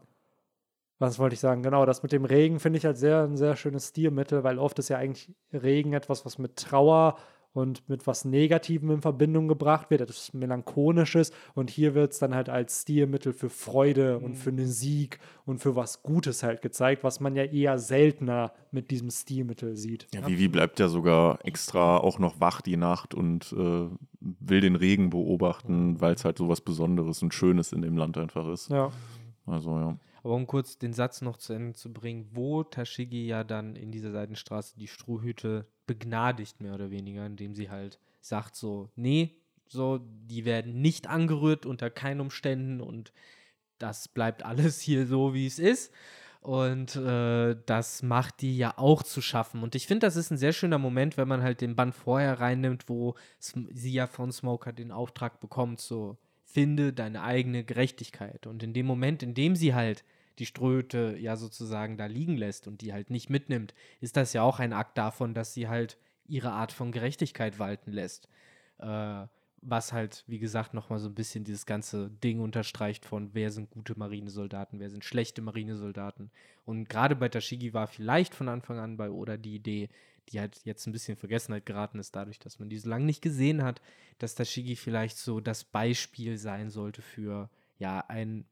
was wollte ich sagen? Genau, das mit dem Regen finde ich halt sehr, ein sehr schönes Stilmittel, weil oft ist ja eigentlich Regen etwas, was mit Trauer und mit was Negativem in Verbindung gebracht wird, etwas Melancholisches. Und hier wird es dann halt als Stilmittel für Freude und für einen Sieg und für was Gutes halt gezeigt, was man ja eher seltener mit diesem Stilmittel sieht. Ja, Vivi bleibt ja sogar extra auch noch wach die Nacht und äh, will den Regen beobachten, weil es halt so was Besonderes und Schönes in dem Land einfach ist. Ja. Also ja. Aber um kurz den Satz noch zu Ende zu bringen, wo Tashigi ja dann in dieser Seitenstraße die Strohhüte begnadigt, mehr oder weniger, indem sie halt sagt so, nee, so, die werden nicht angerührt unter keinen Umständen und das bleibt alles hier so, wie es ist. Und äh, das macht die ja auch zu schaffen. Und ich finde, das ist ein sehr schöner Moment, wenn man halt den Band vorher reinnimmt, wo sie ja von Smoker den Auftrag bekommt, so, finde deine eigene Gerechtigkeit. Und in dem Moment, in dem sie halt die Ströte ja sozusagen da liegen lässt und die halt nicht mitnimmt, ist das ja auch ein Akt davon, dass sie halt ihre Art von Gerechtigkeit walten lässt. Äh, was halt, wie gesagt, nochmal so ein bisschen dieses ganze Ding unterstreicht von, wer sind gute Marinesoldaten, wer sind schlechte Marinesoldaten. Und gerade bei Tashigi war vielleicht von Anfang an bei Oda die Idee, die halt jetzt ein bisschen Vergessenheit geraten ist, dadurch, dass man die so lange nicht gesehen hat, dass Tashigi vielleicht so das Beispiel sein sollte für ja einen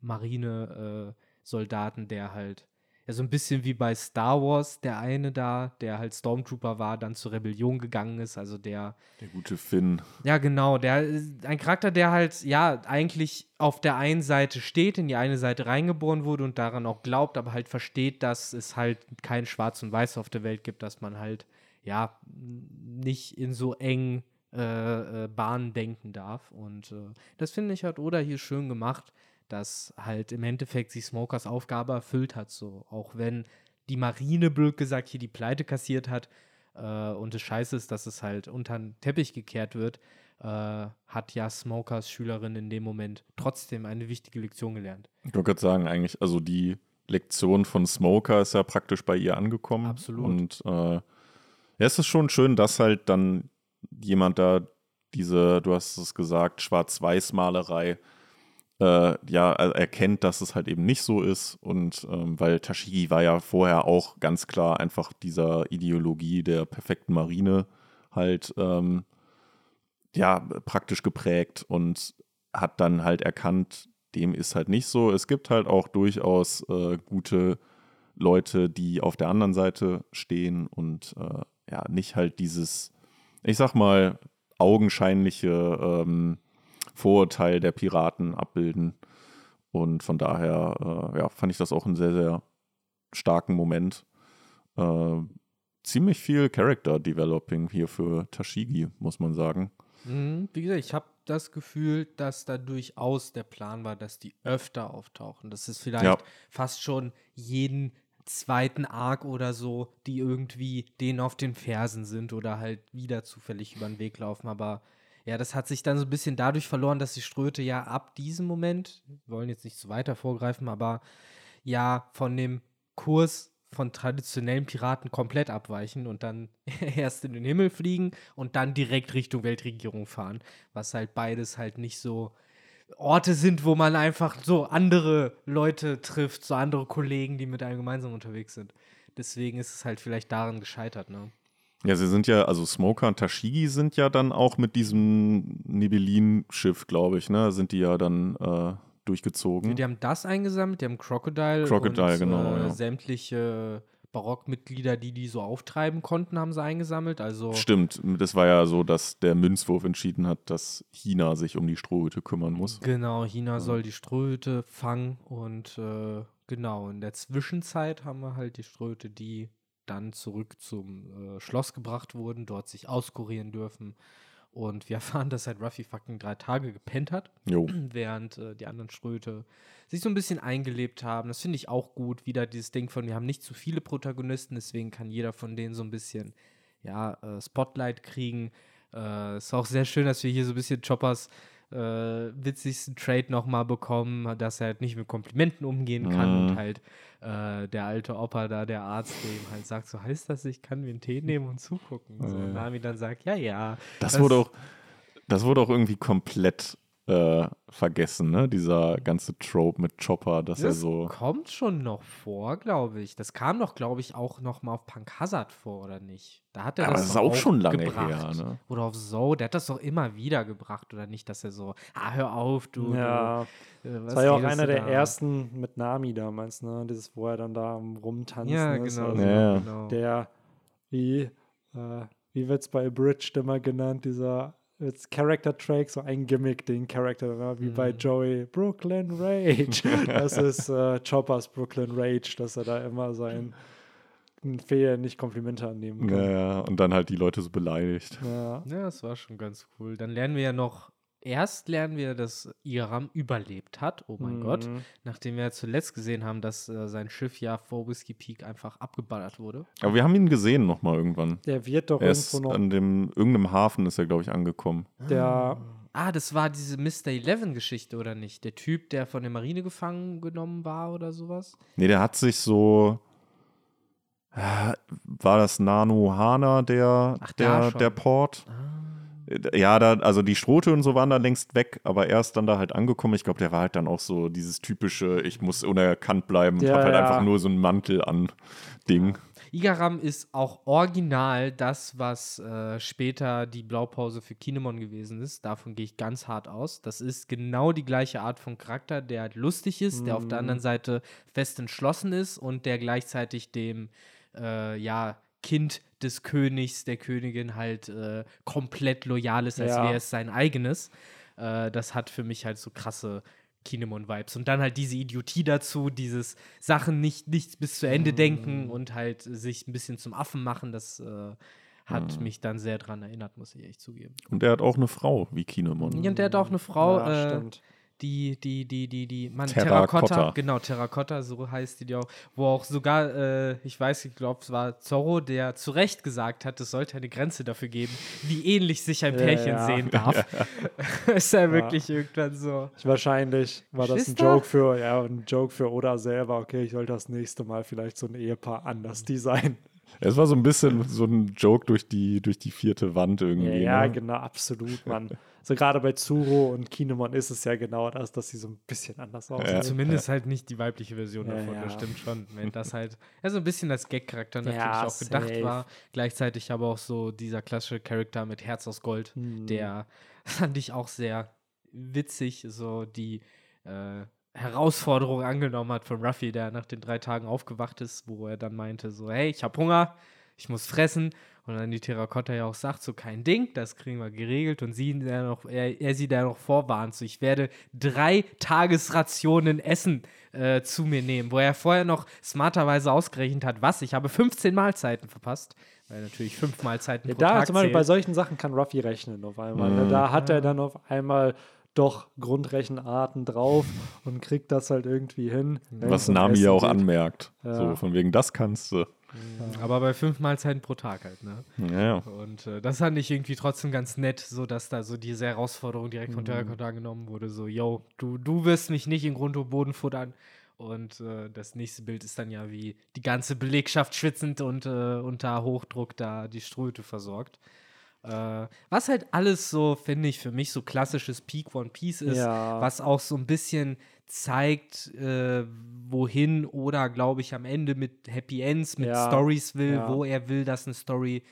Marine-Soldaten, der halt ja so ein bisschen wie bei Star Wars, der eine da, der halt Stormtrooper war, dann zur Rebellion gegangen ist, also der Der gute Finn. ja, genau. Der ein Charakter, der halt, ja, eigentlich auf der einen Seite steht, in die eine Seite reingeboren wurde und daran auch glaubt, aber halt versteht, dass es halt kein Schwarz und Weiß auf der Welt gibt, dass man halt, ja, nicht in so engen äh, äh, Bahnen denken darf. Und äh, das finde ich hat Oda hier schön gemacht, dass halt im Endeffekt sich Smokers Aufgabe erfüllt hat, so. Auch wenn die Marine, blöd gesagt, hier die Pleite kassiert hat, äh, und es scheiße ist, dass es halt unter den Teppich gekehrt wird, äh, hat ja Smokers Schülerin in dem Moment trotzdem eine wichtige Lektion gelernt. Ich wollte gerade sagen, eigentlich, also die Lektion von Smoker ist ja praktisch bei ihr angekommen. Absolut. Und äh, ja, es ist schon schön, dass halt dann jemand da diese, du hast es gesagt, Schwarz-Weiß-Malerei äh, ja er- erkennt, dass es halt eben nicht so ist. Und ähm, weil Tashigi war ja vorher auch ganz klar einfach dieser Ideologie der perfekten Marine halt ähm, ja praktisch geprägt und hat dann halt erkannt, dem ist halt nicht so. Es gibt halt auch durchaus äh, gute Leute, die auf der anderen Seite stehen und äh, ja, nicht halt dieses, ich sag mal, augenscheinliche ähm, Vorurteil der Piraten abbilden. Und von daher, äh, ja, fand ich das auch einen sehr, sehr starken Moment. Äh, ziemlich viel Character Developing hier für Tashigi, muss man sagen. Mhm, Wie gesagt, ich habe das Gefühl, dass da durchaus der Plan war, dass die öfter auftauchen. Das ist vielleicht Ja. fast schon jeden zweiten Arc oder so, die irgendwie denen auf den Fersen sind oder halt wieder zufällig über den Weg laufen. Aber ja, das hat sich dann so ein bisschen dadurch verloren, dass die Ströte ja ab diesem Moment, wir wollen jetzt nicht zu weiter vorgreifen, aber ja von dem Kurs von traditionellen Piraten komplett abweichen und dann erst in den Himmel fliegen und dann direkt Richtung Weltregierung fahren, was halt beides halt nicht so Orte sind, wo man einfach so andere Leute trifft, so andere Kollegen, die mit einem gemeinsam unterwegs sind. Deswegen ist es halt vielleicht daran gescheitert, ne? Ja, sie sind ja, also Smoker und Tashigi sind ja dann auch mit diesem Nebelin-Schiff, glaube ich, ne? Sind die ja dann äh, durchgezogen. Die haben das eingesammelt, die haben Crocodile, Crocodile, und, genau, äh, ja. sämtliche Barockmitglieder, die die so auftreiben konnten, haben sie eingesammelt. Also Stimmt, das war ja so, dass der Münzwurf entschieden hat, dass China sich um die Strohhüte kümmern muss. Genau, China soll die Ströte fangen und äh, genau, in der Zwischenzeit haben wir halt die Ströte, die dann zurück zum äh, Schloss gebracht wurden, dort sich auskurieren dürfen. Und wir erfahren, dass halt Ruffy fucking drei Tage gepennt hat, Jo. während äh, die anderen Ströte sich so ein bisschen eingelebt haben. Das finde ich auch gut. Wieder dieses Ding von, wir haben nicht zu viele Protagonisten, deswegen kann jeder von denen so ein bisschen, ja, äh, Spotlight kriegen. Äh, ist auch sehr schön, dass wir hier so ein bisschen Choppers äh, witzigsten Trade nochmal bekommen, dass er halt nicht mit Komplimenten umgehen kann Mhm. und halt äh, der alte Opa da, der Arzt, dem halt sagt, so heißt das, ich kann mir einen Tee nehmen und zugucken. So, und Nami dann sagt, ja, ja. Das, wurde auch, das wurde auch irgendwie komplett äh, vergessen, ne? Dieser ganze Trope mit Chopper, dass er Das so. kommt schon noch vor, glaube ich. Das kam doch, glaube ich, auch noch mal auf Punk Hazard vor, oder nicht? Da hat er Aber das das ist auch schon lange gebracht. her, ne? Oder auf So, der hat das doch immer wieder gebracht, oder nicht, dass er so, ah, hör auf, du. Ja, du äh, das war ja auch einer der da? ersten mit Nami damals, ne? Dieses, wo er dann da Rumtanzen Ja, ist. genau. Also Ja. genau. Der, wie, äh, wie wird es bei Abridged immer genannt, dieser als Character Track, so ein Gimmick, den Charakter, ne? wie bei Mhm. Joey, Brooklyn Rage. das ist äh, Choppers Brooklyn Rage, dass er da immer seinen Fehlen nicht Komplimente annehmen kann. Ja, ja, und dann halt die Leute so beleidigt. Ja. Ja, das war schon ganz cool. Dann lernen wir ja noch, erst lernen wir, dass Iram überlebt hat. Oh mein Gott. Mhm. Nachdem wir zuletzt gesehen haben, dass äh, sein Schiff ja vor Whiskey Peak einfach abgeballert wurde. Aber wir haben ihn gesehen nochmal irgendwann. Der wird doch Er ist irgendwo noch an dem, irgendeinem Hafen ist er, glaube ich, angekommen. der Ah, das war diese Mr. Eleven-Geschichte, oder nicht? Der Typ, der von der Marine gefangen genommen war oder sowas? Nee, der hat sich so. äh, War das Nano Hana, der, Ach, da der, der Port? Äh, Ja, da, also die Strote und so waren da längst weg, aber er ist dann da halt angekommen. Ich glaube, der war halt dann auch so dieses typische, ich muss unerkannt bleiben Ja, hab halt ja. einfach nur so einen Mantel an Ding. Igaram ist auch original das, was äh, später die Blaupause für Kinemon gewesen ist. Davon gehe ich ganz hart aus. Das ist genau die gleiche Art von Charakter, der halt lustig ist, der auf der anderen Seite fest entschlossen ist und der gleichzeitig dem äh, ja, Kind des Königs, der Königin halt äh, komplett loyal ist, als Ja. wäre es sein eigenes. Äh, das hat für mich halt so krasse Kinemon-Vibes. Und dann halt diese Idiotie dazu, dieses Sachen nicht, nicht bis zu Ende denken und halt sich ein bisschen zum Affen machen, das äh, hat mich dann sehr dran erinnert, muss ich echt zugeben. Und er hat auch eine Frau, wie Kinemon. Ja, und der hat auch eine Frau, Ja, äh, stimmt. Die, die, die, die, die, Mann, Terrakotta. Terrakotta, genau, Terrakotta, so heißt die, die auch, wo auch sogar, äh, ich weiß, ich glaube, es war Zorro, der zu Recht gesagt hat, es sollte eine Grenze dafür geben, wie ähnlich sich ein Ja, Pärchen ja. sehen darf. ist ja wirklich irgendwann so. Wahrscheinlich war das ein? Joke für, ja, ein Joke für Oda selber. Okay, ich sollte das nächste Mal vielleicht so ein Ehepaar anders designen. Es war so ein bisschen so ein Joke durch die, durch die vierte Wand irgendwie. Ja, ja ne? genau, absolut, Mann. So gerade bei Zuro und Kinemon ist es ja genau das, dass sie so ein bisschen anders aussehen. Ja. Zumindest halt nicht die weibliche Version Ja, davon, ja. das stimmt schon. Wenn das halt, ja, so ein bisschen als Gag-Charakter natürlich Ja, auch gedacht safe. war. Gleichzeitig aber auch so dieser klassische Charakter mit Herz aus Gold, Hm. der fand ich auch sehr witzig, so die äh, Herausforderung angenommen hat von Ruffy, der nach den drei Tagen aufgewacht ist, wo er dann meinte, so, hey, ich habe Hunger, ich muss fressen. Und dann die Terrakotta ja auch sagt, so kein Ding, das kriegen wir geregelt. Und sie der noch, er, er sie da noch vorwarnt, so ich werde drei Tagesrationen Essen äh, zu mir nehmen, wo er vorher noch smarterweise ausgerechnet hat, was, ich habe 15 Mahlzeiten verpasst, weil natürlich fünf Mahlzeiten Ja, pro da Tag zum Beispiel bei solchen Sachen kann Ruffy rechnen auf einmal. Ne? Da hat er dann auf einmal doch Grundrechenarten drauf und kriegt das halt irgendwie hin. Was Nami ja auch geht. anmerkt. Ja. So, von wegen, das kannst du. Aber bei fünf Mahlzeiten pro Tag halt, ne? Ja, ja. Und äh, das fand ich irgendwie trotzdem ganz nett, so dass da so diese Herausforderung direkt Mhm. von Terracotta angenommen wurde. So, yo, du, du wirst mich nicht in Grund und Boden futtern. Und äh, das nächste Bild ist dann ja, wie die ganze Belegschaft schwitzend und äh, unter Hochdruck da die Ströte versorgt. Äh, was halt alles so, finde ich, für mich so klassisches Peak One Piece ist, Ja. was auch so ein bisschen zeigt, äh, wohin oder glaube ich am Ende mit Happy Ends, mit Ja. Stories will, Ja. wo er will, dass eine Story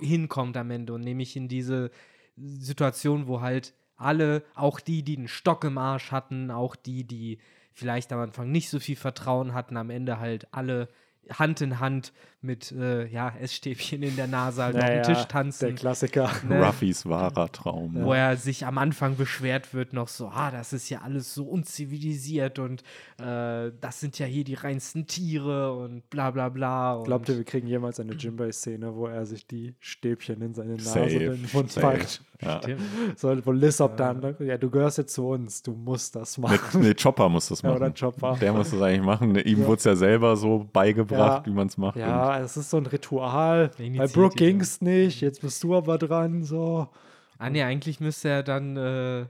hinkommt am Ende und nämlich in diese Situation, wo halt alle, auch die, die einen Stock im Arsch hatten, auch die, die vielleicht am Anfang nicht so viel Vertrauen hatten, am Ende halt alle Hand in Hand mit äh, ja, Essstäbchen in der Nase halt auf Naja, den Tisch tanzen. Der Klassiker. Ne? Ruffys wahrer Traum. wo er sich am Anfang beschwert wird, noch so, ah, das ist ja alles so unzivilisiert und äh, das sind ja hier die reinsten Tiere und bla bla bla. Und Glaubt ihr, wir kriegen jemals eine Jimbei-Szene, wo er sich die Stäbchen in seine Nase Safe, und in den Mund packt? Ja. So, wo Lissop dann, ja, du gehörst jetzt zu uns, du musst das machen. Nee, nee, Chopper muss das Ja, machen. oder Chopper. Der muss das eigentlich machen. Ihm Ja. wurde es ja selber so beigebracht, Ja. wie man es macht. Und Ja, es ist so ein Ritual. Bei Brooke ja. ging's nicht, jetzt bist du aber dran, so. Ah, nee, eigentlich müsste er dann, äh,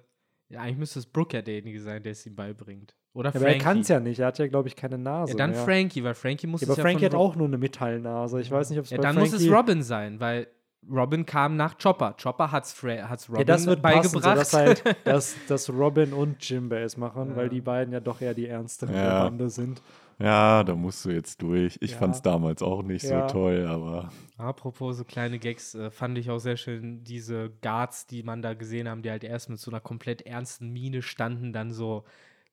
ja, eigentlich müsste es Brooke ja derjenige sein, der es ihm beibringt. Oder Ja, aber Frankie. er kann es ja nicht, er hat ja, glaube ich, keine Nase Ja, dann mehr. Frankie, weil Frankie muss Ja, es aber ja Frankie von hat auch nur eine Metallnase. Ich weiß nicht, ob es Ja, bei dann Frankie... muss es Robin sein, weil Robin kam nach Chopper. Chopper hat's, Fra hat's Robin Ja, das wird passen, so, beigebracht. dass, halt, dass, dass Robin und Jimbei es machen, weil die beiden ja doch eher die ernsteren der Ja. Bande sind. Ja, da musst du jetzt durch. Ich Ja. fand es damals auch nicht Ja. so toll, aber Apropos so kleine Gags, äh, fand ich auch sehr schön, diese Guards, die man da gesehen haben, die halt erst mit so einer komplett ernsten Miene standen, dann so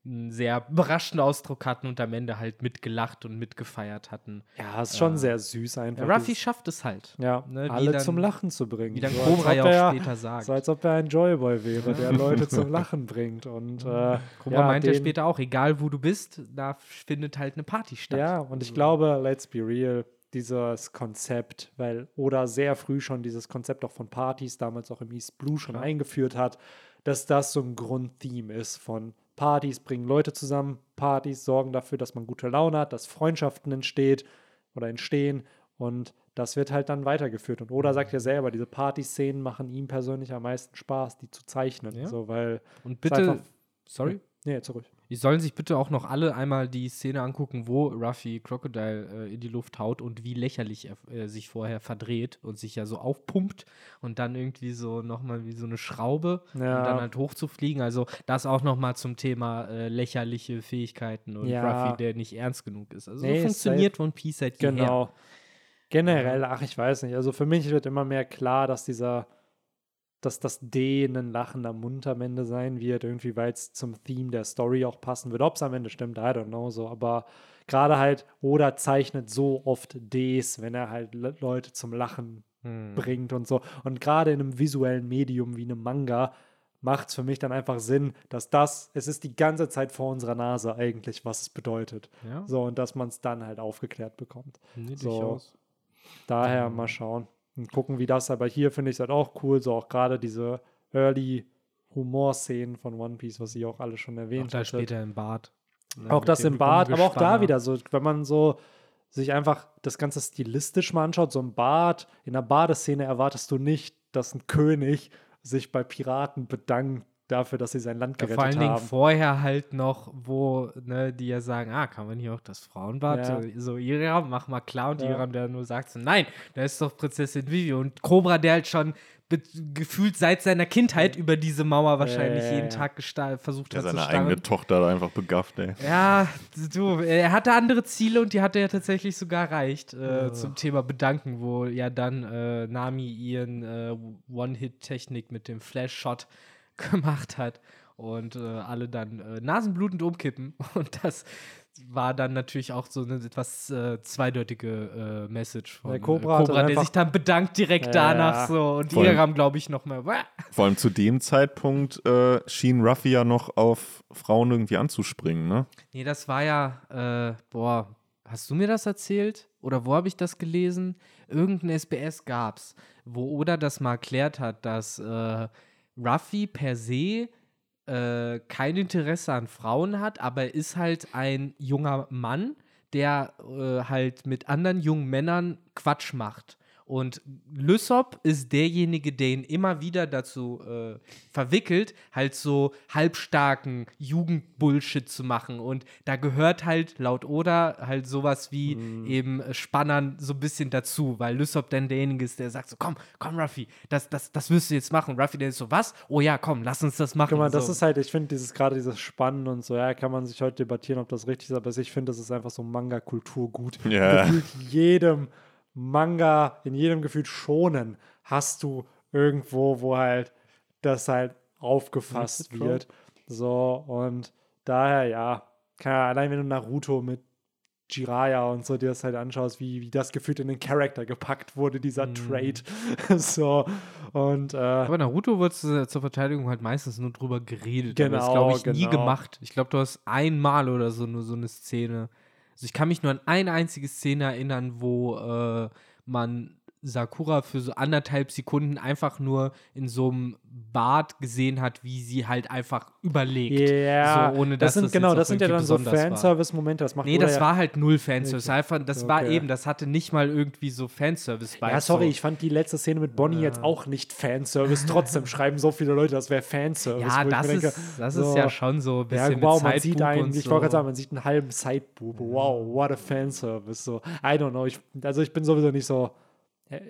einen sehr überraschten Ausdruck hatten und am Ende halt mitgelacht und mitgefeiert hatten. Ja, ist schon Ja. sehr süß Ja, einfach. Ruffy dieses- schafft es halt. ja, ne, alle dann- zum Lachen zu bringen. Wie dann So, Cobra ob ja auch später sagt. So als ob er ein Joyboy wäre, der Leute zum Lachen bringt. Und äh, Cobra ja, meint ja später auch, egal wo du bist, da findet halt eine Party statt. Ja, und ich glaube, let's be real, dieses Konzept, weil Oda sehr früh schon dieses Konzept auch von Partys, damals auch im East Blue schon Klar. eingeführt hat, dass das so ein Grundtheme ist von Partys bringen Leute zusammen, Partys sorgen dafür, dass man gute Laune hat, dass Freundschaften entsteht oder entstehen und das wird halt dann weitergeführt. Und Oda sagt ja selber, diese Partyszenen machen ihm persönlich am meisten Spaß, die zu zeichnen. Ja. So, weil Und bitte, einfach- sorry, Nee, zurück. Die sollen sich bitte auch noch alle einmal die Szene angucken, wo Ruffy Crocodile äh, in die Luft haut und wie lächerlich er äh, sich vorher verdreht und sich ja so aufpumpt und dann irgendwie so nochmal wie so eine Schraube Ja. und dann halt hochzufliegen. Also das auch nochmal zum Thema äh, lächerliche Fähigkeiten und Ja. Ruffy, der nicht ernst genug ist. Also Nee, so funktioniert One Piece seit jeher. Genau. Generell, ach, ich weiß nicht. Also für mich wird immer mehr klar, dass dieser, dass das D ein lachender Mund am Ende sein wird, irgendwie, weil es zum Theme der Story auch passen wird. Ob es am Ende stimmt, I don't know so. Aber gerade halt, Oda zeichnet so oft Ds, wenn er halt Le Leute zum Lachen Hm. bringt und so. Und gerade in einem visuellen Medium wie einem Manga macht es für mich dann einfach Sinn, dass das, es ist die ganze Zeit vor unserer Nase eigentlich, was es bedeutet. Ja, So, und dass man es dann halt aufgeklärt bekommt. nee, so. Daher mal schauen und gucken, wie das. Aber hier finde ich es halt auch cool, so auch gerade diese Early Humor-Szenen von One Piece, was sie auch alle schon erwähnt da hat. später im Bad. Ne, Auch das im Bad, aber auch da wieder so, wenn man so sich einfach das Ganze stilistisch mal anschaut, so ein Bad, in der Badeszene erwartest du nicht, dass ein König sich bei Piraten bedankt dafür, dass sie sein Land Ja, gerettet vor allen Dingen haben. vorher halt noch, wo ne, die ja sagen, ah, kann man hier auch das Frauenbad? Ja. So, so Iram, mach mal klar. Und Ja. Iram, der nur sagt so, nein, da ist doch Prinzessin Vivi. Und Cobra, der halt schon gefühlt seit seiner Kindheit über diese Mauer wahrscheinlich Ja, ja, jeden ja. Tag versucht der hat zu seine eigene Tochter da einfach begafft, ey. Ja, du, er hatte andere Ziele und die hat er ja tatsächlich sogar erreicht äh, Ja. zum Thema Bedanken, wo ja dann äh, Nami ihren äh, One-Hit-Technik mit dem Flash-Shot gemacht hat und äh, alle dann äh, nasenblutend umkippen. Und das war dann natürlich auch so eine etwas äh, zweideutige äh, Message von Der äh, Cobra dann der sich dann bedankt direkt Ja, danach so und Vor allem- Iram, glaube ich, nochmal. Vor allem zu dem Zeitpunkt äh, schien Ruffy ja noch auf Frauen irgendwie anzuspringen, ne? Nee, das war ja, äh, boah, hast du mir das erzählt? Oder wo habe ich das gelesen? Irgendein SBS gab's, wo Oda das mal erklärt hat, dass äh, Ruffy per se äh, kein Interesse an Frauen hat, aber er ist halt ein junger Mann, der äh, halt mit anderen jungen Männern Quatsch macht. Und Lysop ist derjenige, der ihn immer wieder dazu äh, verwickelt, halt so halbstarken Jugendbullshit zu machen. Und da gehört halt laut Oda halt sowas wie eben äh, Spannern so ein bisschen dazu, weil Lysop dann derjenige ist, der sagt so, komm, komm Ruffy, das, das, das wirst du jetzt machen. Und Ruffy der ist so, was? Oh ja, komm, lass uns das machen. Guck mal, das so. ist halt, ich finde dieses gerade dieses Spannen und so, ja, kann man sich heute debattieren, ob das richtig ist, aber ich finde, das ist einfach so Manga-Kulturgut. Ja. Gefühlt jedem Manga, in jedem Gefühl schonen, hast du irgendwo, wo halt das halt aufgefasst Trope. wird. So, und daher, ja, keine Ahnung, allein wenn du Naruto mit Jiraiya und so dir das halt anschaust, wie, wie das gefühlt in den Charakter gepackt wurde, dieser Trade. so, und äh, Aber Naruto wird zu- zur Verteidigung halt meistens nur drüber geredet. aber das Genau, glaube ich nie genau. gemacht. Ich glaube, du hast einmal oder so nur so eine Szene. Also ich kann mich nur an eine einzige Szene erinnern, wo äh, man Sakura für so anderthalb Sekunden einfach nur in so einem Bad gesehen hat, wie sie halt einfach überlegt. Ja, so, ohne das dass sind das genau, das sind ja dann so war. Fanservice-Momente, das macht Nee, das ja, war halt null Fanservice. Okay. Einfach, das war Okay. eben, das hatte nicht mal irgendwie so Fanservice bei. Ja, sorry, so. ich fand die letzte Szene mit Bonnie jetzt auch nicht Fanservice. Trotzdem schreiben so viele Leute, das wäre Fanservice. Ja, das, mir denke, ist, das so, ist ja schon so ein Ja, bisschen wow, mit man sieht einen, ich so. wollte gerade sagen, man sieht einen halben Sideboob. Wow, what a Fanservice. So, I don't know. Ich, also ich bin sowieso nicht so,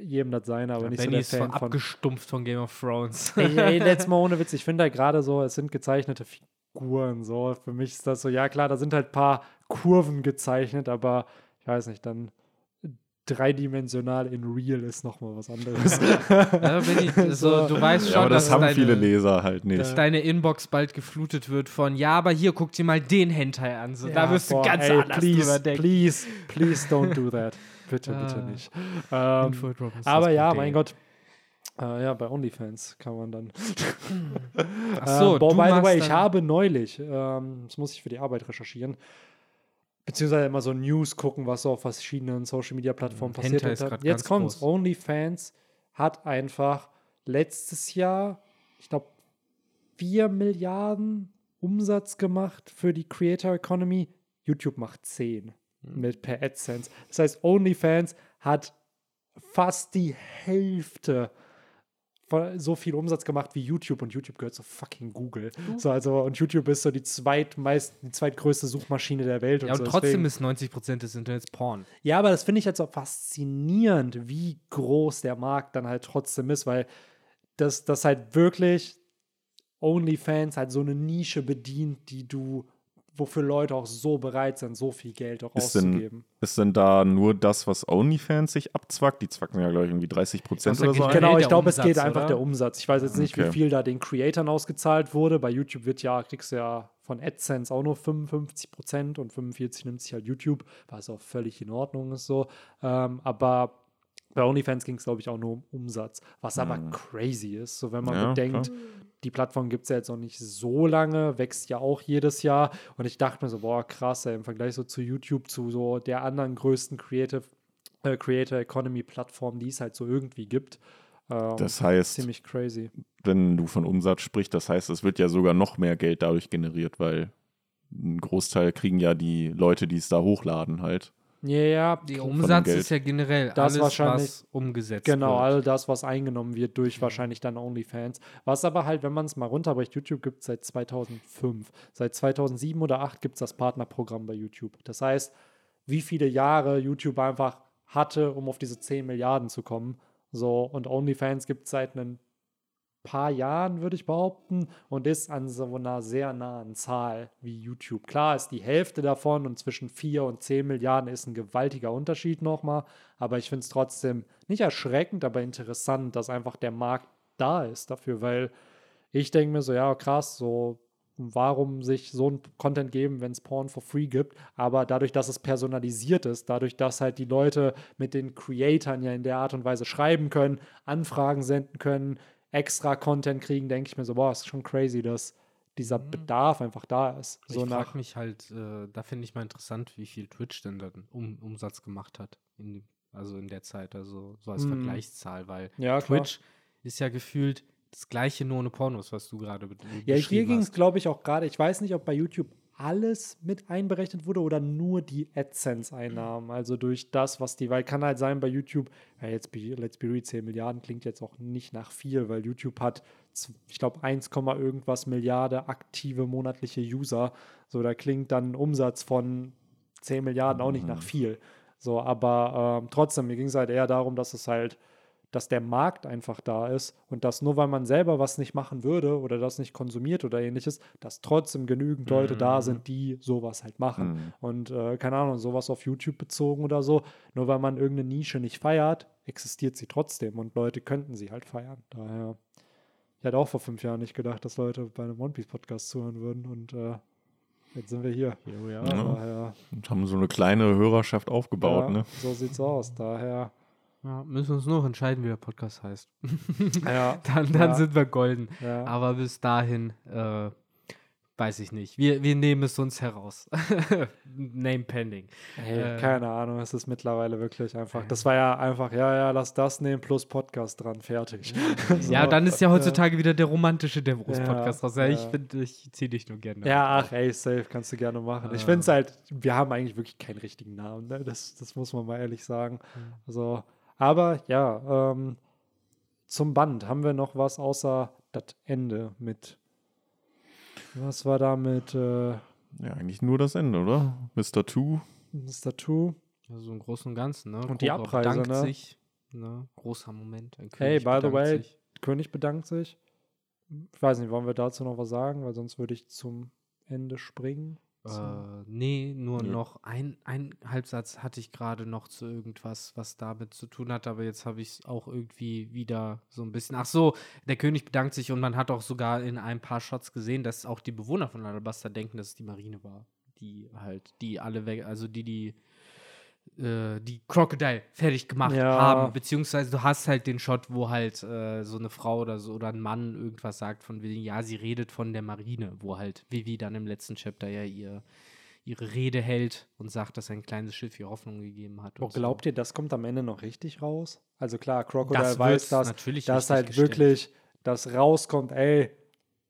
jedem das sein, aber nicht Benny so ist der Fan von. abgestumpft von Game of Thrones. Ey, ey, letztes Mal ohne Witz, ich finde halt gerade so, es sind gezeichnete Figuren. So, für mich ist das so, ja klar, da sind halt ein paar Kurven gezeichnet, aber ich weiß nicht, dann dreidimensional in real ist nochmal was anderes. ja, Benny, so, du weißt Ja, schon, aber das dass haben deine, viele Leser halt nicht. dass deine Inbox bald geflutet wird von, ja, aber hier, guck dir mal den Hentai an. So, da Ja, wirst du boah, ganz ey, anders please, drüber denken. Please, please don't do that. Bitte, bitte Ah. nicht. Ähm, aber ja, mein Gott. Äh, ja, bei OnlyFans kann man dann. Ach so, ähm, boah, by the way, ich habe neulich, ähm, das muss ich für die Arbeit recherchieren, beziehungsweise immer so News gucken, was so auf verschiedenen Social Media Plattformen Mhm. passiert ist Jetzt kommt's. groß. OnlyFans hat einfach letztes Jahr, ich glaube, 4 Milliarden Umsatz gemacht für die Creator Economy. YouTube macht 10 Mhm. Mit per AdSense. Das heißt, OnlyFans hat fast die Hälfte von so viel Umsatz gemacht wie YouTube und YouTube gehört zu fucking Google. So, also, und YouTube ist so die zweitmeist, die zweitgrößte Suchmaschine der Welt. Ja, und und so. trotzdem Deswegen- ist 90% des Internets Porn. ja, aber das finde ich jetzt auch faszinierend, wie groß der Markt dann halt trotzdem ist, weil das, das halt wirklich OnlyFans halt so eine Nische bedient, die du, wofür Leute auch so bereit sind, so viel Geld auch Ist denn, auszugeben. ist denn da nur das, was OnlyFans sich abzwackt? Die zwacken ja, glaube ich, irgendwie 30 Prozent oder so. ein. Genau, ich glaube, es geht einfach oder? der Umsatz. Ich weiß jetzt nicht, wie Okay. viel da den Creatoren ausgezahlt wurde. Bei YouTube wird ja, kriegst du ja von AdSense auch nur 55 Prozent und 45 nimmt sich halt YouTube, was auch völlig in Ordnung ist so. Ähm, aber bei OnlyFans ging es, glaube ich, auch nur um Umsatz, was aber crazy ist. So, wenn man Ja, bedenkt, klar. Die Plattform gibt es ja jetzt noch nicht so lange, wächst ja auch jedes Jahr. Und ich dachte mir so, boah, krass, ey, im Vergleich so zu YouTube, zu so der anderen größten Creative, äh, Creator Economy Plattform, die es halt so irgendwie gibt. Ähm, Das heißt, ziemlich crazy. wenn du von Umsatz sprichst, das heißt, es wird ja sogar noch mehr Geld dadurch generiert, weil ein Großteil kriegen ja die Leute, die es da hochladen, halt. Ja, ja, Der Umsatz ist ja generell Das alles, wahrscheinlich- was umgesetzt genau, wird. all das, was eingenommen wird durch wahrscheinlich dann OnlyFans. Was aber halt, wenn man es mal runterbricht, YouTube gibt es seit 2005. Seit 2007 oder 2008 gibt es das Partnerprogramm bei YouTube. Das heißt, wie viele Jahre YouTube einfach hatte, um auf diese 10 Milliarden zu kommen. So, und OnlyFans gibt es seit ein paar Jahren, würde ich behaupten, und ist an so einer sehr nahen Zahl wie YouTube. Klar ist die Hälfte davon und zwischen 4 und 10 Milliarden ist ein gewaltiger Unterschied nochmal, aber ich finde es trotzdem nicht erschreckend, aber interessant, dass einfach der Markt da ist dafür, weil ich denke mir so, ja, krass, so warum sich so ein Content geben, wenn es Porn for free gibt, aber dadurch, dass es personalisiert ist, dadurch, dass halt die Leute mit den Creatoren ja in der Art und Weise schreiben können, Anfragen senden können, extra Content kriegen, denke ich mir so, boah, ist schon crazy, dass dieser Bedarf einfach da ist. So ich frage mich halt, äh, da finde ich mal interessant, wie viel Twitch denn dann um, Umsatz gemacht hat. In, also in der Zeit, also so als Mhm. Vergleichszahl, weil Ja, klar. Twitch ist ja gefühlt das gleiche nur ohne Pornos, was du gerade be Ja, hier beschrieben ging es, hast. glaube ich, auch gerade, ich weiß nicht, ob bei YouTube alles mit einberechnet wurde oder nur die AdSense-Einnahmen. Also durch das, was die, weil kann halt sein bei YouTube, ja, jetzt be, Let's Be Real, 10 Milliarden klingt jetzt auch nicht nach viel, weil YouTube hat, ich glaube, 1, Komma irgendwas Milliarde aktive monatliche User. So, da klingt dann ein Umsatz von 10 Milliarden auch nicht nach viel. So, aber ähm, trotzdem, mir ging es halt eher darum, dass es halt dass der Markt einfach da ist und dass nur weil man selber was nicht machen würde oder das nicht konsumiert oder ähnliches, dass trotzdem genügend Leute da Mhm. sind, die sowas halt machen. Mhm. Und äh, keine Ahnung, sowas auf YouTube bezogen oder so, nur weil man irgendeine Nische nicht feiert, existiert sie trotzdem und Leute könnten sie halt feiern. Daher, ich hätte auch vor fünf Jahren nicht gedacht, dass Leute bei einem One Piece Podcast zuhören würden und äh, jetzt sind wir hier. Jo, ja. Ja. Daher, Und haben so eine kleine Hörerschaft aufgebaut, ja, ne? so sieht's aus. Daher, Ja, müssen wir uns noch entscheiden, wie der Podcast heißt. ja, dann dann Ja. sind wir golden. ja. Aber bis dahin, äh, weiß ich nicht. Wir, wir nehmen es uns heraus. Name pending. Hey, Äh, keine Ahnung, es ist mittlerweile wirklich einfach. Das war ja einfach, ja, ja, lass das nehmen plus Podcast dran, fertig. So, ja, dann ist ja äh, heutzutage wieder der romantische Demos-Podcast Ja, raus. Ja, ich finde, ich ziehe dich nur gerne. Ja, ach, ey, safe, kannst du gerne machen. Ich Äh. finde es halt, wir haben eigentlich wirklich keinen richtigen Namen, ne? das, das muss man mal ehrlich sagen. Also, aber ja, ähm, zum Band haben wir noch was außer das Ende mit. Was war da mit äh, Ja, eigentlich nur das Ende, oder? Mr. Two. Mr. Two? Also im Großen und Ganzen, ne? Und die Cobra Abreise, bedankt ne? sich. Ne? Großer Moment. Ein Hey, by the way, sich. König bedankt sich. Ich weiß nicht, wollen wir dazu noch was sagen, weil sonst würde ich zum Ende springen. Äh, nee, nur Nö. noch ein, ein Halbsatz hatte ich gerade noch zu irgendwas, was damit zu tun hat, aber jetzt habe ich es auch irgendwie wieder so ein bisschen. Ach so, der König bedankt sich und man hat auch sogar in ein paar Shots gesehen, dass auch die Bewohner von Alabasta denken, dass es die Marine war, die halt, die alle weg, also die, die äh, die Crocodile fertig gemacht Ja. haben, beziehungsweise du hast halt den Shot, wo halt äh, so eine Frau oder so oder ein Mann irgendwas sagt von wegen, ja, sie redet von der Marine, wo halt Vivi dann im letzten Chapter ja ihr, ihre Rede hält und sagt, dass ein kleines Schiff ihr Hoffnung gegeben hat. Oh, und so. glaubt ihr, das kommt am Ende noch richtig raus? Also klar, Crocodile Das weiß das, natürlich dass halt gestellt. wirklich das rauskommt, ey,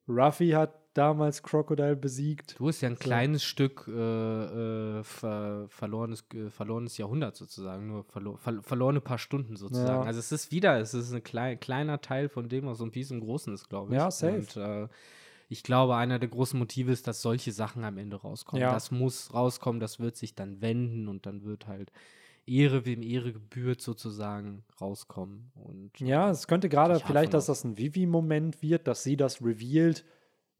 Ruffy hat damals Crocodile besiegt. Du hast ja ein So. kleines Stück äh, äh, ver verlorenes, äh, verlorenes Jahrhundert sozusagen, nur verlo ver verlorene paar Stunden sozusagen. Ja. Also es ist wieder, es ist ein klei kleiner Teil von dem, was so ein Piece im Großen ist, glaube ich. Ja, safe. Und äh, ich glaube, einer der großen Motive ist, dass solche Sachen am Ende rauskommen. Ja. Das muss rauskommen, das wird sich dann wenden und dann wird halt Ehre, wem Ehre gebührt, sozusagen rauskommen. Und Ja, es könnte gerade vielleicht, dass das ein Vivi-Moment wird, dass sie das revealed.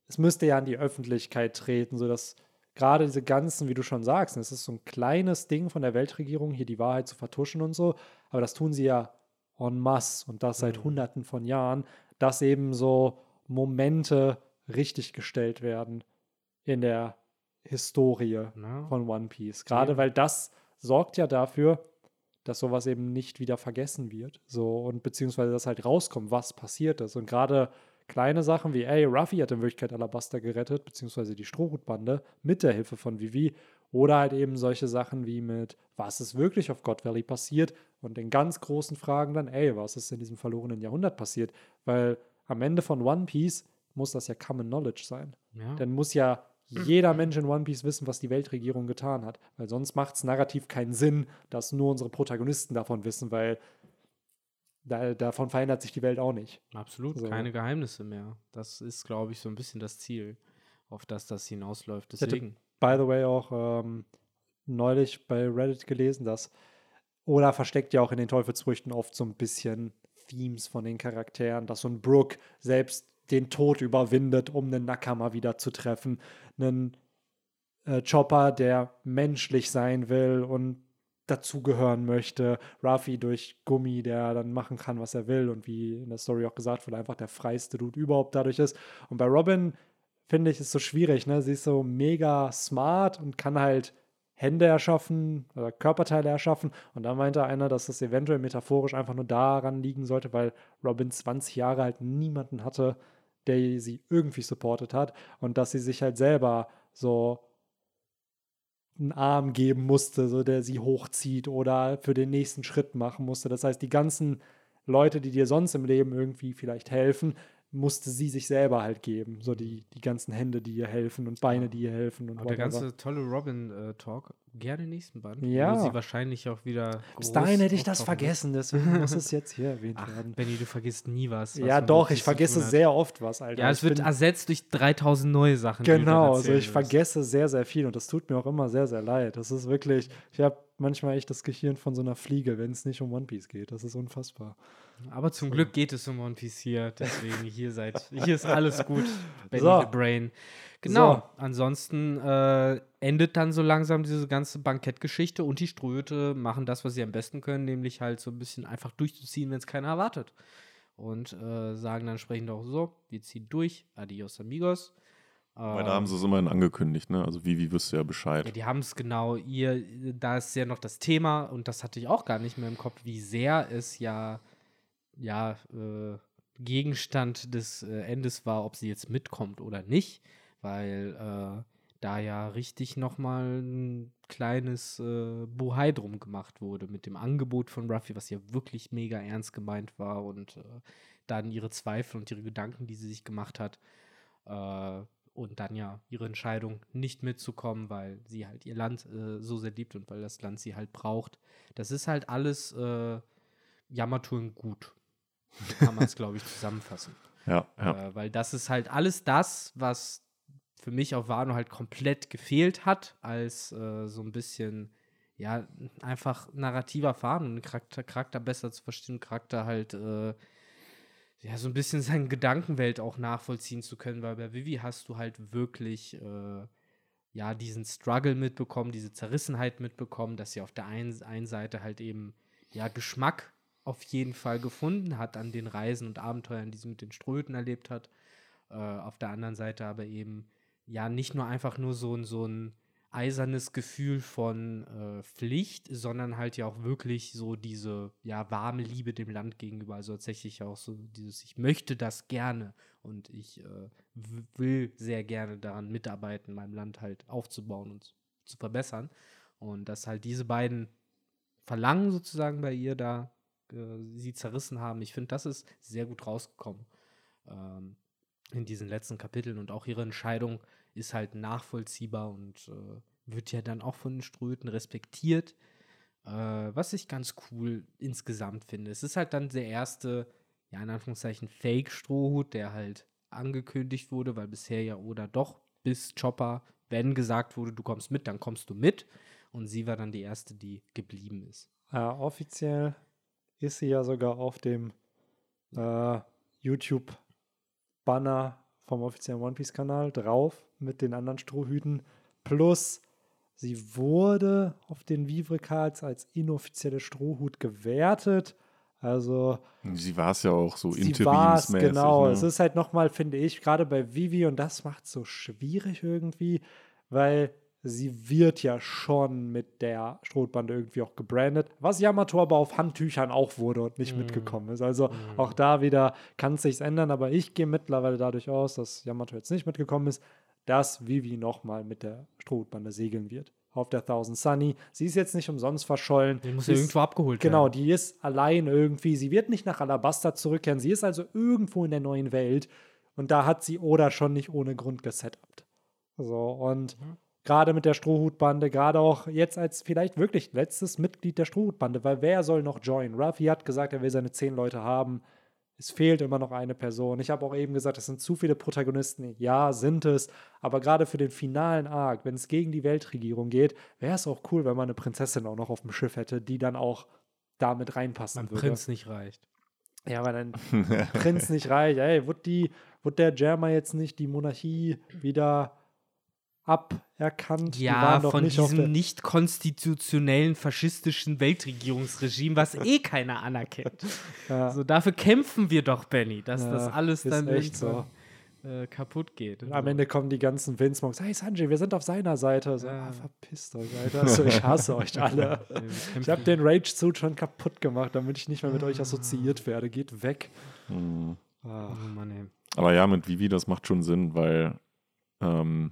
Es müsste ja an die Öffentlichkeit treten, sodass gerade diese ganzen, wie du schon sagst, es ist so ein kleines Ding von der Weltregierung, hier die Wahrheit zu vertuschen und so, aber das tun sie ja en masse und das seit Mhm. hunderten von Jahren, dass eben so Momente richtig gestellt werden in der Historie Ne? von One Piece. Gerade Ja. weil das sorgt ja dafür, dass sowas eben nicht wieder vergessen wird. So und beziehungsweise dass halt rauskommt, was passiert ist. Und gerade kleine Sachen wie, ey, Ruffy hat in Wirklichkeit Alabasta gerettet, beziehungsweise die Strohhutbande mit der Hilfe von Vivi. Oder halt eben solche Sachen wie mit, was ist wirklich auf God Valley passiert? Und den ganz großen Fragen dann, ey, was ist in diesem verlorenen Jahrhundert passiert? Weil am Ende von One Piece muss das ja Common Knowledge sein Ja. dann muss ja jeder Mensch in One Piece wissen, was die Weltregierung getan hat. Weil sonst macht es narrativ keinen Sinn, dass nur unsere Protagonisten davon wissen, weil da, davon verändert sich die Welt auch nicht. Absolut, So. keine Geheimnisse mehr. Das ist, glaube ich, so ein bisschen das Ziel, auf das das hinausläuft. Deswegen. By the way, auch ähm, neulich bei Reddit gelesen, dass oder versteckt ja auch in den Teufelsfrüchten oft so ein bisschen Themes von den Charakteren, dass so ein Brook selbst den Tod überwindet, um einen Nakama wieder zu treffen. Einen äh, Chopper, der menschlich sein will und dazugehören möchte. Ruffy durch Gummi, der dann machen kann, was er will und wie in der Story auch gesagt wurde, einfach der freiste Dude überhaupt dadurch ist. Und bei Robin finde ich, ist so schwierig, ne? Sie ist so mega smart und kann halt Hände erschaffen oder Körperteile erschaffen. Und da meinte einer, dass das eventuell metaphorisch einfach nur daran liegen sollte, weil Robin 20 Jahre halt niemanden hatte, der sie irgendwie supportet hat und dass sie sich halt selber so einen Arm geben musste, so der sie hochzieht oder für den nächsten Schritt machen musste. Das heißt, die ganzen Leute, die dir sonst im Leben irgendwie vielleicht helfen, musste sie sich selber halt geben. So die, die ganzen Hände, die ihr helfen und Beine, die ihr helfen und Aber der ganze tolle Robin-Talk, gerne nächsten Band. Ja. Wo sie wahrscheinlich auch wieder. Bis dahin hätte ich das wird. vergessen, deswegen muss es jetzt hier erwähnt Ach, werden. Benny, du vergisst nie was. was Ja, doch, ich vergesse sehr oft was, Alter. Ja, Ich es wird bin- ersetzt durch 3000 neue Sachen. Genau, also ich wirst. vergesse sehr, sehr viel und das tut mir auch immer sehr, sehr leid. Das ist wirklich, ich habe manchmal echt das Gehirn von so einer Fliege, wenn es nicht um One Piece geht. Das ist unfassbar. Aber zum Glück geht es um One Piece hier, deswegen hier seid, hier ist alles gut. Benny So. the Brain. Genau. So. Ansonsten äh, endet dann so langsam diese ganze Bankettgeschichte und die Ströte machen das, was sie am besten können, nämlich halt so ein bisschen einfach durchzuziehen, wenn es keiner erwartet. Und äh, sagen dann entsprechend auch so, wir ziehen durch, adios amigos. Weil da haben sie es immerhin angekündigt, ne? Also Vivi wüsste ja ja, Bescheid. die haben es genau, ihr, da ist ja noch das Thema, und das hatte ich auch gar nicht mehr im Kopf, wie sehr es ja, ja, äh, Gegenstand des äh, Endes war, ob sie jetzt mitkommt oder nicht, weil äh, da ja richtig nochmal ein kleines äh, Bohai drum gemacht wurde mit dem Angebot von Ruffy, was ja wirklich mega ernst gemeint war und äh, dann ihre Zweifel und ihre Gedanken, die sie sich gemacht hat. Äh, und dann ja ihre Entscheidung, nicht mitzukommen, weil sie halt ihr Land äh, so sehr liebt und weil das Land sie halt braucht. Das ist halt alles äh, in gut. Kann man es, glaube ich, zusammenfassen. Ja, ja. Äh, weil das ist halt alles das, was für mich auf Wano halt komplett gefehlt hat, als äh, so ein bisschen, ja, einfach narrativer Faden Charakter, Charakter besser zu verstehen, Charakter halt, äh, ja, so ein bisschen seine Gedankenwelt auch nachvollziehen zu können, weil bei Vivi hast du halt wirklich, äh, ja, diesen Struggle mitbekommen, diese Zerrissenheit mitbekommen, dass sie auf der einen, einen Seite halt eben, ja, Geschmack auf jeden Fall gefunden hat an den Reisen und Abenteuern, die sie mit den Ströten erlebt hat. Äh, auf der anderen Seite aber eben, ja, nicht nur einfach nur so ein, so ein eisernes Gefühl von äh, Pflicht, sondern halt ja auch wirklich so diese, ja, warme Liebe dem Land gegenüber. Also tatsächlich auch so dieses, ich möchte das gerne und ich äh, will sehr gerne daran mitarbeiten, mein Land halt aufzubauen und zu verbessern. Und dass halt diese beiden Verlangen sozusagen bei ihr da äh, sie zerrissen haben. Ich finde, das ist sehr gut rausgekommen ähm, in diesen letzten Kapiteln und auch ihre Entscheidung ist halt nachvollziehbar und äh, wird ja dann auch von den Ströten respektiert, äh, was ich ganz cool insgesamt finde. Es ist halt dann der erste, ja in Anführungszeichen, Fake-Strohhut, der halt angekündigt wurde, weil bisher ja oder doch bis Chopper, wenn gesagt wurde, du kommst mit, dann kommst du mit. Und sie war dann die erste, die geblieben ist. Ja, offiziell ist sie ja sogar auf dem äh, YouTube-Banner vom offiziellen One Piece-Kanal drauf mit den anderen Strohhüten. Plus, sie wurde auf den Vivre Cards als inoffizielle Strohhut gewertet. Also, Sie war es ja auch so interimsmäßig. genau. Ne? Es ist halt nochmal, finde ich, gerade bei Vivi, und das macht es so schwierig irgendwie, weil sie wird ja schon mit der Strohbande irgendwie auch gebrandet, was Yamato aber auf Handtüchern auch wurde und nicht mitgekommen ist. Also auch da wieder kann es sich ändern, aber ich gehe mittlerweile dadurch aus, dass Yamato jetzt nicht mitgekommen ist, dass Vivi nochmal mit der Strohbande segeln wird. Auf der Thousand Sunny. Sie ist jetzt nicht umsonst verschollen. Die muss Sie ist- irgendwo abgeholt Genau, werden. die ist allein irgendwie. Sie wird nicht nach Alabasta zurückkehren. Sie ist also irgendwo in der neuen Welt. Und da hat sie Oda schon nicht ohne Grund gesetupt. So, und gerade mit der Strohhutbande, gerade auch jetzt als vielleicht wirklich letztes Mitglied der Strohhutbande, weil wer soll noch joinen? Ruffy hat gesagt, er will seine zehn Leute haben. Es fehlt immer noch eine Person. Ich habe auch eben gesagt, es sind zu viele Protagonisten. Ja, sind es. Aber gerade für den finalen Arc, wenn es gegen die Weltregierung geht, wäre es auch cool, wenn man eine Prinzessin auch noch auf dem Schiff hätte, die dann auch damit reinpassen Beim würde. Prinz nicht reicht. Ja, weil dann Prinz nicht reicht. Ey, wird, die, wird der Germa jetzt nicht die Monarchie wieder aberkannt? Die Ja, von nicht diesem nicht konstitutionellen faschistischen Weltregierungsregime, was eh keiner anerkennt. Ja. Also dafür kämpfen wir doch, Benny, dass Ja, das alles dann echt irgendwann äh, kaputt geht. Am Ende kommen die ganzen Windsmogs. Hey Sanjay, wir sind auf seiner Seite. So, Ja. ah, verpisst euch, Alter. So, ich hasse euch alle. Ich habe den Rage-Suit schon kaputt gemacht, damit ich nicht mehr mit euch assoziiert werde. Geht weg. Mhm. Ah. Oh Mann, ey. Aber ja, mit Vivi, das macht schon Sinn, weil ähm,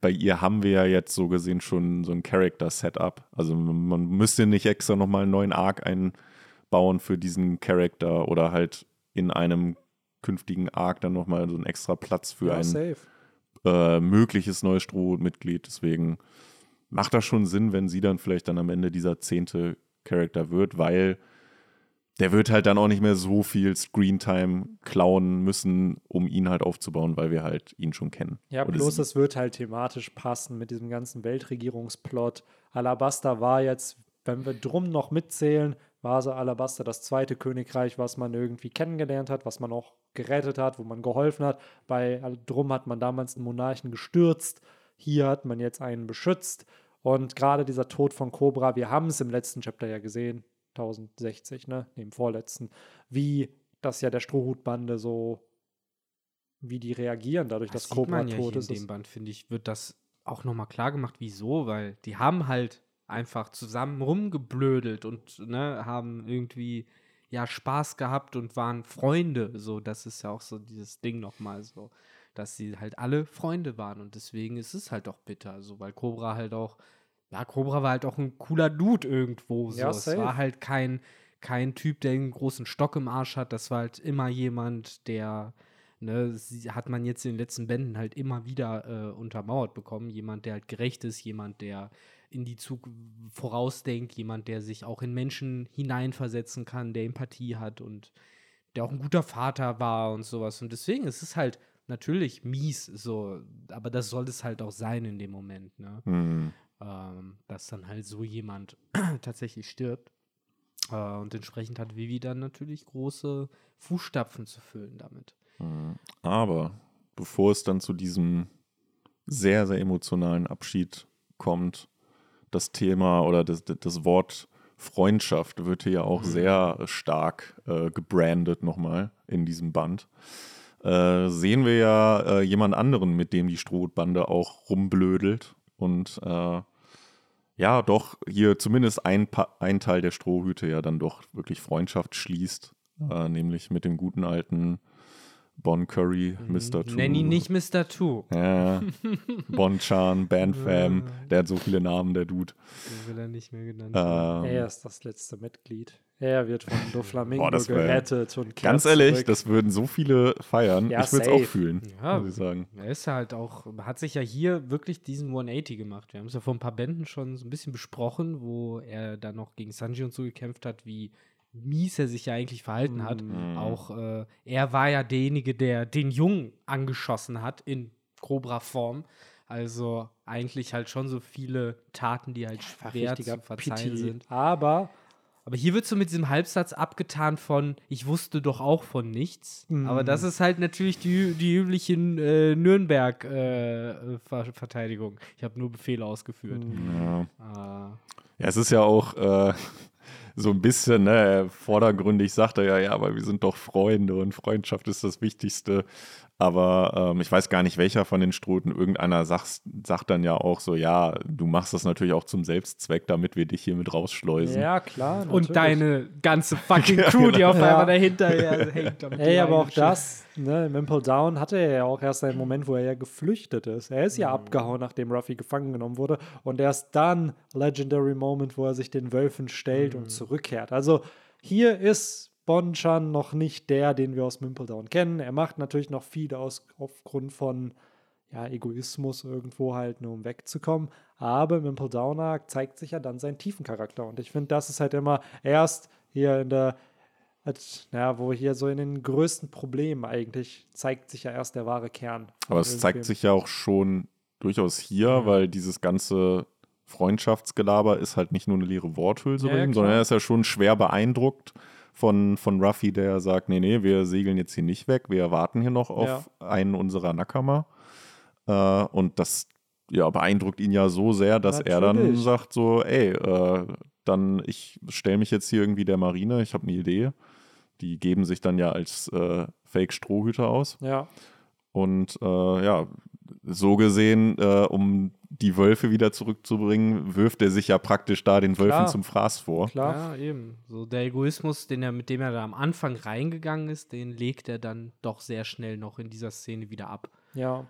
bei ihr haben wir ja jetzt so gesehen schon so ein Character-Setup. Also man müsste nicht extra nochmal einen neuen Arc einbauen für diesen Charakter oder halt in einem künftigen Arc dann nochmal so einen extra Platz für Ja, ein äh, mögliches neues Strohmitglied. Deswegen macht das schon Sinn, wenn sie dann vielleicht dann am Ende dieser zehnte Charakter wird, weil der wird halt dann auch nicht mehr so viel Screentime klauen müssen, um ihn halt aufzubauen, weil wir halt ihn schon kennen. Ja, Oder bloß es wird halt thematisch passen mit diesem ganzen Weltregierungsplot. Alabasta war jetzt wenn wir drum noch mitzählen, war so Alabaster das zweite Königreich, was man irgendwie kennengelernt hat, was man auch gerettet hat, wo man geholfen hat. Bei Drum hat man damals einen Monarchen gestürzt. Hier hat man jetzt einen beschützt. Und gerade dieser Tod von Cobra, wir haben es im letzten Chapter ja gesehen, 1060, ne, im vorletzten, wie das ja der Strohhutbande so, wie die reagieren, dadurch, Das dass sieht Cobra man ja tot ist. in dem Band, finde ich, wird das auch nochmal klar gemacht, wieso, weil die haben halt einfach zusammen rumgeblödelt und ne, haben irgendwie ja Spaß gehabt und waren Freunde. So, das ist ja auch so dieses Ding nochmal so, dass sie halt alle Freunde waren und deswegen ist es halt auch bitter, so, weil Cobra halt auch, ja, Cobra war halt auch ein cooler Dude irgendwo. So. Ja, es war halt kein, kein Typ, der einen großen Stock im Arsch hat. Das war halt immer jemand, der Ne, sie, hat man jetzt in den letzten Bänden halt immer wieder äh, untermauert bekommen. Jemand, der halt gerecht ist, jemand, der in die Zukunft vorausdenkt, jemand, der sich auch in Menschen hineinversetzen kann, der Empathie hat und der auch ein guter Vater war und sowas. Und deswegen ist es halt natürlich mies, so, aber das soll es halt auch sein in dem Moment, ne? Hm. Ähm, dass dann halt so jemand tatsächlich stirbt. Äh, und entsprechend hat Vivi dann natürlich große Fußstapfen zu füllen damit. Hm. Aber bevor es dann zu diesem sehr, sehr emotionalen Abschied kommt, das Thema oder das, das Wort Freundschaft wird hier ja auch sehr stark äh, gebrandet nochmal in diesem Band. Äh, sehen wir ja äh, jemand anderen, mit dem die Strohbande auch rumblödelt und äh, ja, doch hier zumindest ein, ein Teil der Strohhüte ja dann doch wirklich Freundschaft schließt, äh, nämlich mit dem guten alten Bon Curry, Mr. Two. Nenn ihn nicht Mr. Two. Ja, Bon Chan, Bandfam, der hat so viele Namen, der Dude. Den will er nicht mehr genannt werden. Ähm, Er ist das letzte Mitglied. Er wird von Doflamingo wär- gerettet und ganz ehrlich, zurück. das würden so viele feiern. Ja, ich würde es auch fühlen, Ja. muss ich sagen. Er ist halt auch, hat sich ja hier wirklich diesen 180 gemacht. Wir haben es ja vor ein paar Bänden schon so ein bisschen besprochen, wo er dann noch gegen Sanji und so gekämpft hat, wie mies er sich ja eigentlich verhalten hat. Mhm. Auch äh, er war ja derjenige, der den Jungen angeschossen hat in Cobra-Form. Also eigentlich halt schon so viele Taten, die halt Einfach schwer zu verzeihen Pity. sind. Aber Aber hier wird so mit diesem Halbsatz abgetan von, ich wusste doch auch von nichts. Mhm. Aber das ist halt natürlich die, die übliche äh, Nürnberg-Verteidigung. ich habe nur Befehle ausgeführt. Ja. Ah. Ja, es ist ja auch äh, so ein bisschen ne, vordergründig, sagt er ja, ja, aber wir sind doch Freunde und Freundschaft ist das Wichtigste. Aber ähm, ich weiß gar nicht, welcher von den Struten. Irgendeiner sagt, sagt dann ja auch so, ja, du machst das natürlich auch zum Selbstzweck, damit wir dich hier mit rausschleusen. ja, klar. Und natürlich. deine ganze fucking Crew, die auf Ja. einmal dahinter hängt. damit Ey, aber auch das, ne, im Impel Down hatte er ja auch erst einen Moment, wo er ja geflüchtet ist. Er ist ja abgehauen, nachdem Ruffy gefangen genommen wurde. Und erst dann Legendary Moment, wo er sich den Wölfen stellt und zurückkehrt. Also hier ist Bonchan noch nicht der, den wir aus Mimple Down kennen. Er macht natürlich noch viel aus, aufgrund von ja, Egoismus irgendwo halt, nur um wegzukommen. Aber im Impel Down Arc zeigt sich ja dann sein tiefen Charakter. Und ich finde, das ist halt immer erst hier in der als, ja, wo hier so in den größten Problemen eigentlich zeigt sich ja erst der wahre Kern. Aber es zeigt sich ja auch schon durchaus hier, weil dieses ganze Freundschaftsgelaber ist halt nicht nur eine leere Worthülse Ja, bei ja, ihm, sondern er ist ja schon schwer beeindruckt von, von Ruffy, der sagt, nee, nee, wir segeln jetzt hier nicht weg, wir warten hier noch auf einen unserer Nakama. Äh, und das ja, beeindruckt ihn ja so sehr, dass er dann Natürlich. sagt so, ey, äh, dann ich stelle mich jetzt hier irgendwie der Marine, ich habe eine Idee. Die geben sich dann ja als äh, Fake-Strohhüter aus. Ja, Und äh, ja, so gesehen, äh, um die Wölfe wieder zurückzubringen, wirft er sich ja praktisch da den Wölfen Klar. zum Fraß vor. klar. Ja, eben. So der Egoismus, den er, mit dem er da am Anfang reingegangen ist, den legt er dann doch sehr schnell noch in dieser Szene wieder ab. Ja.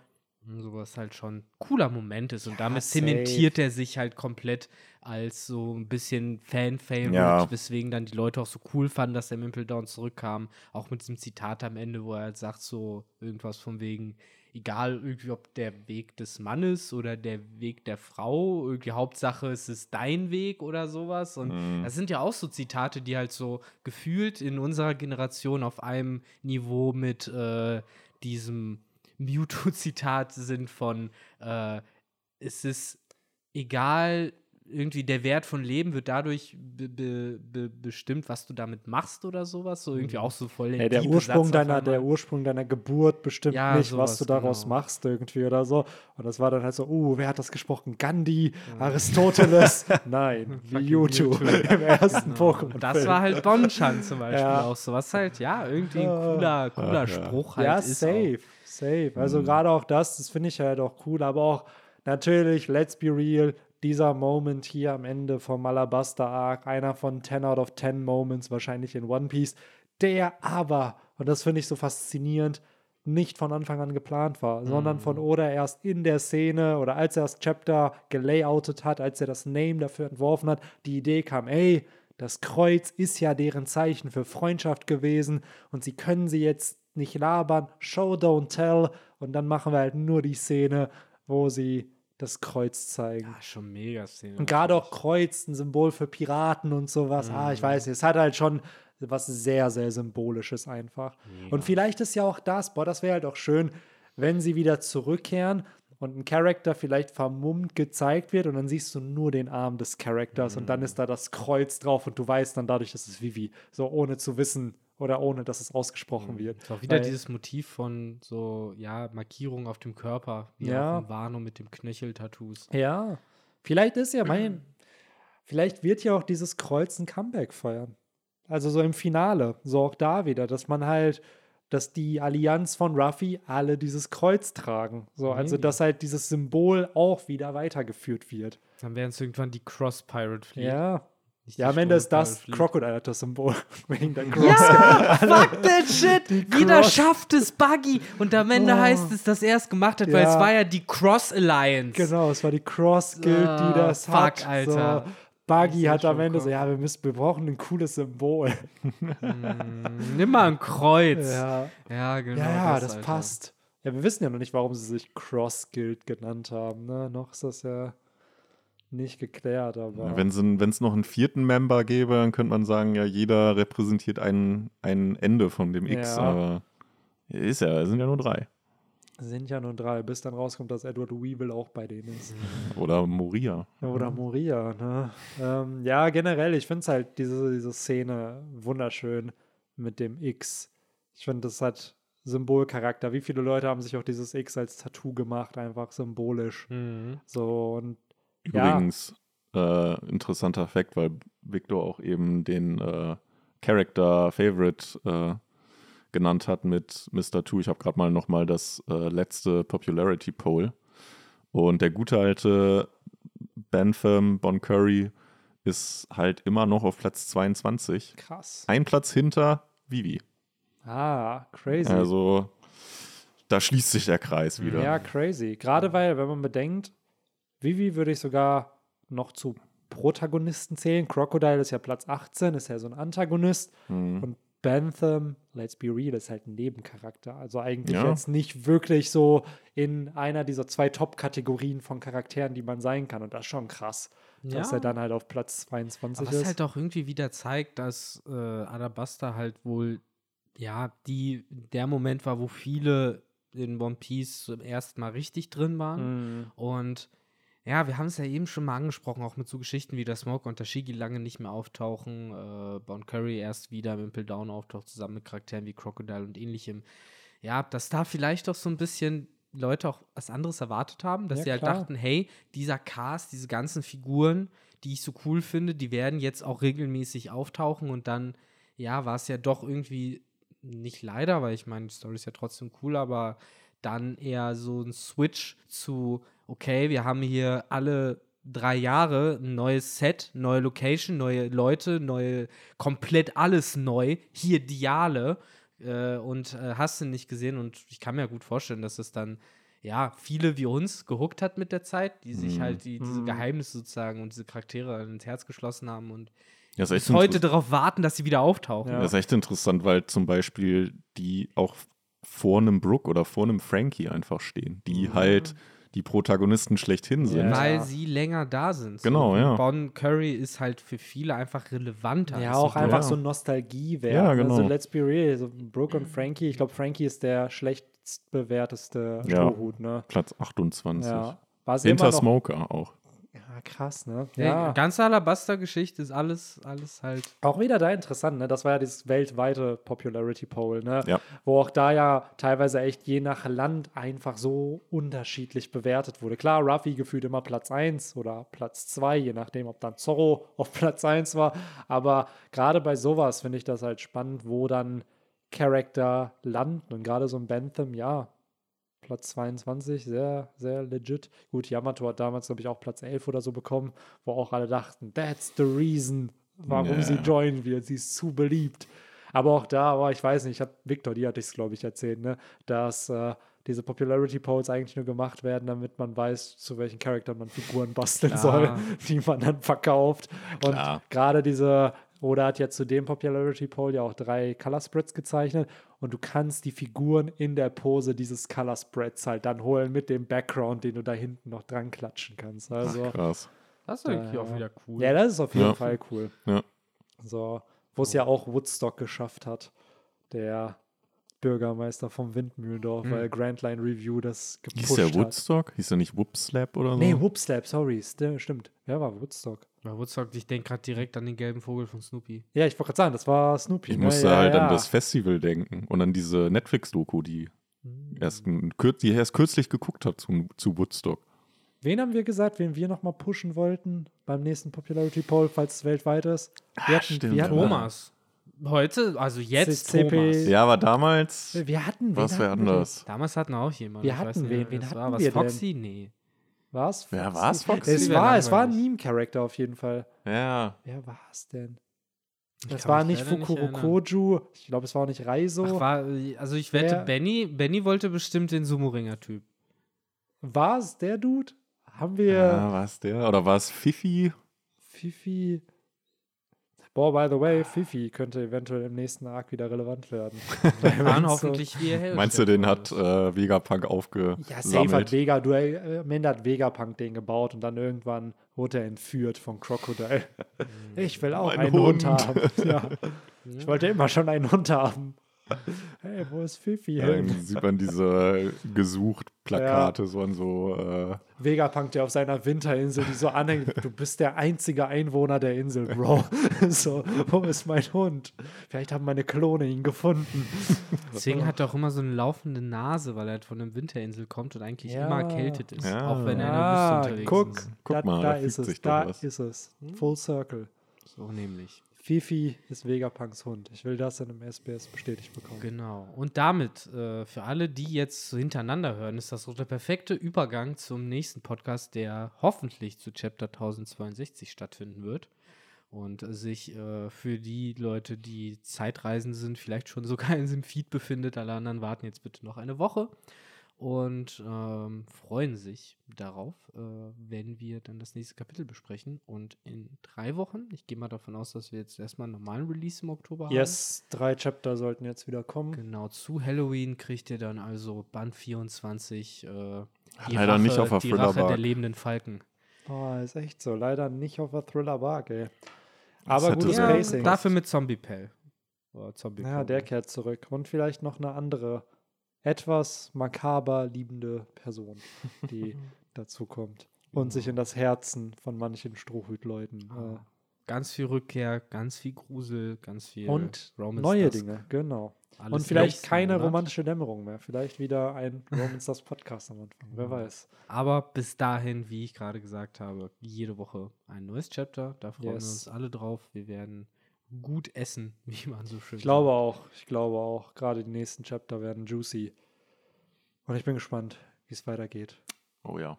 Und So was halt schon ein cooler Moment ist. Und damit safe. zementiert er sich halt komplett als so ein bisschen Fan-Favorite, Ja. weswegen dann die Leute auch so cool fanden, dass der Mimple Down zurückkam. Auch mit diesem Zitat am Ende, wo er halt sagt, so irgendwas von wegen, egal irgendwie, ob der Weg des Mannes oder der Weg der Frau, irgendwie Hauptsache es ist dein Weg oder sowas. Und Mhm. das sind ja auch so Zitate, die halt so gefühlt in unserer Generation auf einem Niveau mit äh, diesem Mewtwo-Zitat sind von äh, es ist egal, irgendwie der Wert von Leben wird dadurch be be be bestimmt, was du damit machst oder sowas. So irgendwie auch so voll Ja, der Ursprung Satz deiner, der. Ursprung deiner Geburt bestimmt Ja, nicht, was sowas, du daraus genau. machst irgendwie oder so. Und das war dann halt so, uh, wer hat das gesprochen? Gandhi, Aristoteles? Nein, wie YouTube im ersten Pokémon. Und das war halt Bonchan zum Beispiel Ja. auch so. Was halt, ja, irgendwie ein cooler, cooler ja. Spruch halt ja, ist. Auch. safe, safe. Also gerade auch das, das finde ich halt auch cool, aber auch natürlich, let's be real, dieser Moment hier am Ende vom Alabaster Arc, einer von 10 out of 10 Moments wahrscheinlich in One Piece, der aber, und das finde ich so faszinierend, nicht von Anfang an geplant war, sondern von Oda erst in der Szene oder als er das Chapter gelayoutet hat, als er das Name dafür entworfen hat, die Idee kam, ey, das Kreuz ist ja deren Zeichen für Freundschaft gewesen und sie können sie jetzt nicht labern, show, don't tell. Und dann machen wir halt nur die Szene, wo sie das Kreuz zeigen. Ja, schon mega Szene. Und gerade auch Kreuz, ein Symbol für Piraten und sowas. Ah, ich weiß nicht, es hat halt schon was sehr, sehr Symbolisches einfach. Und vielleicht ist ja auch das, boah, das wäre halt auch schön, wenn sie wieder zurückkehren und ein Charakter vielleicht vermummt gezeigt wird und dann siehst du nur den Arm des Charakters und dann ist da das Kreuz drauf und du weißt dann dadurch, dass es Vivi, so ohne zu wissen oder ohne, dass es ausgesprochen wird. Ist auch wieder Weil- dieses Motiv von so, ja, Markierungen auf dem Körper, wie Ja. in Wano mit dem Knöchel-Tattoos. Ja, vielleicht ist ja mein, vielleicht wird ja auch dieses Kreuz ein Comeback feiern. Also so im Finale, so auch da wieder, dass man halt, dass die Allianz von Ruffy alle dieses Kreuz tragen. So, also Maybe. dass halt dieses Symbol auch wieder weitergeführt wird. Dann wären es irgendwann die Cross-Pirate Fleet. Ja. Nicht Ja, am Ende ist das. Crocodile hat das Symbol. Wegen der Cross. Ja, fuck that shit. Jeder schafft es, Buggy. Und am Ende Oh. heißt es, dass er es gemacht hat, weil Ja. es war ja die Cross Alliance. Genau, es war die Cross Guild, die Ah, das fuck, hat. Alter. So, Buggy hat am Ende so, ja, wir müssen, wir brauchen ein cooles Symbol. Nimm mal ein Kreuz. Ja, Ja. genau. Ja, ja, das, Alter. passt. Ja, wir wissen ja noch nicht, warum sie sich Cross Guild genannt haben. Ne? Noch ist das ja nicht geklärt, aber. Wenn es noch einen vierten Member gäbe, dann könnte man sagen, ja, jeder repräsentiert ein, ein Ende von dem X. Ja. Aber ist ja, es sind ja nur drei. sind ja nur drei, bis dann rauskommt, dass Edward Weevil auch bei denen ist. Oder Moria. Oder Moria, ne? Ähm, ja, generell, ich finde es halt, diese, diese Szene wunderschön mit dem X. Ich finde, das hat Symbolcharakter. Wie viele Leute haben sich auch dieses X als Tattoo gemacht, einfach symbolisch. Mhm. So, und Ja. Übrigens, äh, interessanter Fakt, weil Victor auch eben den äh, Character Favorite äh, genannt hat mit Mr. Two. Ich habe gerade mal nochmal das äh, letzte Popularity Poll. Und der gute alte Bentham Bon Curry ist halt immer noch auf Platz 22. krass. Ein Platz hinter Vivi. Ah, crazy. Also da schließt sich der Kreis wieder. Ja, crazy. Gerade weil, wenn man bedenkt, Vivi würde ich sogar noch zu Protagonisten zählen. Crocodile ist ja Platz 18, ist ja so ein Antagonist. Mhm. Und Bantham, let's be real, ist halt ein Nebencharakter. Also eigentlich Ja. jetzt nicht wirklich so in einer dieser zwei Top-Kategorien von Charakteren, die man sein kann. Und das ist schon krass, dass Ja. er dann halt auf Platz 22 Aber was ist. halt auch irgendwie wieder zeigt, dass äh, Alabasta halt wohl, ja, die, der Moment war, wo viele in One Piece zum ersten Mal richtig drin waren. Mhm. Und ja, wir haben es ja eben schon mal angesprochen, auch mit so Geschichten wie der Smoke und der Shigi lange nicht mehr auftauchen, äh, Bon Curry erst wieder im Impel Down auftaucht, zusammen mit Charakteren wie Crocodile und ähnlichem. Ja, dass da vielleicht doch so ein bisschen Leute auch was anderes erwartet haben, dass Ja, sie halt klar. dachten, hey, dieser Cast, diese ganzen Figuren, die ich so cool finde, die werden jetzt auch regelmäßig auftauchen und dann, ja, war es ja doch irgendwie nicht leider, weil ich meine, die Story ist ja trotzdem cool, aber dann eher so ein Switch zu, okay, wir haben hier alle drei Jahre ein neues Set, neue Location, neue Leute, neue, komplett alles neu, hier Diale äh, und äh, hast du nicht gesehen und ich kann mir gut vorstellen, dass es dann ja, viele wie uns gehuckt hat mit der Zeit, die sich Mhm. halt die, diese Mhm. Geheimnisse sozusagen und diese Charaktere ins Herz geschlossen haben und Ja, bis heute darauf warten, dass sie wieder auftauchen. Ja. Das ist echt interessant, weil zum Beispiel die auch vor einem Brooke oder vor einem Frankie einfach stehen, die halt die Protagonisten schlechthin sind. Ja. Weil sie länger da sind. Genau, ja. Bon Curry ist halt für viele einfach relevanter. Ja, auch so einfach Ja. so Nostalgiewert. Ja, Also genau. let's be real, so Brooke und Frankie, ich glaube, Frankie ist der schlechtst bewerteste Ja. Strohhut, ne? Platz 28. Ja. War sie immer Hinter noch, Smoker auch. Ja, Ah, krass, ne? Ja. Ganze Alabaster-Geschichte ist alles, alles halt. Auch wieder da interessant, ne? Das war ja dieses weltweite Popularity Poll, ne? Ja. Wo auch da ja teilweise echt je nach Land einfach so unterschiedlich bewertet wurde. Klar, Ruffy gefühlt immer Platz 1 oder Platz 2, je nachdem, ob dann Zorro auf Platz 1 war. Aber gerade bei sowas finde ich das halt spannend, wo dann Charakter landen. Und gerade so ein Bentham, ja, Platz 22, sehr, sehr legit. Gut, Yamato hat damals, glaube ich, auch Platz 11 oder so bekommen, wo auch alle dachten, that's the reason, warum Ja. sie joinen wird. Sie ist zu beliebt. Aber auch da, aber ich weiß nicht, ich habe Victor, die hatte ich es, glaube ich, erzählt, ne, dass äh, diese Popularity Polls eigentlich nur gemacht werden, damit man weiß, zu welchen Charakteren man Figuren basteln Klar. soll, die man dann verkauft. Und klar. gerade diese, Oda hat jetzt zu dem Popularity Poll ja auch drei Color Spreads gezeichnet und du kannst die Figuren in der Pose dieses Color Spreads halt dann holen mit dem Background, den du da hinten noch dran klatschen kannst. Also, Krass. Das ist eigentlich auch wieder cool. ja, das ist auf jeden Ja. Fall cool. Ja. So, wo es ja auch Woodstock geschafft hat, der Bürgermeister vom Windmühlendorf, Hm. weil Grand Line Review das Hieß gepusht der hat. Woodstock? Hieß der nicht Whoopslap oder so? Nee, Whoopslap, sorry, sti- stimmt. Wer war Woodstock? Bei Woodstock, ich denke gerade direkt an den gelben Vogel von Snoopy. Ja, ich wollte gerade sagen, das war Snoopy. ich ne? musste ja, halt ja. an das Festival denken und an diese Netflix-Doku, die erst, ein- kür- die ich erst kürzlich geguckt habe zu, zu Woodstock. Wen haben wir gesagt, wen wir nochmal pushen wollten beim nächsten Popularity Poll, falls es weltweit ist? Wir hatten, stimmt, wir hatten, ja. Thomas. Heute, also jetzt CCP. Thomas. Ja, aber damals, Wir hatten wen was wäre denn? anders? Damals hatten wir auch jemanden. Wir Ich hatten weiß nicht, wen. wer Wen hatten war. Was wir denn? Foxy? Nee. War's? Wer Foxy? war's, Foxy? Es Wär war, es war ein. Meme-Charakter auf jeden Fall. Ja, Wer war es denn? Das war nicht Fukuro erinnern. Koju. Ich glaube, es war auch nicht Raizo. Ach, war, also ich wette, Wer- Benny, Benny wollte bestimmt den Sumo-Ringer-Typ. war es der Dude? Haben wir ja war es der? Oder war es Fifi? Fifi? Boah, by the way, Fifi könnte eventuell im nächsten Arc wieder relevant werden. Waren hoffentlich wie er Meinst du, den hat äh, Vegapunk Ja, safe hat aufgesammelt? Vega, du, äh, hat Vegapunk den gebaut und dann irgendwann wurde er entführt von Crocodile. Ich will auch Mein einen Hund, Hund. haben. Ja. Ich wollte immer schon einen Hund haben. Hey, wo ist Fifi Dann hin? sieht man diese gesucht Plakate so an so. Äh, Vegapunk, der auf seiner Winterinsel, die so anhängt. Du bist der einzige Einwohner der Insel, Bro. so, wo ist mein Hund? Vielleicht haben meine Klone ihn gefunden. Deswegen hat er auch immer so eine laufende Nase, weil er halt von einer Winterinsel kommt und eigentlich Ja. immer erkältet ist. Ja. Auch wenn er in der Ah, Wüste unterwegs guck, ist. Guck da, mal, da da ist es, da was. ist es. Full Circle. So nämlich. Fifi ist Vegapunks Hund. Ich will das in einem SBS bestätigt bekommen. Genau. Und damit, äh, für alle, die jetzt hintereinander hören, ist das so der perfekte Übergang zum nächsten Podcast, der hoffentlich zu Chapter 1062 stattfinden wird. Und sich äh, für die Leute, die Zeitreisen sind, vielleicht schon sogar in diesem Feed befindet. Alle anderen warten jetzt bitte noch eine Woche und ähm, freuen sich darauf, äh, wenn wir dann das nächste Kapitel besprechen. Und in drei Wochen, ich gehe mal davon aus, dass wir jetzt erstmal einen normalen Release im Oktober haben. Yes, drei Chapter sollten jetzt wieder kommen. Genau, zu Halloween kriegt ihr dann also Band 24. Äh, die Leider nicht auf der Die Rache der Thriller-Bark. lebenden Falken. Oh, ist echt so. Leider nicht auf der Thriller Bark, ey. Aber gutes so Ja, Pacing. dafür mit Zombie Pell. Oder Zombie Ja, der kehrt zurück. Und vielleicht noch eine andere, etwas makaber liebende Person, die dazu kommt. Und sich in das Herzen von manchen Strohhütleuten. Äh, Ganz viel Rückkehr, ganz viel Grusel, ganz viel und Romance neue Dusk. Dinge, genau. Alles und vielleicht keine Monat. romantische Dämmerung mehr. Vielleicht wieder ein Romance das Podcast am Anfang. Wer weiß. Aber bis dahin, wie ich gerade gesagt habe, jede Woche ein neues Chapter. Da freuen wir Yes. uns alle drauf. Wir werden gut essen, wie man so schön Ich glaube auch, ich glaube auch. Gerade die nächsten Chapter werden juicy. Und ich bin gespannt, wie es weitergeht. oh ja,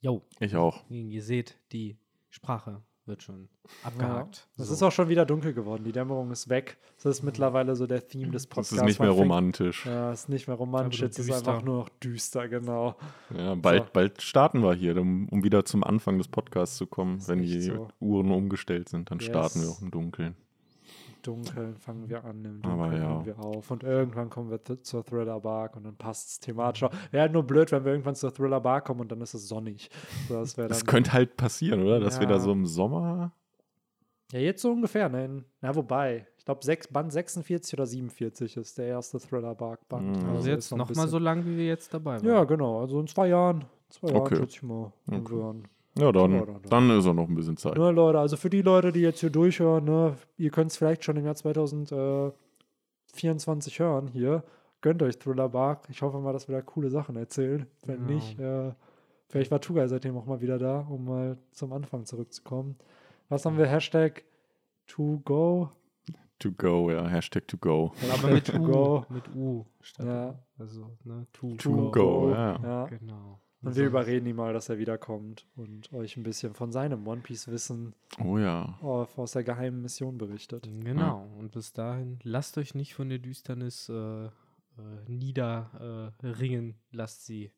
Jo, ich auch. ihr seht, die Sprache wird schon abgehakt. Es So. ist auch schon wieder dunkel geworden. Die Dämmerung ist weg. Das ist mittlerweile so der Theme des Das Podcasts. ist nicht mehr romantisch. Ja, ist nicht mehr romantisch. Jetzt ist düster. einfach nur noch düster, genau. Ja, bald, So. bald starten wir hier, um, um wieder zum Anfang des Podcasts zu kommen. Wenn die so. Uhren umgestellt sind, dann Yes. starten wir auch im Dunkeln. Dunkeln fangen wir an, im Aber Dunkeln ja. hören wir auf. Und irgendwann kommen wir th- zur Thriller Bark und dann passt es thematisch. auch. Wäre halt nur blöd, wenn wir irgendwann zur Thriller Bark kommen und dann ist es sonnig. So, das Das könnte halt passieren, oder? Dass wir Ja. da so im Sommer. Ja, jetzt so ungefähr. Ne? In- Na, wobei. Ich glaube, Band 46 oder 47 ist der erste Thriller Bark Band. Mhm. Also ist jetzt noch ein noch so lang, wie wir jetzt dabei waren. Ja, genau. Also in zwei Jahren. Zwei Jahren, Okay. schätze ich mal. Okay. Ja, dann, Ja, dann- ist er noch ein bisschen Zeit. Ne, Leute, also für die Leute, die jetzt hier durchhören, ne, ihr könnt es vielleicht schon im Jahr 2024 hören hier. Gönnt euch Thriller Bark. Ich hoffe mal, dass wir da coole Sachen erzählen. Wenn Genau. nicht, äh, vielleicht war Tugai seitdem auch mal wieder da, um mal zum Anfang zurückzukommen. Was haben wir? Hashtag to go. To go, ja, Hashtag to go. Aber mit to U. go. Mit U. Statt Ja. Also, ne, to, To go, ja. ja. Genau. Und wir überreden ihn mal, dass er wiederkommt und euch ein bisschen von seinem One Piece Wissen Oh ja. aus der geheimen Mission berichtet. Genau. Und bis dahin, lasst euch nicht von der Düsternis äh, äh, niederringen. lasst sie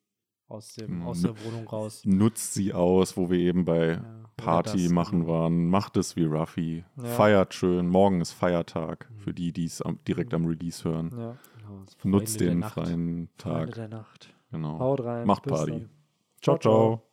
aus, dem, Mhm. aus der Wohnung raus. Nutzt sie aus, wo wir eben bei Ja, Party das, machen waren. Macht es wie Ruffy. Ja. Feiert schön. Morgen ist Feiertag Mhm. für die, die es direkt am Release hören. Ja. Genau, Nutzt Freunde den freien Freunde Tag. der Nacht. Genau. Haut rein. Macht Bis Party. dann. Ciao, ciao.